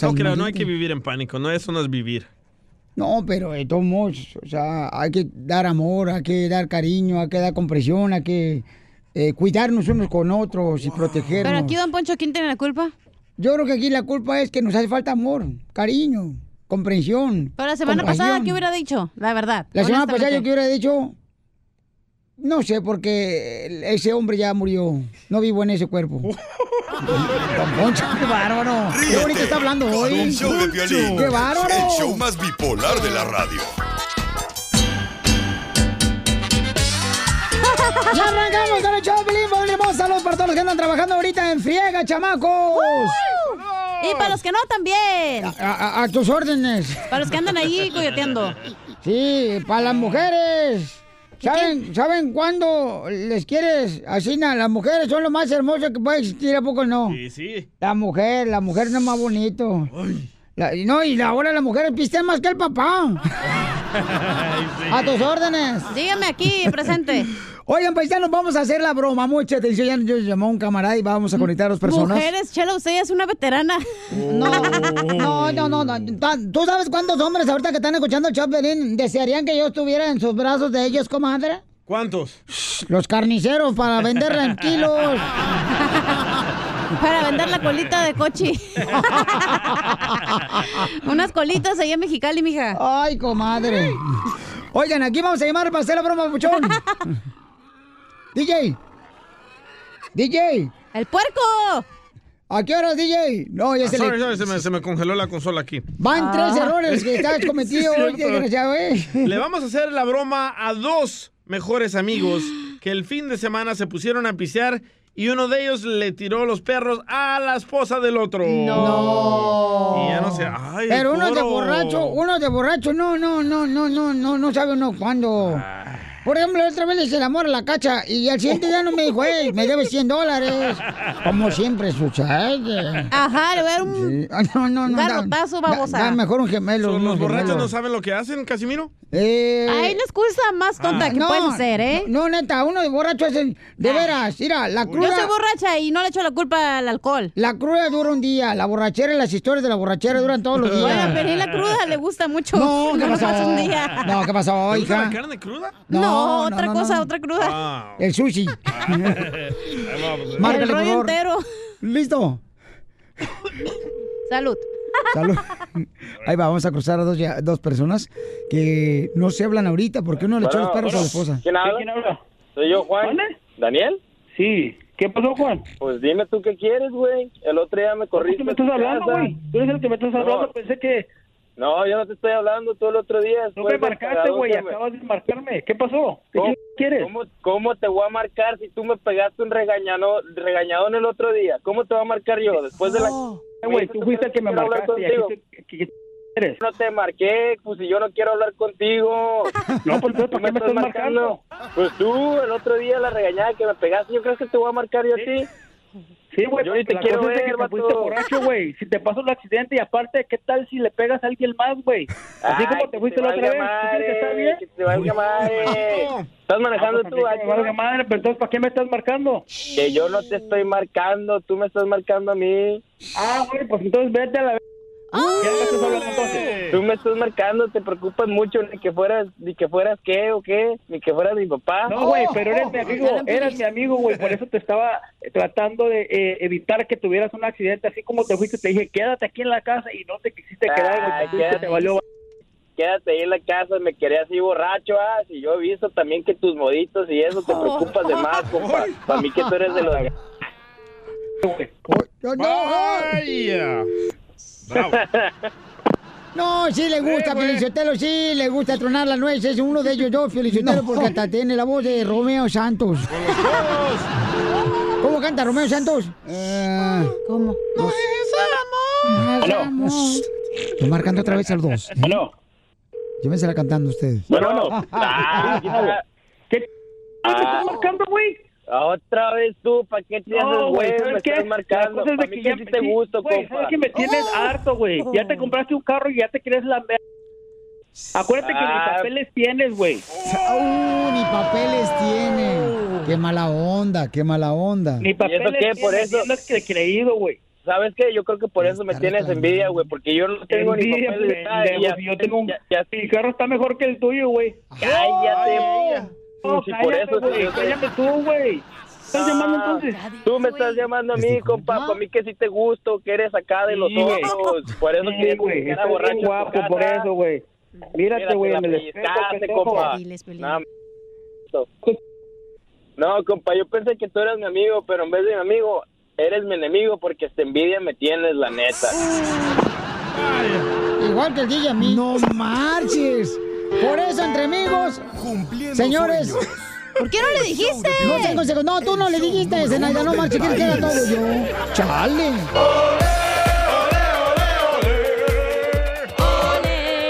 Speaker 3: No, creo, no hay que vivir en pánico. No, eso no es vivir.
Speaker 2: No, pero de todos modos, o sea, hay que dar amor, hay que dar cariño, hay que dar compresión, hay que eh, cuidarnos unos con otros y protegernos.
Speaker 4: Pero aquí, don Poncho, ¿quién tiene la culpa?
Speaker 2: Yo creo que aquí la culpa es que nos hace falta amor, cariño, comprensión.
Speaker 4: Pero la semana
Speaker 2: compasión.
Speaker 4: pasada, ¿qué hubiera dicho? La verdad.
Speaker 2: La semana pasada yo que hubiera dicho, no sé, porque ese hombre ya murió. No vivo en ese cuerpo. Don Poncho, qué bárbaro. Qué bonito está hablando hoy.
Speaker 9: un show de violín.
Speaker 2: Qué bárbaro.
Speaker 9: El show más bipolar de la radio.
Speaker 2: ¡Ya arrancamos con el show, Pelín! ¡Familia hermosa! Saludos para todos los que andan trabajando ahorita en friega, chamacos.
Speaker 4: Y para los que no, también.
Speaker 2: A, a- a tus órdenes.
Speaker 4: Para los que andan ahí coyoteando.
Speaker 2: Sí, para las mujeres. ¿Saben, ¿Saben cuándo les quieres así? na- Las mujeres son lo más hermoso que puede existir, ¿a poco no?
Speaker 3: Sí, sí.
Speaker 2: La mujer, la mujer no es más bonito. La- no, y ahora las mujeres pistean más que el papá. A tus órdenes.
Speaker 4: Dígame aquí, presente.
Speaker 2: Oigan, paisanos, vamos a hacer la broma. Mucha atención. Ya nos llamó un camarada y vamos a conectar a dos personas.
Speaker 4: Mujeres, Chela, usted ya es una veterana.
Speaker 2: No, no, no, no, no. ¿Tú sabes cuántos hombres ahorita que están escuchando el show, Pelín, desearían que yo estuviera en sus brazos de ellos, comadre?
Speaker 3: ¿Cuántos?
Speaker 2: Los carniceros para venderla en kilos.
Speaker 4: Para vender la colita de cochi. Unas colitas allá en Mexicali, mija.
Speaker 2: Ay, comadre. Oigan, aquí vamos a llamar para hacer la broma, puchón. DJ. DJ.
Speaker 4: ¡El puerco!
Speaker 2: ¿A qué horas, DJ? No, ya
Speaker 3: Ah,
Speaker 2: se
Speaker 3: sorry,
Speaker 2: le...
Speaker 3: sorry, se, me, se me congeló la consola aquí.
Speaker 2: Van tres
Speaker 4: Ah.
Speaker 2: errores que estás cometido
Speaker 3: Sí,
Speaker 2: hoy, desgraciado, ¿eh?
Speaker 3: Le vamos a hacer la broma a dos mejores amigos que el fin de semana se pusieron a pisear y uno de ellos le tiró los perros a la esposa del otro.
Speaker 2: No.
Speaker 3: Y ya no sé. Ay,
Speaker 2: Pero uno de borracho, uno de borracho, no, no, no, no, no, no, no sabe uno cuándo. Por ejemplo, la otra vez le hice el amor a la cacha y al siguiente día no me dijo, hey, me debes 100 dólares. Como siempre sucede.
Speaker 4: Ajá, le voy a dar un
Speaker 2: Sí. Ah, No, no, no.
Speaker 4: garrotazo, babosa.
Speaker 2: da mejor un gemelo.
Speaker 3: ¿Los borrachos no saben lo que hacen, Casimiro?
Speaker 2: Eh,
Speaker 4: Ay, la excusa más tonta que
Speaker 2: no,
Speaker 4: pueden ser, ¿eh?
Speaker 2: No, no, neta, uno de borracho es el- de veras. Mira, la
Speaker 4: Yo
Speaker 2: cruda.
Speaker 4: soy borracha y no le echo la culpa al alcohol.
Speaker 2: La cruda dura un día, la borrachera y las historias de la borrachera duran todos los días.
Speaker 4: Oiga, pero ¿y la cruda le gusta mucho.
Speaker 2: No, ¿qué pasó?
Speaker 4: un día.
Speaker 2: No, ¿qué pasó,
Speaker 3: ¿Te gusta
Speaker 2: hija?
Speaker 3: la carne cruda?
Speaker 4: No, otra cosa, otra cruda.
Speaker 3: Ah.
Speaker 2: El sushi.
Speaker 3: Ahí vamos.
Speaker 2: Márcale,
Speaker 4: El
Speaker 2: por
Speaker 4: rollo
Speaker 2: favor.
Speaker 4: entero.
Speaker 2: Listo.
Speaker 4: Salud.
Speaker 2: Salud. Ahí va, vamos a cruzar a dos, ya- dos personas que no se hablan ahorita porque uno le echó los perros a la esposa.
Speaker 35: ¿Quién habla? Soy yo, Juan. ¿Daniel?
Speaker 36: Sí. ¿Qué pasó, Juan?
Speaker 35: Pues dime tú qué quieres, güey. El otro día me corriste.
Speaker 36: ¿Qué me estás hablando, güey? Tú eres el que me estás hablando.
Speaker 35: No.
Speaker 36: Pensé que
Speaker 35: No, yo no te estoy hablando. Tú el otro día.
Speaker 36: no me marcaste, güey. Acabas de marcarme. ¿Qué pasó? ¿Qué
Speaker 35: ¿Cómo-
Speaker 36: quieres?
Speaker 35: ¿Cómo, cómo te voy a marcar si tú me pegaste un regañado, regañadón el otro día? ¿Cómo te voy a marcar yo? Después de la...
Speaker 36: Güey, tú fuiste el que me marcaste ¿qué- eres?
Speaker 35: No te marqué, pues si yo no quiero hablar contigo.
Speaker 36: No, pues ¿para qué me estás marcando?
Speaker 35: Pues tú, el otro día la regañada que me pegaste, ¿yo crees que te voy a marcar yo a ti?
Speaker 36: Sí, güey,
Speaker 35: Yo ni te
Speaker 36: la
Speaker 35: quiero
Speaker 36: cosa es de
Speaker 35: ver,
Speaker 36: que te fuiste borracho, güey. Si te pasó el accidente y aparte, ¿qué tal si le pegas a alguien más, güey? Así
Speaker 35: Ay,
Speaker 36: como te fuiste la otra vez. ¿Tú crees que está
Speaker 35: madre,
Speaker 36: bien?
Speaker 35: Que te valga madre. Estás manejando
Speaker 36: Ah, pues,
Speaker 35: tú,
Speaker 36: valga madre, pero entonces, ¿para qué me estás marcando?
Speaker 35: Que yo no te estoy marcando, tú me estás marcando a mí.
Speaker 36: Ah, güey, pues entonces vete a la... ¿Qué me estás hablando entonces?
Speaker 35: Tú me estás marcando, te preocupas mucho, ni que fueras, ni que fueras qué o qué, ni que fueras mi papá.
Speaker 36: No, güey, pero eres mi amigo, eres mi amigo, güey, por eso te estaba tratando de eh, evitar que tuvieras un accidente, así como te fuiste, te dije, quédate aquí en la casa y no te quisiste quedar, güey,
Speaker 35: Ay,
Speaker 36: te fuiste, te
Speaker 35: quédate.
Speaker 36: valió...
Speaker 35: Quédate ahí en la casa, me quería así borracho, ah, si yo he visto también que tus moditos y eso te preocupas de más, compa. Para mí que tú eres de los...
Speaker 3: Vaya. Bravo.
Speaker 2: No, sí le gusta, Felicitelo, sí, le gusta tronar las nueces. Uno de ellos yo, Felicitelo, porque hasta tiene la voz de Romeo Santos. ¿Cómo canta Romeo Santos? Eh,
Speaker 4: ¿Cómo?
Speaker 2: No es amor. Estoy marcando otra vez al dos. ¿eh? Llévensela cantando ustedes.
Speaker 35: Bueno, bueno. Ah, ¿Qué? ¿Me estás marcando, güey? Otra vez tú, ¿para qué te
Speaker 30: No,
Speaker 35: haces,
Speaker 30: güey,
Speaker 35: güey? Me
Speaker 30: ¿sabes qué?
Speaker 35: estás marcando.
Speaker 30: Es de que ya
Speaker 35: que sí te gusto,
Speaker 30: güey,
Speaker 35: compa.
Speaker 30: ¿sabes que me tienes harto, güey? Ya te compraste un carro y ya te quieres la... Acuérdate que
Speaker 35: Ah.
Speaker 30: ni papeles tienes, güey.
Speaker 2: Uh, ni papeles tiene. Qué mala onda, qué mala onda.
Speaker 30: Ni
Speaker 35: ¿Y eso qué? Por eso...
Speaker 30: que creído, güey.
Speaker 35: ¿Sabes qué? Yo creo que por eso me tienes envidia, güey, porque yo no tengo
Speaker 30: Envidia,
Speaker 35: ni papeles.
Speaker 30: pendejo,
Speaker 35: Ah, ya-
Speaker 30: yo tengo un...
Speaker 35: ya- ya-
Speaker 30: Mi carro está mejor que el tuyo, güey.
Speaker 35: Cállate.
Speaker 30: No,
Speaker 35: por
Speaker 30: cállate,
Speaker 35: eso,
Speaker 30: güey.
Speaker 35: yo-
Speaker 30: Cállate tú, güey. ¿Estás llamando entonces?
Speaker 35: Tú me estás llamando a mí, compa, para mí que sí te gusto, que eres acá de los
Speaker 30: Sí,
Speaker 35: ojos. Por eso
Speaker 30: Sí,
Speaker 35: que
Speaker 30: güey. Estás
Speaker 35: borracho.
Speaker 30: guapo por eso, güey. Mírate, güey, en el espejo,
Speaker 35: compa. No, No, compa, yo pensé que tú eras mi amigo, pero en vez de mi amigo, eres mi enemigo porque esta envidia me tienes, la neta.
Speaker 2: Igual que el DJ a mí. No marches. Por eso, entre amigos, señores.
Speaker 4: ¿Por qué no le dijiste?
Speaker 2: No sé, consejo. No, tú no le dijiste, Zenaida, no marches, ¿quieres que haga todo yo? Chale.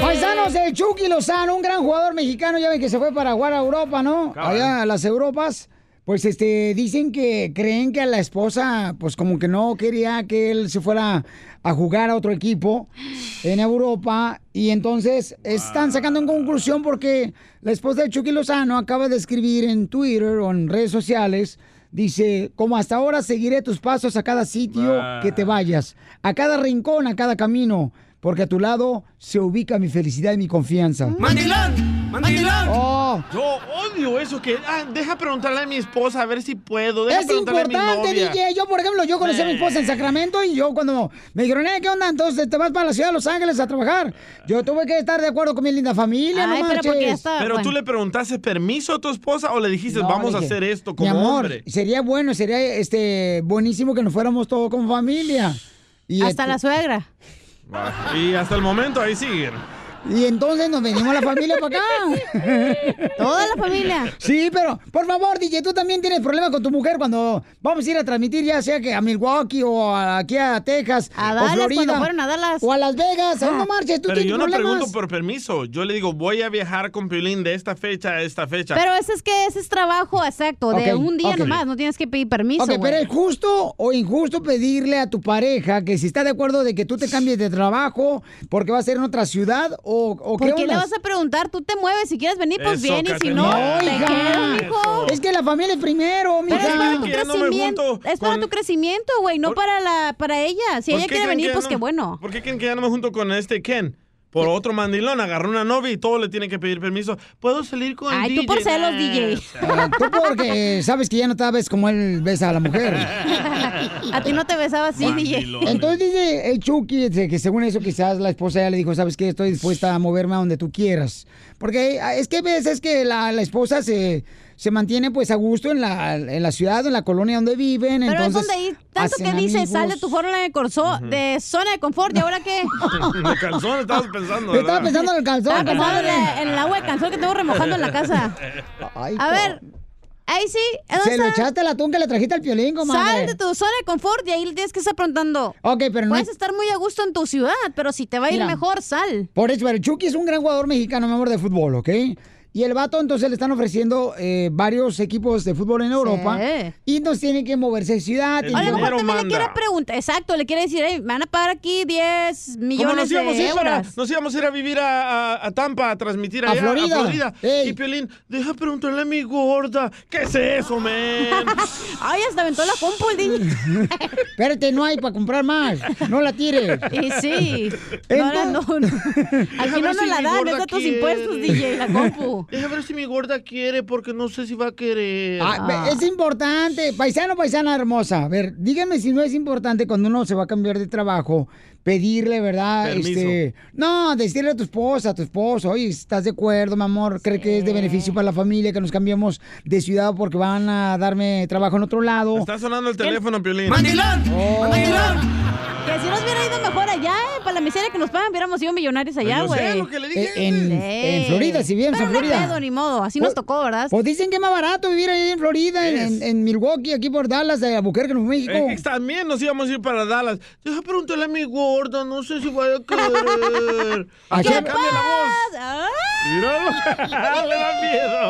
Speaker 2: Paisanos, el Chucky Lozano, un gran jugador mexicano, ya ven que se fue para jugar a Europa, ¿no? Allá a las Europas. Pues este, dicen que creen que a la esposa, pues como que no quería que él se fuera a jugar a otro equipo en Europa. Y entonces están sacando en conclusión porque la esposa de Chucky Lozano acaba de escribir en Twitter o en redes sociales. Dice, como hasta ahora seguiré tus pasos a cada sitio que te vayas, a cada rincón, a cada camino, porque a tu lado se ubica mi felicidad y mi confianza.
Speaker 3: ¡Mandilón! ¡Mandilón!
Speaker 2: Oh.
Speaker 3: Yo odio eso que... Ah, deja preguntarle a mi esposa a ver si puedo. Deja
Speaker 2: Es
Speaker 3: a mi
Speaker 2: importante,
Speaker 3: novia.
Speaker 2: DJ. Yo, por ejemplo, yo conocí a mi esposa en Sacramento y yo cuando me dijeron, eh, ¿qué onda? Entonces te vas para la ciudad de Los Ángeles a trabajar. Yo tuve que estar de acuerdo con mi linda familia, no marches.
Speaker 3: Pero tú le preguntaste permiso a tu esposa o le dijiste,
Speaker 2: No,
Speaker 3: vamos
Speaker 2: le
Speaker 3: a hacer esto
Speaker 2: Mi
Speaker 3: como
Speaker 2: amor,
Speaker 3: hombre.
Speaker 2: sería bueno, sería este buenísimo que nos fuéramos todos como familia. Y
Speaker 4: Hasta
Speaker 2: este-
Speaker 4: la suegra.
Speaker 3: Y hasta el momento ahí siguen.
Speaker 2: Y entonces nos venimos la familia para acá.
Speaker 4: Toda la familia.
Speaker 2: Sí, pero por favor, DJ, tú también tienes problemas con tu mujer cuando vamos a ir a transmitir, ya sea que a Milwaukee o a- aquí a Texas
Speaker 4: A
Speaker 2: o
Speaker 4: Dallas,
Speaker 2: Florida.
Speaker 4: cuando fueron a Dallas.
Speaker 2: O a Las Vegas.
Speaker 4: Ah.
Speaker 2: No marches, tú
Speaker 3: Pero
Speaker 2: tienes
Speaker 3: yo no
Speaker 2: problemas.
Speaker 3: pregunto por permiso. Yo le digo, voy a viajar con Piolín de esta fecha a esta fecha.
Speaker 4: Pero ese es que ese es trabajo exacto, de un día nomás, no tienes que pedir permiso.
Speaker 2: Ok, pero es justo o injusto pedirle a tu pareja que si está de acuerdo de que tú te cambies de trabajo porque va a ser en otra ciudad o, o
Speaker 4: ¿Por qué le vas a preguntar? Tú te mueves, si quieres venir, pues
Speaker 2: Eso,
Speaker 4: bien, y si no,
Speaker 2: Catrina.
Speaker 4: te
Speaker 2: Hija.
Speaker 4: quedas, mijo.
Speaker 2: Es que la familia es primero,
Speaker 4: Pero
Speaker 2: mija.
Speaker 4: es para tu
Speaker 3: no
Speaker 4: crecimiento,
Speaker 3: junto
Speaker 4: es para
Speaker 3: con-
Speaker 4: tu crecimiento, güey, no para la para ella. Si
Speaker 3: ¿Por
Speaker 4: ella quiere venir, pues
Speaker 3: no-
Speaker 4: qué bueno.
Speaker 3: ¿Por qué creen que ya no me junto con este Ken? Por otro mandilón, agarró una novia y todo le tiene que pedir permiso. ¿Puedo salir con el
Speaker 4: Ay, tú
Speaker 3: DJ?
Speaker 4: por celos,
Speaker 3: Nah.
Speaker 4: DJ.
Speaker 2: Eh, tú porque sabes que ya no te ves como él besa a la mujer.
Speaker 4: A ti no te besaba así, DJ.
Speaker 2: Entonces dice el Chucky que según eso quizás la esposa ya le dijo, sabes que estoy dispuesta a moverme a donde tú quieras. Porque ah, es que hay veces que la, la esposa se, se mantiene pues a gusto en la, en la ciudad, en la colonia donde viven.
Speaker 4: Pero es
Speaker 2: entonces
Speaker 4: donde ahí, tanto que dice, sal de tu forma de corso, de zona de confort, ¿y ahora qué?
Speaker 3: De calzón estabas pensando,
Speaker 2: Estaba
Speaker 3: ¿verdad?
Speaker 2: pensando en el calzón,
Speaker 4: Estaba pensando en, la- en el agua de calzón que tengo remojando en la casa.
Speaker 2: Ay,
Speaker 4: A ver, ahí sí.
Speaker 2: Se lo echaste al atún que le trajiste al piolín, comadre.
Speaker 4: Sal de tu zona de confort y ahí le tienes que estar preguntando.
Speaker 2: Ok, pero no
Speaker 4: Puedes estar muy a gusto en tu ciudad, pero si te va a ir
Speaker 2: Mira.
Speaker 4: mejor, sal.
Speaker 2: Por eso, pero Chucky es un gran jugador mexicano, mi amor, de fútbol, ¿ok? Y el vato entonces le están ofreciendo eh, varios equipos de fútbol en Europa. Y entonces tiene que moverse de ciudad.
Speaker 3: El
Speaker 4: A
Speaker 2: tiene
Speaker 4: lo
Speaker 2: que-
Speaker 4: mejor también le quiere preguntar, exacto, le quiere decir, "Ey, me van a pagar aquí 10
Speaker 3: ¿Cómo
Speaker 4: millones
Speaker 3: nos íbamos, a
Speaker 4: de
Speaker 3: ir para-
Speaker 4: euros.
Speaker 3: nos íbamos a ir a vivir a, a- a Tampa a transmitir
Speaker 2: A
Speaker 3: allá,
Speaker 2: Florida.
Speaker 3: Y Piolín, deja preguntarle a mi gorda. ¿Qué es eso, man?
Speaker 4: Ay, hasta aventó la compu el DJ.
Speaker 2: Espérate, no hay para comprar más. No la tires.
Speaker 4: Y sí. No, no, no, no. Aquí no nos
Speaker 3: si
Speaker 4: la dan, de tus impuestos, DJ, la compu.
Speaker 3: Deja ver si mi gorda quiere, porque no sé si va a querer.
Speaker 2: Ah, Es importante, paisano, paisana hermosa. A ver, dígame si no es importante cuando uno se va a cambiar de trabajo, pedirle, ¿verdad?
Speaker 3: Permiso.
Speaker 2: Este, no, decirle a tu esposa, a tu esposo, oye, ¿estás de acuerdo, mi amor? ¿Cree que es de beneficio para la familia que nos cambiemos de ciudad porque van a darme trabajo en otro lado?
Speaker 3: Está sonando el teléfono, Piolín.
Speaker 2: Oh.
Speaker 4: Que si nos hubiera ido mejor allá, eh, para la miseria que nos pagan, hubiéramos sido millonarios allá,
Speaker 2: Pues yo
Speaker 4: güey.
Speaker 2: lo que le dije. Eh, en- en Florida, si vives en
Speaker 4: no
Speaker 2: Florida.
Speaker 4: pedo, ni modo, así nos tocó, ¿verdad?
Speaker 2: Pues dicen que es más barato vivir ahí en Florida, en, en- en Milwaukee, aquí por Dallas, de Albuquerque, Nuevo México.
Speaker 3: Eh, eh, también nos íbamos a ir para Dallas. Deja preguntarle a mi gorda, no sé si vaya a querer.
Speaker 2: ¿A
Speaker 3: Que
Speaker 2: qué?
Speaker 3: cambie la voz. Míralo. Le da miedo.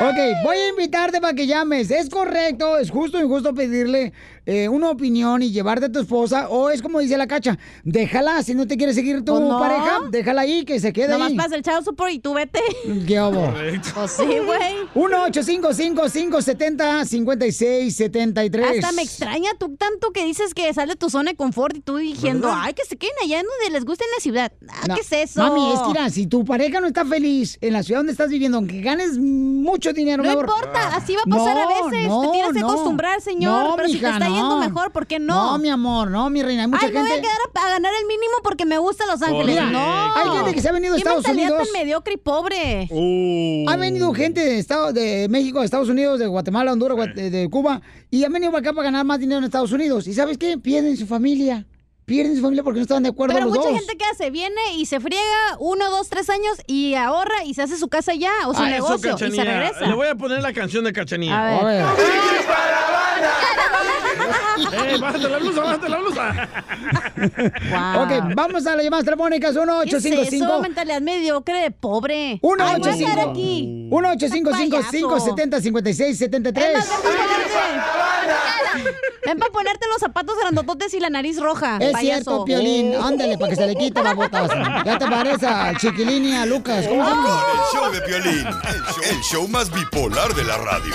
Speaker 2: Ok, voy a invitarte para que llames. ¿Es correcto, es justo o injusto pedirle eh, una opinión y llevarte a tu esposa? ¿O es como dice la cacha? Déjala, si no te quiere seguir tu
Speaker 4: Pues no.
Speaker 2: pareja, déjala ahí, que se quede
Speaker 4: Nomás
Speaker 2: ahí.
Speaker 4: pasa el chavo support y tú vete.
Speaker 2: ¿Qué hago?
Speaker 4: Pues sí, güey.
Speaker 2: 1-855-570-5673.
Speaker 4: Hasta me extraña tú tanto que dices que sale de tu zona de confort y tú diciendo,
Speaker 2: ¿Verdad?
Speaker 4: ay, que se queden allá en donde les gusta en la ciudad. Ah,
Speaker 2: No,
Speaker 4: ¿Qué es eso?
Speaker 2: Mami, es que mira, si tu pareja no está feliz en la ciudad donde estás viviendo, aunque ganes mucho dinero,
Speaker 4: No
Speaker 2: mi amor.
Speaker 4: importa, así va a pasar a veces. Te tienes que acostumbrar, señor, pero si te
Speaker 2: mija,
Speaker 4: está yendo
Speaker 2: no.
Speaker 4: mejor, ¿por qué no?
Speaker 2: No, mi amor, no, mi reina. Hay mucha
Speaker 4: Ay, me
Speaker 2: gente.
Speaker 4: voy a quedar a, a ganar el mínimo porque me gusta Los Ángeles.
Speaker 2: Mira,
Speaker 4: no.
Speaker 2: hay gente que se ha venido a
Speaker 4: ¿Qué
Speaker 2: Estados
Speaker 4: mentalidad
Speaker 2: Unidos.
Speaker 4: tan mediocre y pobre.
Speaker 2: Ha venido gente de, Estado, de México, de Estados Unidos, de Guatemala, Honduras, de, de Cuba, y han venido para acá para ganar más dinero en Estados Unidos. ¿Y sabes qué? Pierden su familia. Pierden su familia porque no estaban de acuerdo
Speaker 4: Pero
Speaker 2: los
Speaker 4: mucha
Speaker 2: dos.
Speaker 4: gente que hace, viene y se friega uno, dos, tres años y ahorra y se hace su casa ya o su
Speaker 3: Ah, eso,
Speaker 4: negocio y se regresa.
Speaker 3: Le voy a poner la canción de Cachanilla.
Speaker 4: A ver. A ver.
Speaker 3: ¡Eh, bájate la blusa, bájate la blusa!
Speaker 2: Ok, vamos a las llamadas telefónicas.
Speaker 4: ¿Qué es
Speaker 2: 1-855.
Speaker 4: eso? Mentalidad mediocre de pobre.
Speaker 2: Uno,
Speaker 4: Ay, voy a
Speaker 2: ocho,
Speaker 4: quedar
Speaker 2: cinco.
Speaker 4: aquí.
Speaker 2: 1-855-570-5673.
Speaker 4: Ven para ponerte los zapatos grandototes y la nariz roja.
Speaker 2: Es
Speaker 4: payaso.
Speaker 2: cierto, Piolín. Ándale, para que se le quite la botas. Ya te parece al Chiquilín y a Lucas. ¿Cómo se
Speaker 9: Con
Speaker 2: llama?
Speaker 9: el show de Piolín, el show, el show más bipolar de la radio.